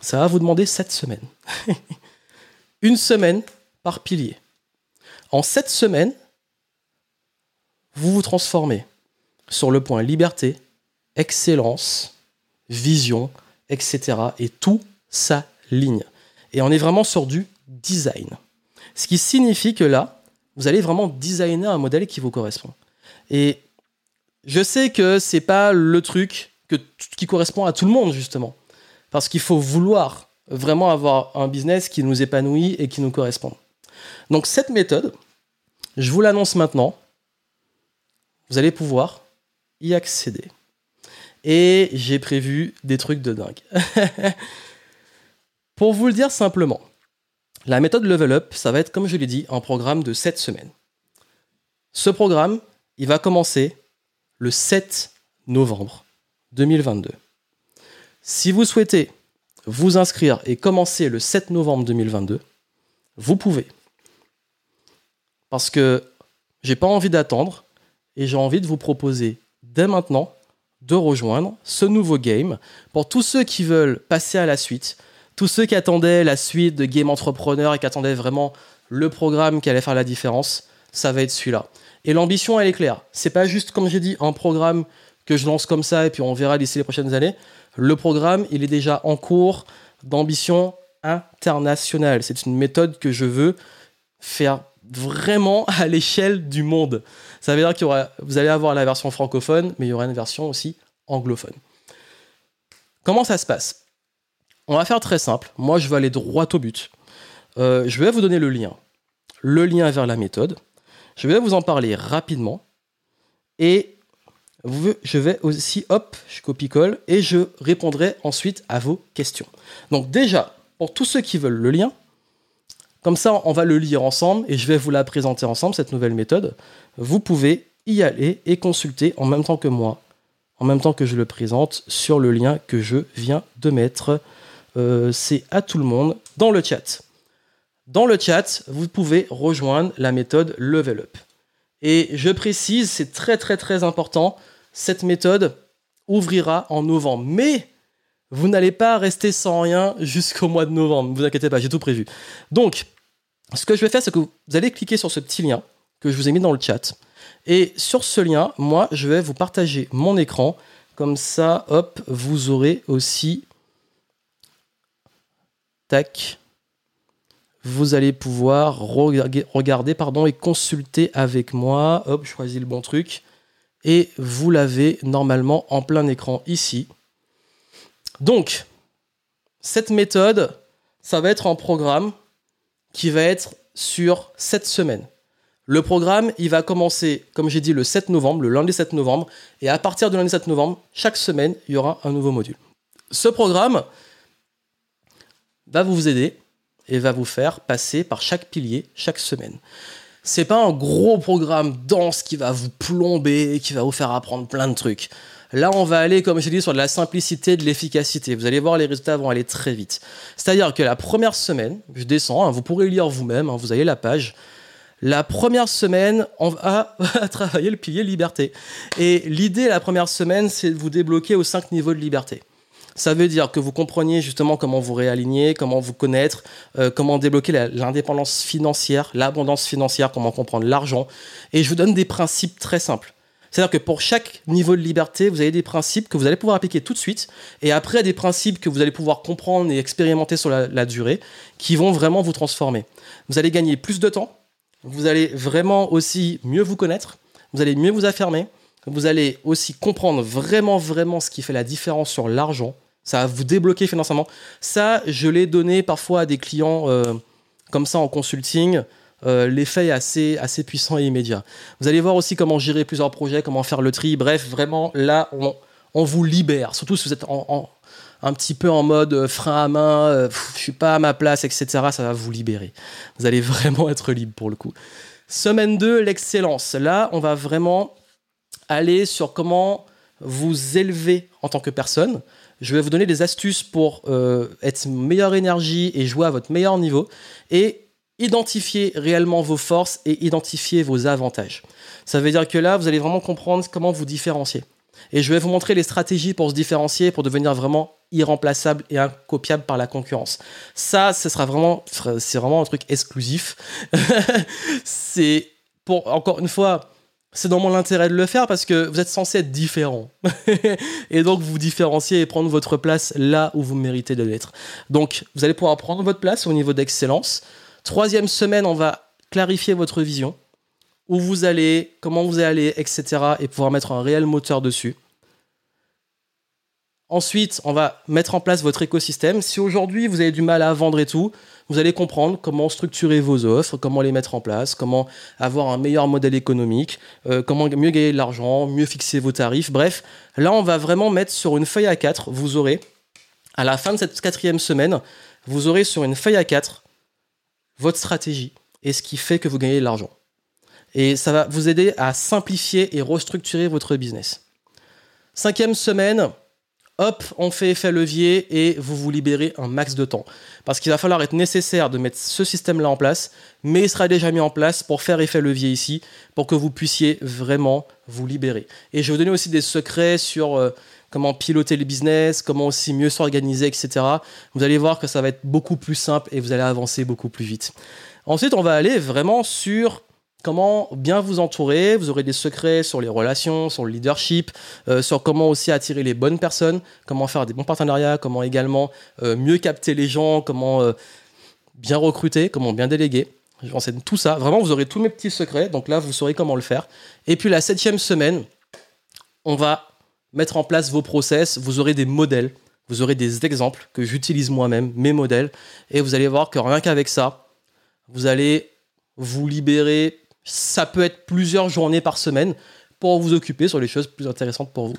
Ça va vous demander sept semaines. (laughs) Une semaine par pilier. En sept semaines, vous vous transformez sur le point liberté, excellence, vision, etc. Et tout s'aligne. Et on est vraiment sur du design. Ce qui signifie que là, vous allez vraiment designer un modèle qui vous correspond. Et je sais que c'est pas le truc qui correspond à tout le monde, justement. Parce qu'il faut vouloir vraiment avoir un business qui nous épanouit et qui nous correspond. Donc cette méthode, je vous l'annonce maintenant, vous allez pouvoir y accéder. Et j'ai prévu des trucs de dingue. (laughs) Pour vous le dire simplement, la méthode Level Up, ça va être, comme je l'ai dit, un programme de 7 semaines. Ce programme, il va commencer le 7 novembre 2022. Si vous souhaitez vous inscrire et commencer le 7 novembre 2022, vous pouvez. Parce que j'ai pas envie d'attendre et j'ai envie de vous proposer dès maintenant de rejoindre ce nouveau game pour tous ceux qui veulent passer à la suite, tous ceux qui attendaient la suite de Game Entrepreneur et qui attendaient vraiment le programme qui allait faire la différence, ça va être celui-là. Et l'ambition, elle est claire. C'est pas juste, comme j'ai dit, un programme que je lance comme ça et puis on verra d'ici les prochaines années. Le programme, il est déjà en cours d'ambition internationale. C'est une méthode que je veux faire vraiment à l'échelle du monde. Ça veut dire que vous allez avoir la version francophone, mais il y aura une version aussi anglophone. Comment ça se passe? On va faire très simple. Moi, je vais aller droit au but. Euh, je vais vous donner le lien. Le lien vers la méthode. Je vais vous en parler rapidement. Et je vais aussi, hop, je copie-colle et je répondrai ensuite à vos questions. Donc déjà, pour tous ceux qui veulent le lien, comme ça, on va le lire ensemble et je vais vous la présenter ensemble, cette nouvelle méthode. Vous pouvez y aller et consulter en même temps que moi, en même temps que je le présente sur le lien que je viens de mettre. Euh, c'est à tout le monde dans le chat. Dans le chat, vous pouvez rejoindre la méthode Level Up. Et je précise, c'est très très très important, cette méthode ouvrira en novembre. Mais vous n'allez pas rester sans rien jusqu'au mois de novembre. Ne vous inquiétez pas, j'ai tout prévu. Donc, ce que je vais faire, c'est que vous allez cliquer sur ce petit lien que je vous ai mis dans le chat. Et sur ce lien, moi, je vais vous partager mon écran. Comme ça, hop, vous aurez aussi... Tac. Vous allez pouvoir regarder, pardon, et consulter avec moi. Hop, je choisis le bon truc. Et vous l'avez normalement en plein écran ici. Donc, cette méthode, ça va être un programme qui va être sur 7 semaines. Le programme, il va commencer, comme j'ai dit, le 7 novembre, le lundi 7 novembre, et à partir du lundi 7 novembre, chaque semaine, il y aura un nouveau module. Ce programme va vous aider et va vous faire passer par chaque pilier chaque semaine. C'est pas un gros programme dense qui va vous plomber, qui va vous faire apprendre plein de trucs. Là, on va aller, comme je dit, sur de la simplicité, de l'efficacité. Vous allez voir, les résultats vont aller très vite. C'est-à-dire que la première semaine, je descends, hein, vous pourrez lire vous-même, hein, vous avez la page. La première semaine, on va (laughs) travailler le pilier liberté. Et l'idée, la première semaine, c'est de vous débloquer aux cinq niveaux de liberté. Ça veut dire que vous compreniez justement comment vous réaligner, comment vous connaître, euh, comment débloquer l'indépendance financière, l'abondance financière, comment comprendre l'argent. Et je vous donne des principes très simples. C'est-à-dire que pour chaque niveau de liberté, vous avez des principes que vous allez pouvoir appliquer tout de suite, et après des principes que vous allez pouvoir comprendre et expérimenter sur la, durée, qui vont vraiment vous transformer. Vous allez gagner plus de temps, vous allez vraiment aussi mieux vous connaître, vous allez mieux vous affirmer, vous allez aussi comprendre vraiment, vraiment ce qui fait la différence sur l'argent. Ça va vous débloquer financièrement. Ça, je l'ai donné parfois à des clients euh, comme ça en consulting. Euh, l'effet est assez, assez puissant et immédiat. Vous allez voir aussi comment gérer plusieurs projets, comment faire le tri. Bref, vraiment, là, on, vous libère. Surtout si vous êtes un petit peu en mode euh, frein à main, je je suis pas à ma place, etc. Ça va vous libérer. Vous allez (laughs) vraiment être libre pour le coup. Semaine 2, l'excellence. Là, on va vraiment aller sur comment vous élever en tant que personne. Je vais vous donner des astuces pour euh, être meilleure énergie et jouer à votre meilleur niveau. Et identifier réellement vos forces et identifier vos avantages. Ça veut dire que là, vous allez vraiment comprendre comment vous différencier. Et je vais vous montrer les stratégies pour se différencier, pour devenir vraiment irremplaçable et incopiable par la concurrence. Ça, ce sera vraiment, c'est vraiment un truc exclusif. (laughs) c'est pour, encore une fois, c'est dans mon intérêt de le faire parce que vous êtes censé être différent. (laughs) et donc vous différencier et prendre votre place là où vous méritez de l'être. Donc vous allez pouvoir prendre votre place au niveau d'excellence. Troisième semaine, on va clarifier votre vision. Où vous allez, comment vous allez, etc. Et pouvoir mettre un réel moteur dessus. Ensuite, on va mettre en place votre écosystème. Si aujourd'hui vous avez du mal à vendre et tout, vous allez comprendre comment structurer vos offres, comment les mettre en place, comment avoir un meilleur modèle économique, euh, comment mieux gagner de l'argent, mieux fixer vos tarifs. Bref, là, on va vraiment mettre sur une feuille à 4. Vous aurez, à la fin de cette quatrième semaine, vous aurez sur une feuille à 4 votre stratégie et ce qui fait que vous gagnez de l'argent. Et ça va vous aider à simplifier et restructurer votre business. Cinquième semaine, hop, on fait effet levier et vous vous libérez un max de temps. Parce qu'il va falloir être nécessaire de mettre ce système-là en place, mais il sera déjà mis en place pour faire effet levier ici, pour que vous puissiez vraiment vous libérer. Et je vais vous donner aussi des secrets sur euh, comment piloter le business, comment aussi mieux s'organiser, etc. Vous allez voir que ça va être beaucoup plus simple et vous allez avancer beaucoup plus vite. Ensuite, on va aller vraiment sur comment bien vous entourer? Vous aurez des secrets sur les relations, sur le leadership, euh, sur comment aussi attirer les bonnes personnes, comment faire des bons partenariats, comment également euh, mieux capter les gens, comment euh, bien recruter, comment bien déléguer. Je enseigne tout ça. Vraiment, vous aurez tous mes petits secrets. Donc là, vous saurez comment le faire. Et puis la septième semaine, on va mettre en place vos process. Vous aurez des modèles. Vous aurez des exemples que j'utilise moi-même, mes modèles. Et vous allez voir que rien qu'avec ça, vous allez vous libérer ça peut être plusieurs journées par semaine pour vous occuper sur les choses plus intéressantes pour vous.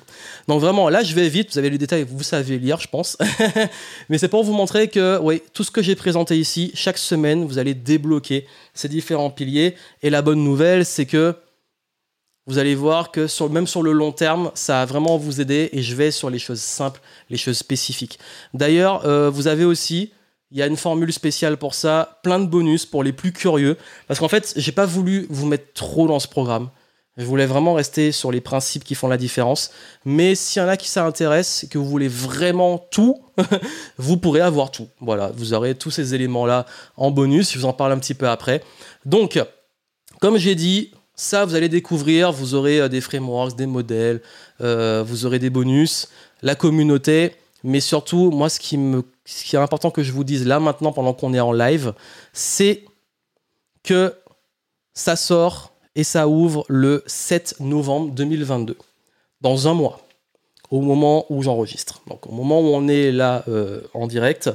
Donc vraiment, là, je vais vite, vous avez les détails, vous savez lire, je pense. (laughs) Mais c'est pour vous montrer que, oui, tout ce que j'ai présenté ici, chaque semaine, vous allez débloquer ces différents piliers. Et la bonne nouvelle, c'est que vous allez voir que même sur le long terme, ça va vraiment vous aider et je vais sur les choses simples, les choses spécifiques. D'ailleurs, euh, vous avez aussi il y a une formule spéciale pour ça, plein de bonus pour les plus curieux. Parce qu'en fait, j'ai pas voulu vous mettre trop dans ce programme. Je voulais vraiment rester sur les principes qui font la différence. Mais s'il y en a qui s'intéressent, que vous voulez vraiment tout, (laughs) vous pourrez avoir tout. Voilà, vous aurez tous ces éléments-là en bonus. Je vous en parle un petit peu après. Donc, comme j'ai dit, ça, vous allez découvrir. Vous aurez euh, des frameworks, des modèles, euh, vous aurez des bonus, la communauté. Mais surtout, moi, ce qui, est important que je vous dise là maintenant, pendant qu'on est en live, c'est que ça sort et ça ouvre le 7 novembre 2022, dans un mois, au moment où j'enregistre. Donc au moment où on est là euh, en direct,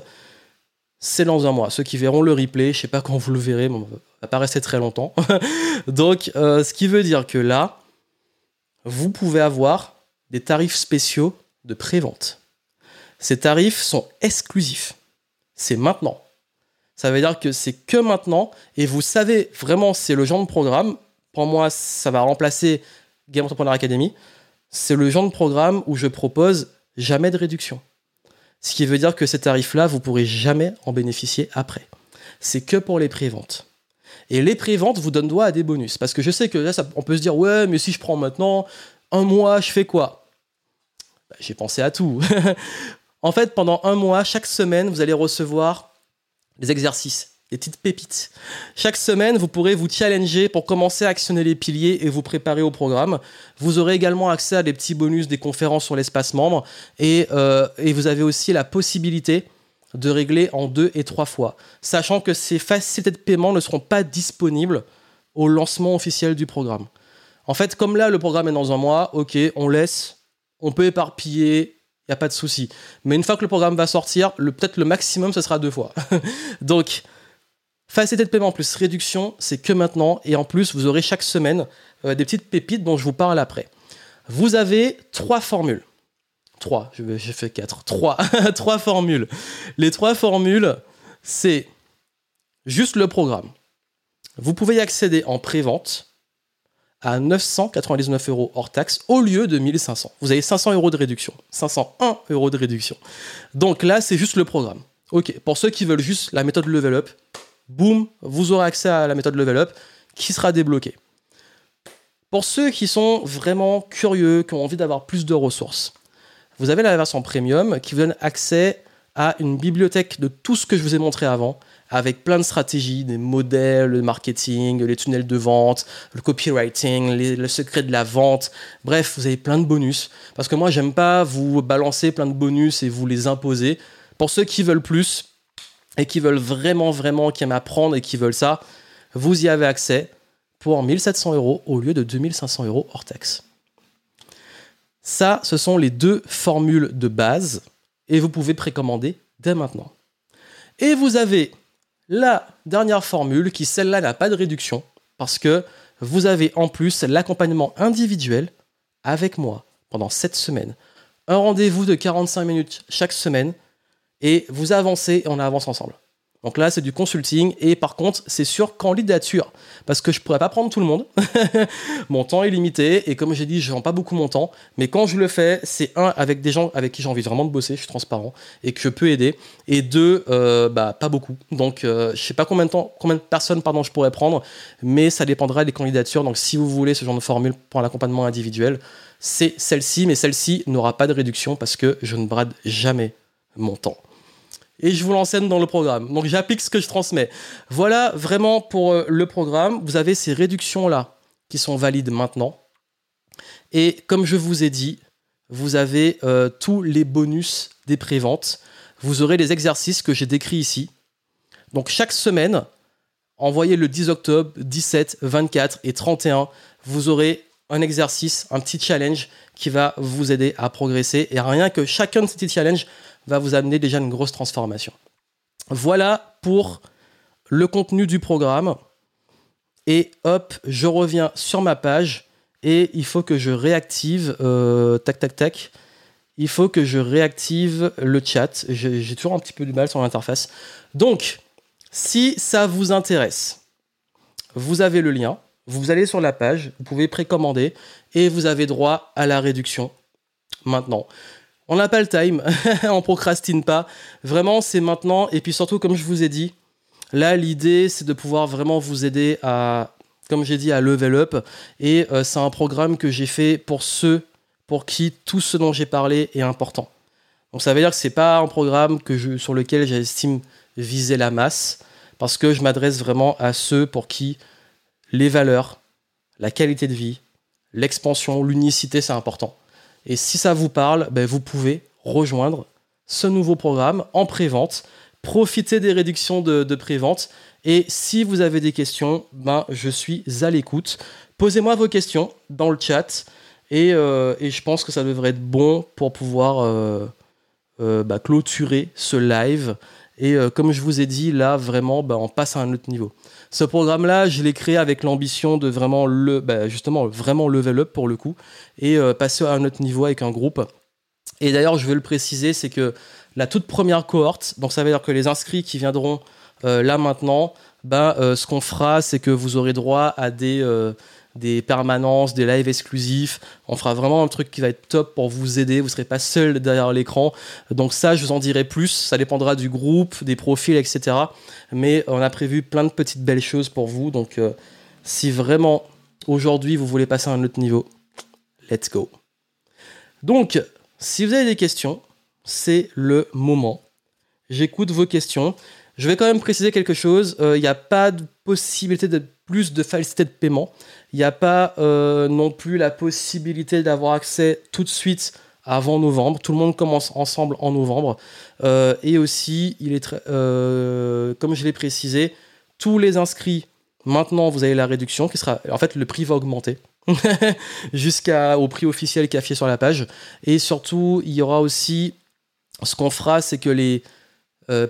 c'est dans un mois. Ceux qui verront le replay, je sais pas quand vous le verrez, mais ça va pas rester très longtemps. (laughs) Donc euh, ce qui veut dire que là, vous pouvez avoir des tarifs spéciaux de pré-vente. Ces tarifs sont exclusifs. C'est maintenant. Ça veut dire que c'est que maintenant. Et vous savez vraiment, c'est le genre de programme. Pour moi, ça va remplacer Game Entrepreneur Academy. C'est le genre de programme où je propose jamais de réduction. Ce qui veut dire que ces tarifs-là, vous pourrez jamais en bénéficier après. C'est que pour les préventes. Et les préventes vous donnent droit à des bonus. Parce que je sais que là, on peut se dire, ouais, mais si je prends maintenant un mois, je fais quoi? Bah, J'ai pensé à tout. (laughs) En fait, pendant un mois, chaque semaine, vous allez recevoir des exercices, des petites pépites. Chaque semaine, vous pourrez vous challenger pour commencer à actionner les piliers et vous préparer au programme. Vous aurez également accès à des petits bonus, des conférences sur l'espace membre et, euh, vous avez aussi la possibilité de régler en deux et trois fois, sachant que ces facilités de paiement ne seront pas disponibles au lancement officiel du programme. En fait, comme là, le programme est dans un mois, ok, on laisse, on peut éparpiller, il n'y a pas de souci. Mais une fois que le programme va sortir, peut-être le maximum, ce sera deux fois. (laughs) Donc, facilité de paiement plus réduction, c'est que maintenant. Et en plus, vous aurez chaque semaine euh, des petites pépites dont je vous parle après. Vous avez trois formules. Trois, j'ai fait quatre. Trois. (laughs) trois formules. Les trois formules, c'est juste le programme. Vous pouvez y accéder en pré-vente à 999 euros hors taxe au lieu de 1500. Vous avez 500 euros de réduction. 501 euros de réduction. Donc là, c'est juste le programme. Ok, pour ceux qui veulent juste la méthode level up, boum, vous aurez accès à la méthode level up qui sera débloquée. Pour ceux qui sont vraiment curieux, qui ont envie d'avoir plus de ressources, vous avez la version premium qui vous donne accès à une bibliothèque de tout ce que je vous ai montré avant, avec plein de stratégies, des modèles, le marketing, les tunnels de vente, le copywriting, le secret de la vente. Bref, vous avez plein de bonus. Parce que moi, j'aime pas vous balancer plein de bonus et vous les imposer. Pour ceux qui veulent plus et qui veulent vraiment, vraiment, qui aiment apprendre et qui veulent ça, vous y avez accès pour 1700 euros au lieu de 2500 euros hors taxe. Ça, ce sont les deux formules de base et vous pouvez précommander dès maintenant. Et vous avez la dernière formule qui, celle-là, n'a pas de réduction parce que vous avez en plus l'accompagnement individuel avec moi pendant 7 semaines. Un rendez-vous de 45 minutes chaque semaine et vous avancez et on avance ensemble. Donc là, c'est du consulting. Et par contre, c'est sûr candidature. Parce que je pourrais pas prendre tout le monde. (laughs) mon temps est limité. Et comme j'ai dit, je vends pas beaucoup mon temps. Mais quand je le fais, c'est un, avec des gens avec qui j'ai envie vraiment de bosser. Je suis transparent. Et que je peux aider. Et deux, euh, bah, pas beaucoup. Donc, euh, je sais pas combien de temps, combien de personnes, pardon, je pourrais prendre. Mais ça dépendra des candidatures. Donc, si vous voulez ce genre de formule pour l'accompagnement individuel, c'est celle-ci. Mais celle-ci n'aura pas de réduction parce que je ne brade jamais mon temps et je vous l'enseigne dans le programme. Donc j'applique ce que je transmets. Voilà vraiment pour euh, le programme. Vous avez ces réductions-là qui sont valides maintenant. Et comme je vous ai dit, vous avez euh, tous les bonus des préventes. Vous aurez les exercices que j'ai décrits ici. Donc chaque semaine, envoyez le 10 octobre, 17, 24 et 31, vous aurez un exercice, un petit challenge qui va vous aider à progresser. Et rien que chacun de ces petits challenges va vous amener déjà une grosse transformation. Voilà pour le contenu du programme. Et hop, je reviens sur ma page et il faut que je réactive, euh, tac tac tac, il faut que je réactive le chat. J'ai toujours un petit peu du mal sur l'interface. Donc, si ça vous intéresse, vous avez le lien, vous allez sur la page, vous pouvez précommander et vous avez droit à la réduction maintenant. On n'a pas le time, (laughs) on procrastine pas. Vraiment, c'est maintenant. Et puis surtout, comme je vous ai dit, là, l'idée, c'est de pouvoir vraiment vous aider à, comme j'ai dit, à level up. Et euh, c'est un programme que j'ai fait pour ceux pour qui tout ce dont j'ai parlé est important. Donc ça veut dire que c'est pas un programme sur lequel j'estime viser la masse, parce que je m'adresse vraiment à ceux pour qui les valeurs, la qualité de vie, l'expansion, l'unicité, c'est important. Et si ça vous parle, ben, vous pouvez rejoindre ce nouveau programme en pré-vente. Profitez des réductions de, pré-vente. Et si vous avez des questions, ben, je suis à l'écoute. Posez-moi vos questions dans le chat. Et, euh, je pense que ça devrait être bon pour pouvoir euh, euh, bah, clôturer ce live. Et comme je vous ai dit, là, vraiment, ben, on passe à un autre niveau. Ce programme-là, je l'ai créé avec l'ambition de vraiment le, bah, justement, vraiment level up pour le coup et euh, passer à un autre niveau avec un groupe. Et d'ailleurs, je veux le préciser, c'est que la toute première cohorte, donc ça veut dire que les inscrits qui viendront euh, là maintenant, bah, euh, ce qu'on fera, c'est que vous aurez droit à des des permanences, des lives exclusifs. On fera vraiment un truc qui va être top pour vous aider. Vous ne serez pas seul derrière l'écran. Donc ça, je vous en dirai plus. Ça dépendra du groupe, des profils, etc. Mais on a prévu plein de petites belles choses pour vous. Donc euh, si vraiment aujourd'hui vous voulez passer à un autre niveau, let's go. Donc, si vous avez des questions, c'est le moment. J'écoute vos questions. Je vais quand même préciser quelque chose. Euh, il n'y a pas de possibilité de plus de facilité de paiement. Il n'y a pas euh, non plus la possibilité d'avoir accès tout de suite avant novembre. Tout le monde commence ensemble en novembre. Euh, et aussi, il est comme je l'ai précisé, tous les inscrits Maintenant, vous avez la réduction qui sera. En fait, le prix va augmenter. (laughs) jusqu'au prix officiel qui est affiché sur la page. Et surtout, il y aura aussi. Ce qu'on fera, c'est que les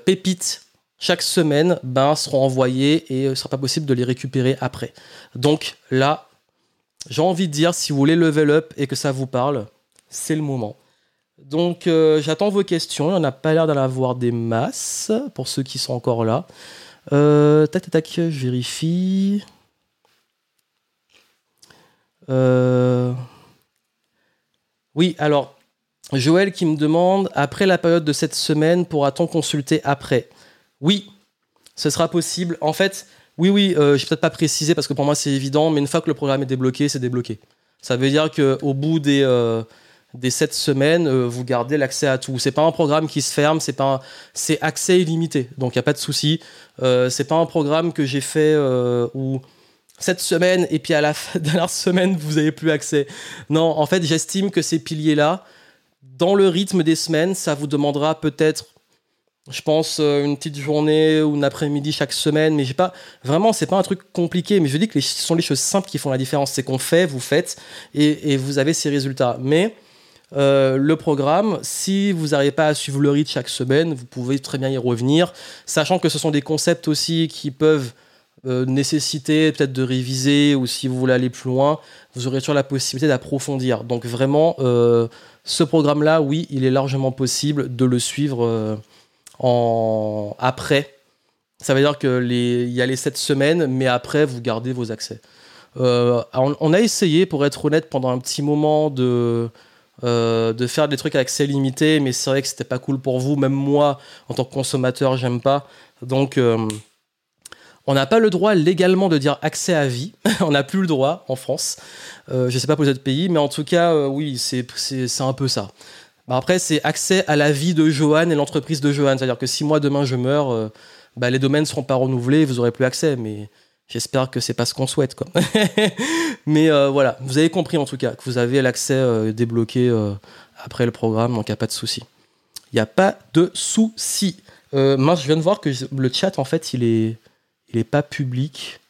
pépites chaque semaine ben, seront envoyées et il ne sera pas possible de les récupérer après. Donc là, j'ai envie de dire, si vous voulez level up et que ça vous parle, c'est le moment. Donc euh, j'attends vos questions. Il n'y en a pas l'air d'en avoir des masses pour ceux qui sont encore là. Euh, tac, tac, je vérifie. Euh, oui, alors, Joël qui me demande, après la période de cette semaine, pourra-t-on consulter après? Oui, ce sera possible. En fait, oui, oui, euh, je vais peut-être pas préciser parce que pour moi c'est évident, mais une fois que le programme est débloqué, c'est débloqué. Ça veut dire qu'au bout des, euh, des 7 semaines, euh, vous gardez l'accès à tout. C'est pas un programme qui se ferme, c'est pas accès illimité. Donc il n'y a pas de souci. c'est pas un programme que j'ai fait où cette semaine et puis à la dernière semaine vous n'avez plus accès. Non, en fait j'estime que ces piliers-là, dans le rythme des semaines, ça vous demandera peut-être je pense euh, une petite journée ou un après-midi chaque semaine, mais j'ai pas vraiment, c'est pas un truc compliqué. Mais je dis que ce sont les choses simples qui font la différence. C'est qu'on fait, vous faites et, vous avez ces résultats. Mais euh, le programme, si vous n'arrivez pas à suivre le rythme chaque semaine, vous pouvez très bien y revenir, sachant que ce sont des concepts aussi qui peuvent euh, nécessiter peut-être de réviser ou si vous voulez aller plus loin, vous aurez toujours la possibilité d'approfondir. Donc vraiment, ce programme-là, oui, il est largement possible de le suivre après. Ça veut dire que les, y a les 7 semaines, mais après, vous gardez vos accès. Euh, on, a essayé, pour être honnête, pendant un petit moment de, euh, de faire des trucs à accès limité, mais c'est vrai que c'était pas cool pour vous. Même moi, en tant que consommateur, j'aime pas. Donc, euh, on n'a pas le droit légalement de dire accès à vie. (laughs) on n'a plus le droit en France. je sais pas pour les autres pays, mais en tout cas, oui, c'est un peu ça. Bah, après, c'est accès à la vie de Johan et l'entreprise de Johan. C'est-à-dire que si moi demain je meurs, euh, bah, les domaines ne seront pas renouvelés, vous aurez plus accès. Mais j'espère que c'est pas ce qu'on souhaite. (laughs) Mais euh, voilà, vous avez compris en tout cas que vous avez l'accès euh, débloqué après le programme, donc il n'y a pas de souci. Il n'y a pas de souci. mince, je viens de voir que le chat en fait il est, il est pas public.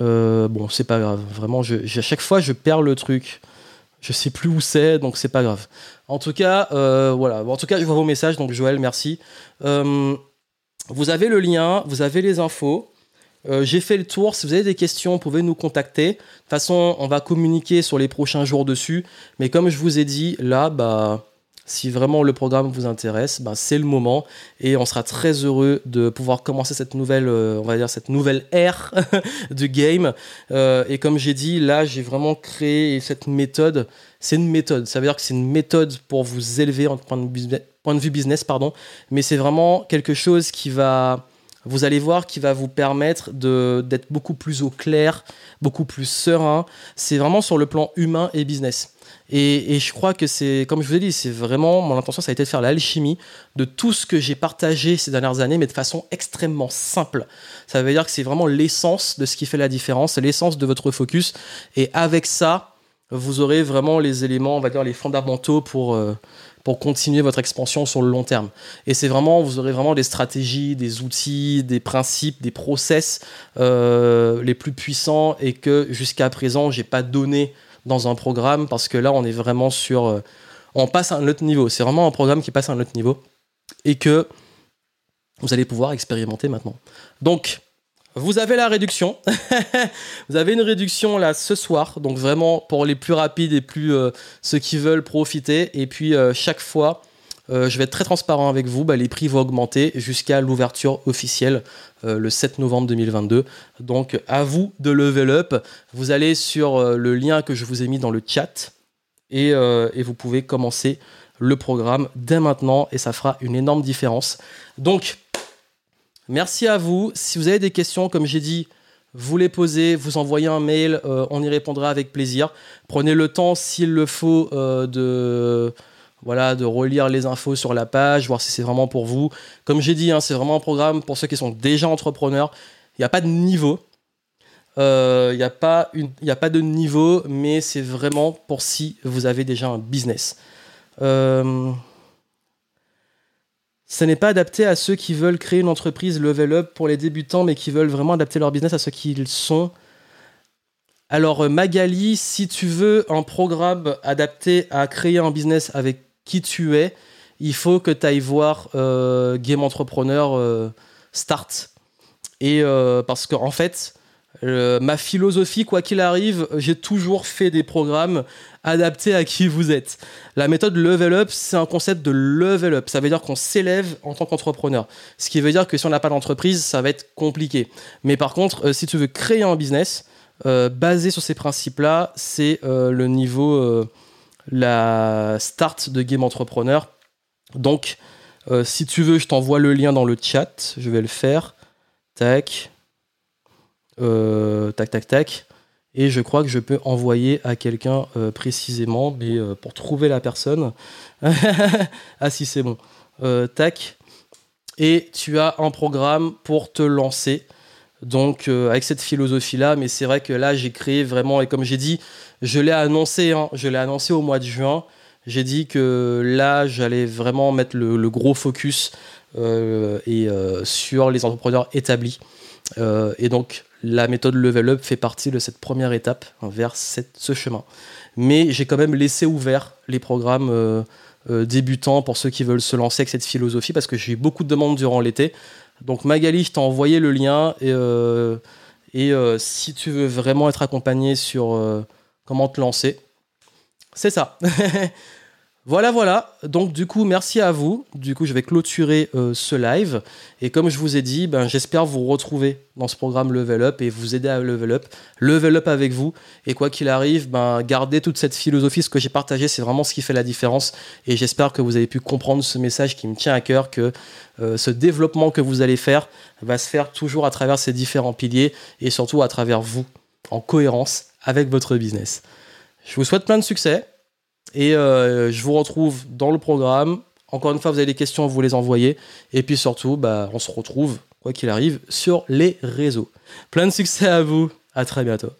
bon, c'est pas grave. Vraiment, à chaque fois je perds le truc. Je sais plus où c'est, donc c'est pas grave. En tout cas, euh, voilà. En tout cas, je vois vos messages, donc Joël, merci. Euh, vous avez le lien, vous avez les infos. Euh, j'ai fait le tour. Si vous avez des questions, vous pouvez nous contacter. De toute façon, on va communiquer sur les prochains jours dessus. Mais comme je vous ai dit, là, bah, si vraiment le programme vous intéresse, ben c'est le moment et on sera très heureux de pouvoir commencer cette nouvelle, euh, on va dire cette nouvelle ère (laughs) du game. Euh, et comme j'ai dit, là j'ai vraiment créé cette méthode. C'est une méthode. Ça veut dire que c'est une méthode pour vous élever en point de, point de vue business, pardon. Mais c'est vraiment quelque chose qui va, vous allez voir, qui va vous permettre d'être beaucoup plus au clair, beaucoup plus serein. C'est vraiment sur le plan humain et business. Et, je crois que c'est, comme je vous ai dit, c'est vraiment, mon intention, ça a été de faire l'alchimie de tout ce que j'ai partagé ces dernières années, mais de façon extrêmement simple. Ça veut dire que c'est vraiment l'essence de ce qui fait la différence, l'essence de votre focus. Et avec ça, vous aurez vraiment les éléments, on va dire les fondamentaux pour, euh, pour continuer votre expansion sur le long terme. Et c'est vraiment, vous aurez vraiment des stratégies, des outils, des principes, des process euh, les plus puissants et que jusqu'à présent, j'ai pas donné dans un programme parce que là, on est vraiment sur. Euh, on passe à un autre niveau. C'est vraiment un programme qui passe à un autre niveau et que vous allez pouvoir expérimenter maintenant. Donc, vous avez la réduction. (laughs) vous avez une réduction là ce soir. Donc, vraiment pour les plus rapides et plus euh, ceux qui veulent profiter. Et puis, euh, chaque fois, je vais être très transparent avec vous. Bah, les prix vont augmenter jusqu'à l'ouverture officielle euh, le 7 novembre 2022. Donc à vous de level up. Vous allez sur euh, le lien que je vous ai mis dans le chat euh, et, vous pouvez commencer le programme dès maintenant et ça fera une énorme différence. Donc merci à vous. Si vous avez des questions, comme j'ai dit, vous les posez, vous envoyez un mail, on y répondra avec plaisir. Prenez le temps, s'il le faut, de voilà, de relire les infos sur la page, voir si c'est vraiment pour vous. Comme j'ai dit, hein, c'est vraiment un programme pour ceux qui sont déjà entrepreneurs. Il n'y a pas de niveau. Euh, il n'y a, pas a pas de niveau, mais c'est vraiment pour si vous avez déjà un business. Euh, Ce n'est pas adapté à ceux qui veulent créer une entreprise level up pour les débutants, mais qui veulent vraiment adapter leur business à ce qu'ils sont. Alors euh, Magali, si tu veux un programme adapté à créer un business avec qui tu es, il faut que tu ailles voir euh, Game Entrepreneur euh, Start. Et parce qu'en en fait, ma philosophie, quoi qu'il arrive, j'ai toujours fait des programmes adaptés à qui vous êtes. La méthode level up, c'est un concept de level up. Ça veut dire qu'on s'élève en tant qu'entrepreneur. Ce qui veut dire que si on n'a pas d'entreprise, ça va être compliqué. Mais par contre, si tu veux créer un business, euh, basé sur ces principes-là, c'est euh, le niveau, euh, la start de Game Entrepreneur. Donc, si tu veux, je t'envoie le lien dans le chat. Je vais le faire. Tac. tac, tac, tac. Et je crois que je peux envoyer à quelqu'un précisément, mais pour trouver la personne. (laughs) ah si, c'est bon. tac. Et tu as un programme pour te lancer. Donc euh, avec cette philosophie-là, mais c'est vrai que là j'ai créé vraiment, et comme j'ai dit, je l'ai annoncé, hein, je l'ai annoncé au mois de juin, j'ai dit que là j'allais vraiment mettre le, gros focus euh, et, euh, sur les entrepreneurs établis. et donc la méthode Level Up fait partie de cette première étape vers ce chemin. Mais j'ai quand même laissé ouvert les programmes débutants pour ceux qui veulent se lancer avec cette philosophie parce que j'ai eu beaucoup de demandes durant l'été. Donc Magali, je t'ai envoyé le lien et, euh, euh, si tu veux vraiment être accompagné sur euh, comment te lancer, c'est ça. (laughs) Voilà, voilà. Donc, du coup, merci à vous. Du coup, je vais clôturer euh, ce live. Et comme je vous ai dit, ben, j'espère vous retrouver dans ce programme Level Up et vous aider à level up. Level up avec vous. Et quoi qu'il arrive, ben, gardez toute cette philosophie. Ce que j'ai partagé, c'est vraiment ce qui fait la différence. Et j'espère que vous avez pu comprendre ce message qui me tient à cœur, que euh, ce développement que vous allez faire va se faire toujours à travers ces différents piliers et surtout à travers vous, en cohérence avec votre business. Je vous souhaite plein de succès. Et euh, je vous retrouve dans le programme. Encore une fois, vous avez des questions, vous les envoyez. Et puis surtout, bah, on se retrouve, quoi qu'il arrive, sur les réseaux. Plein de succès à vous. À très bientôt.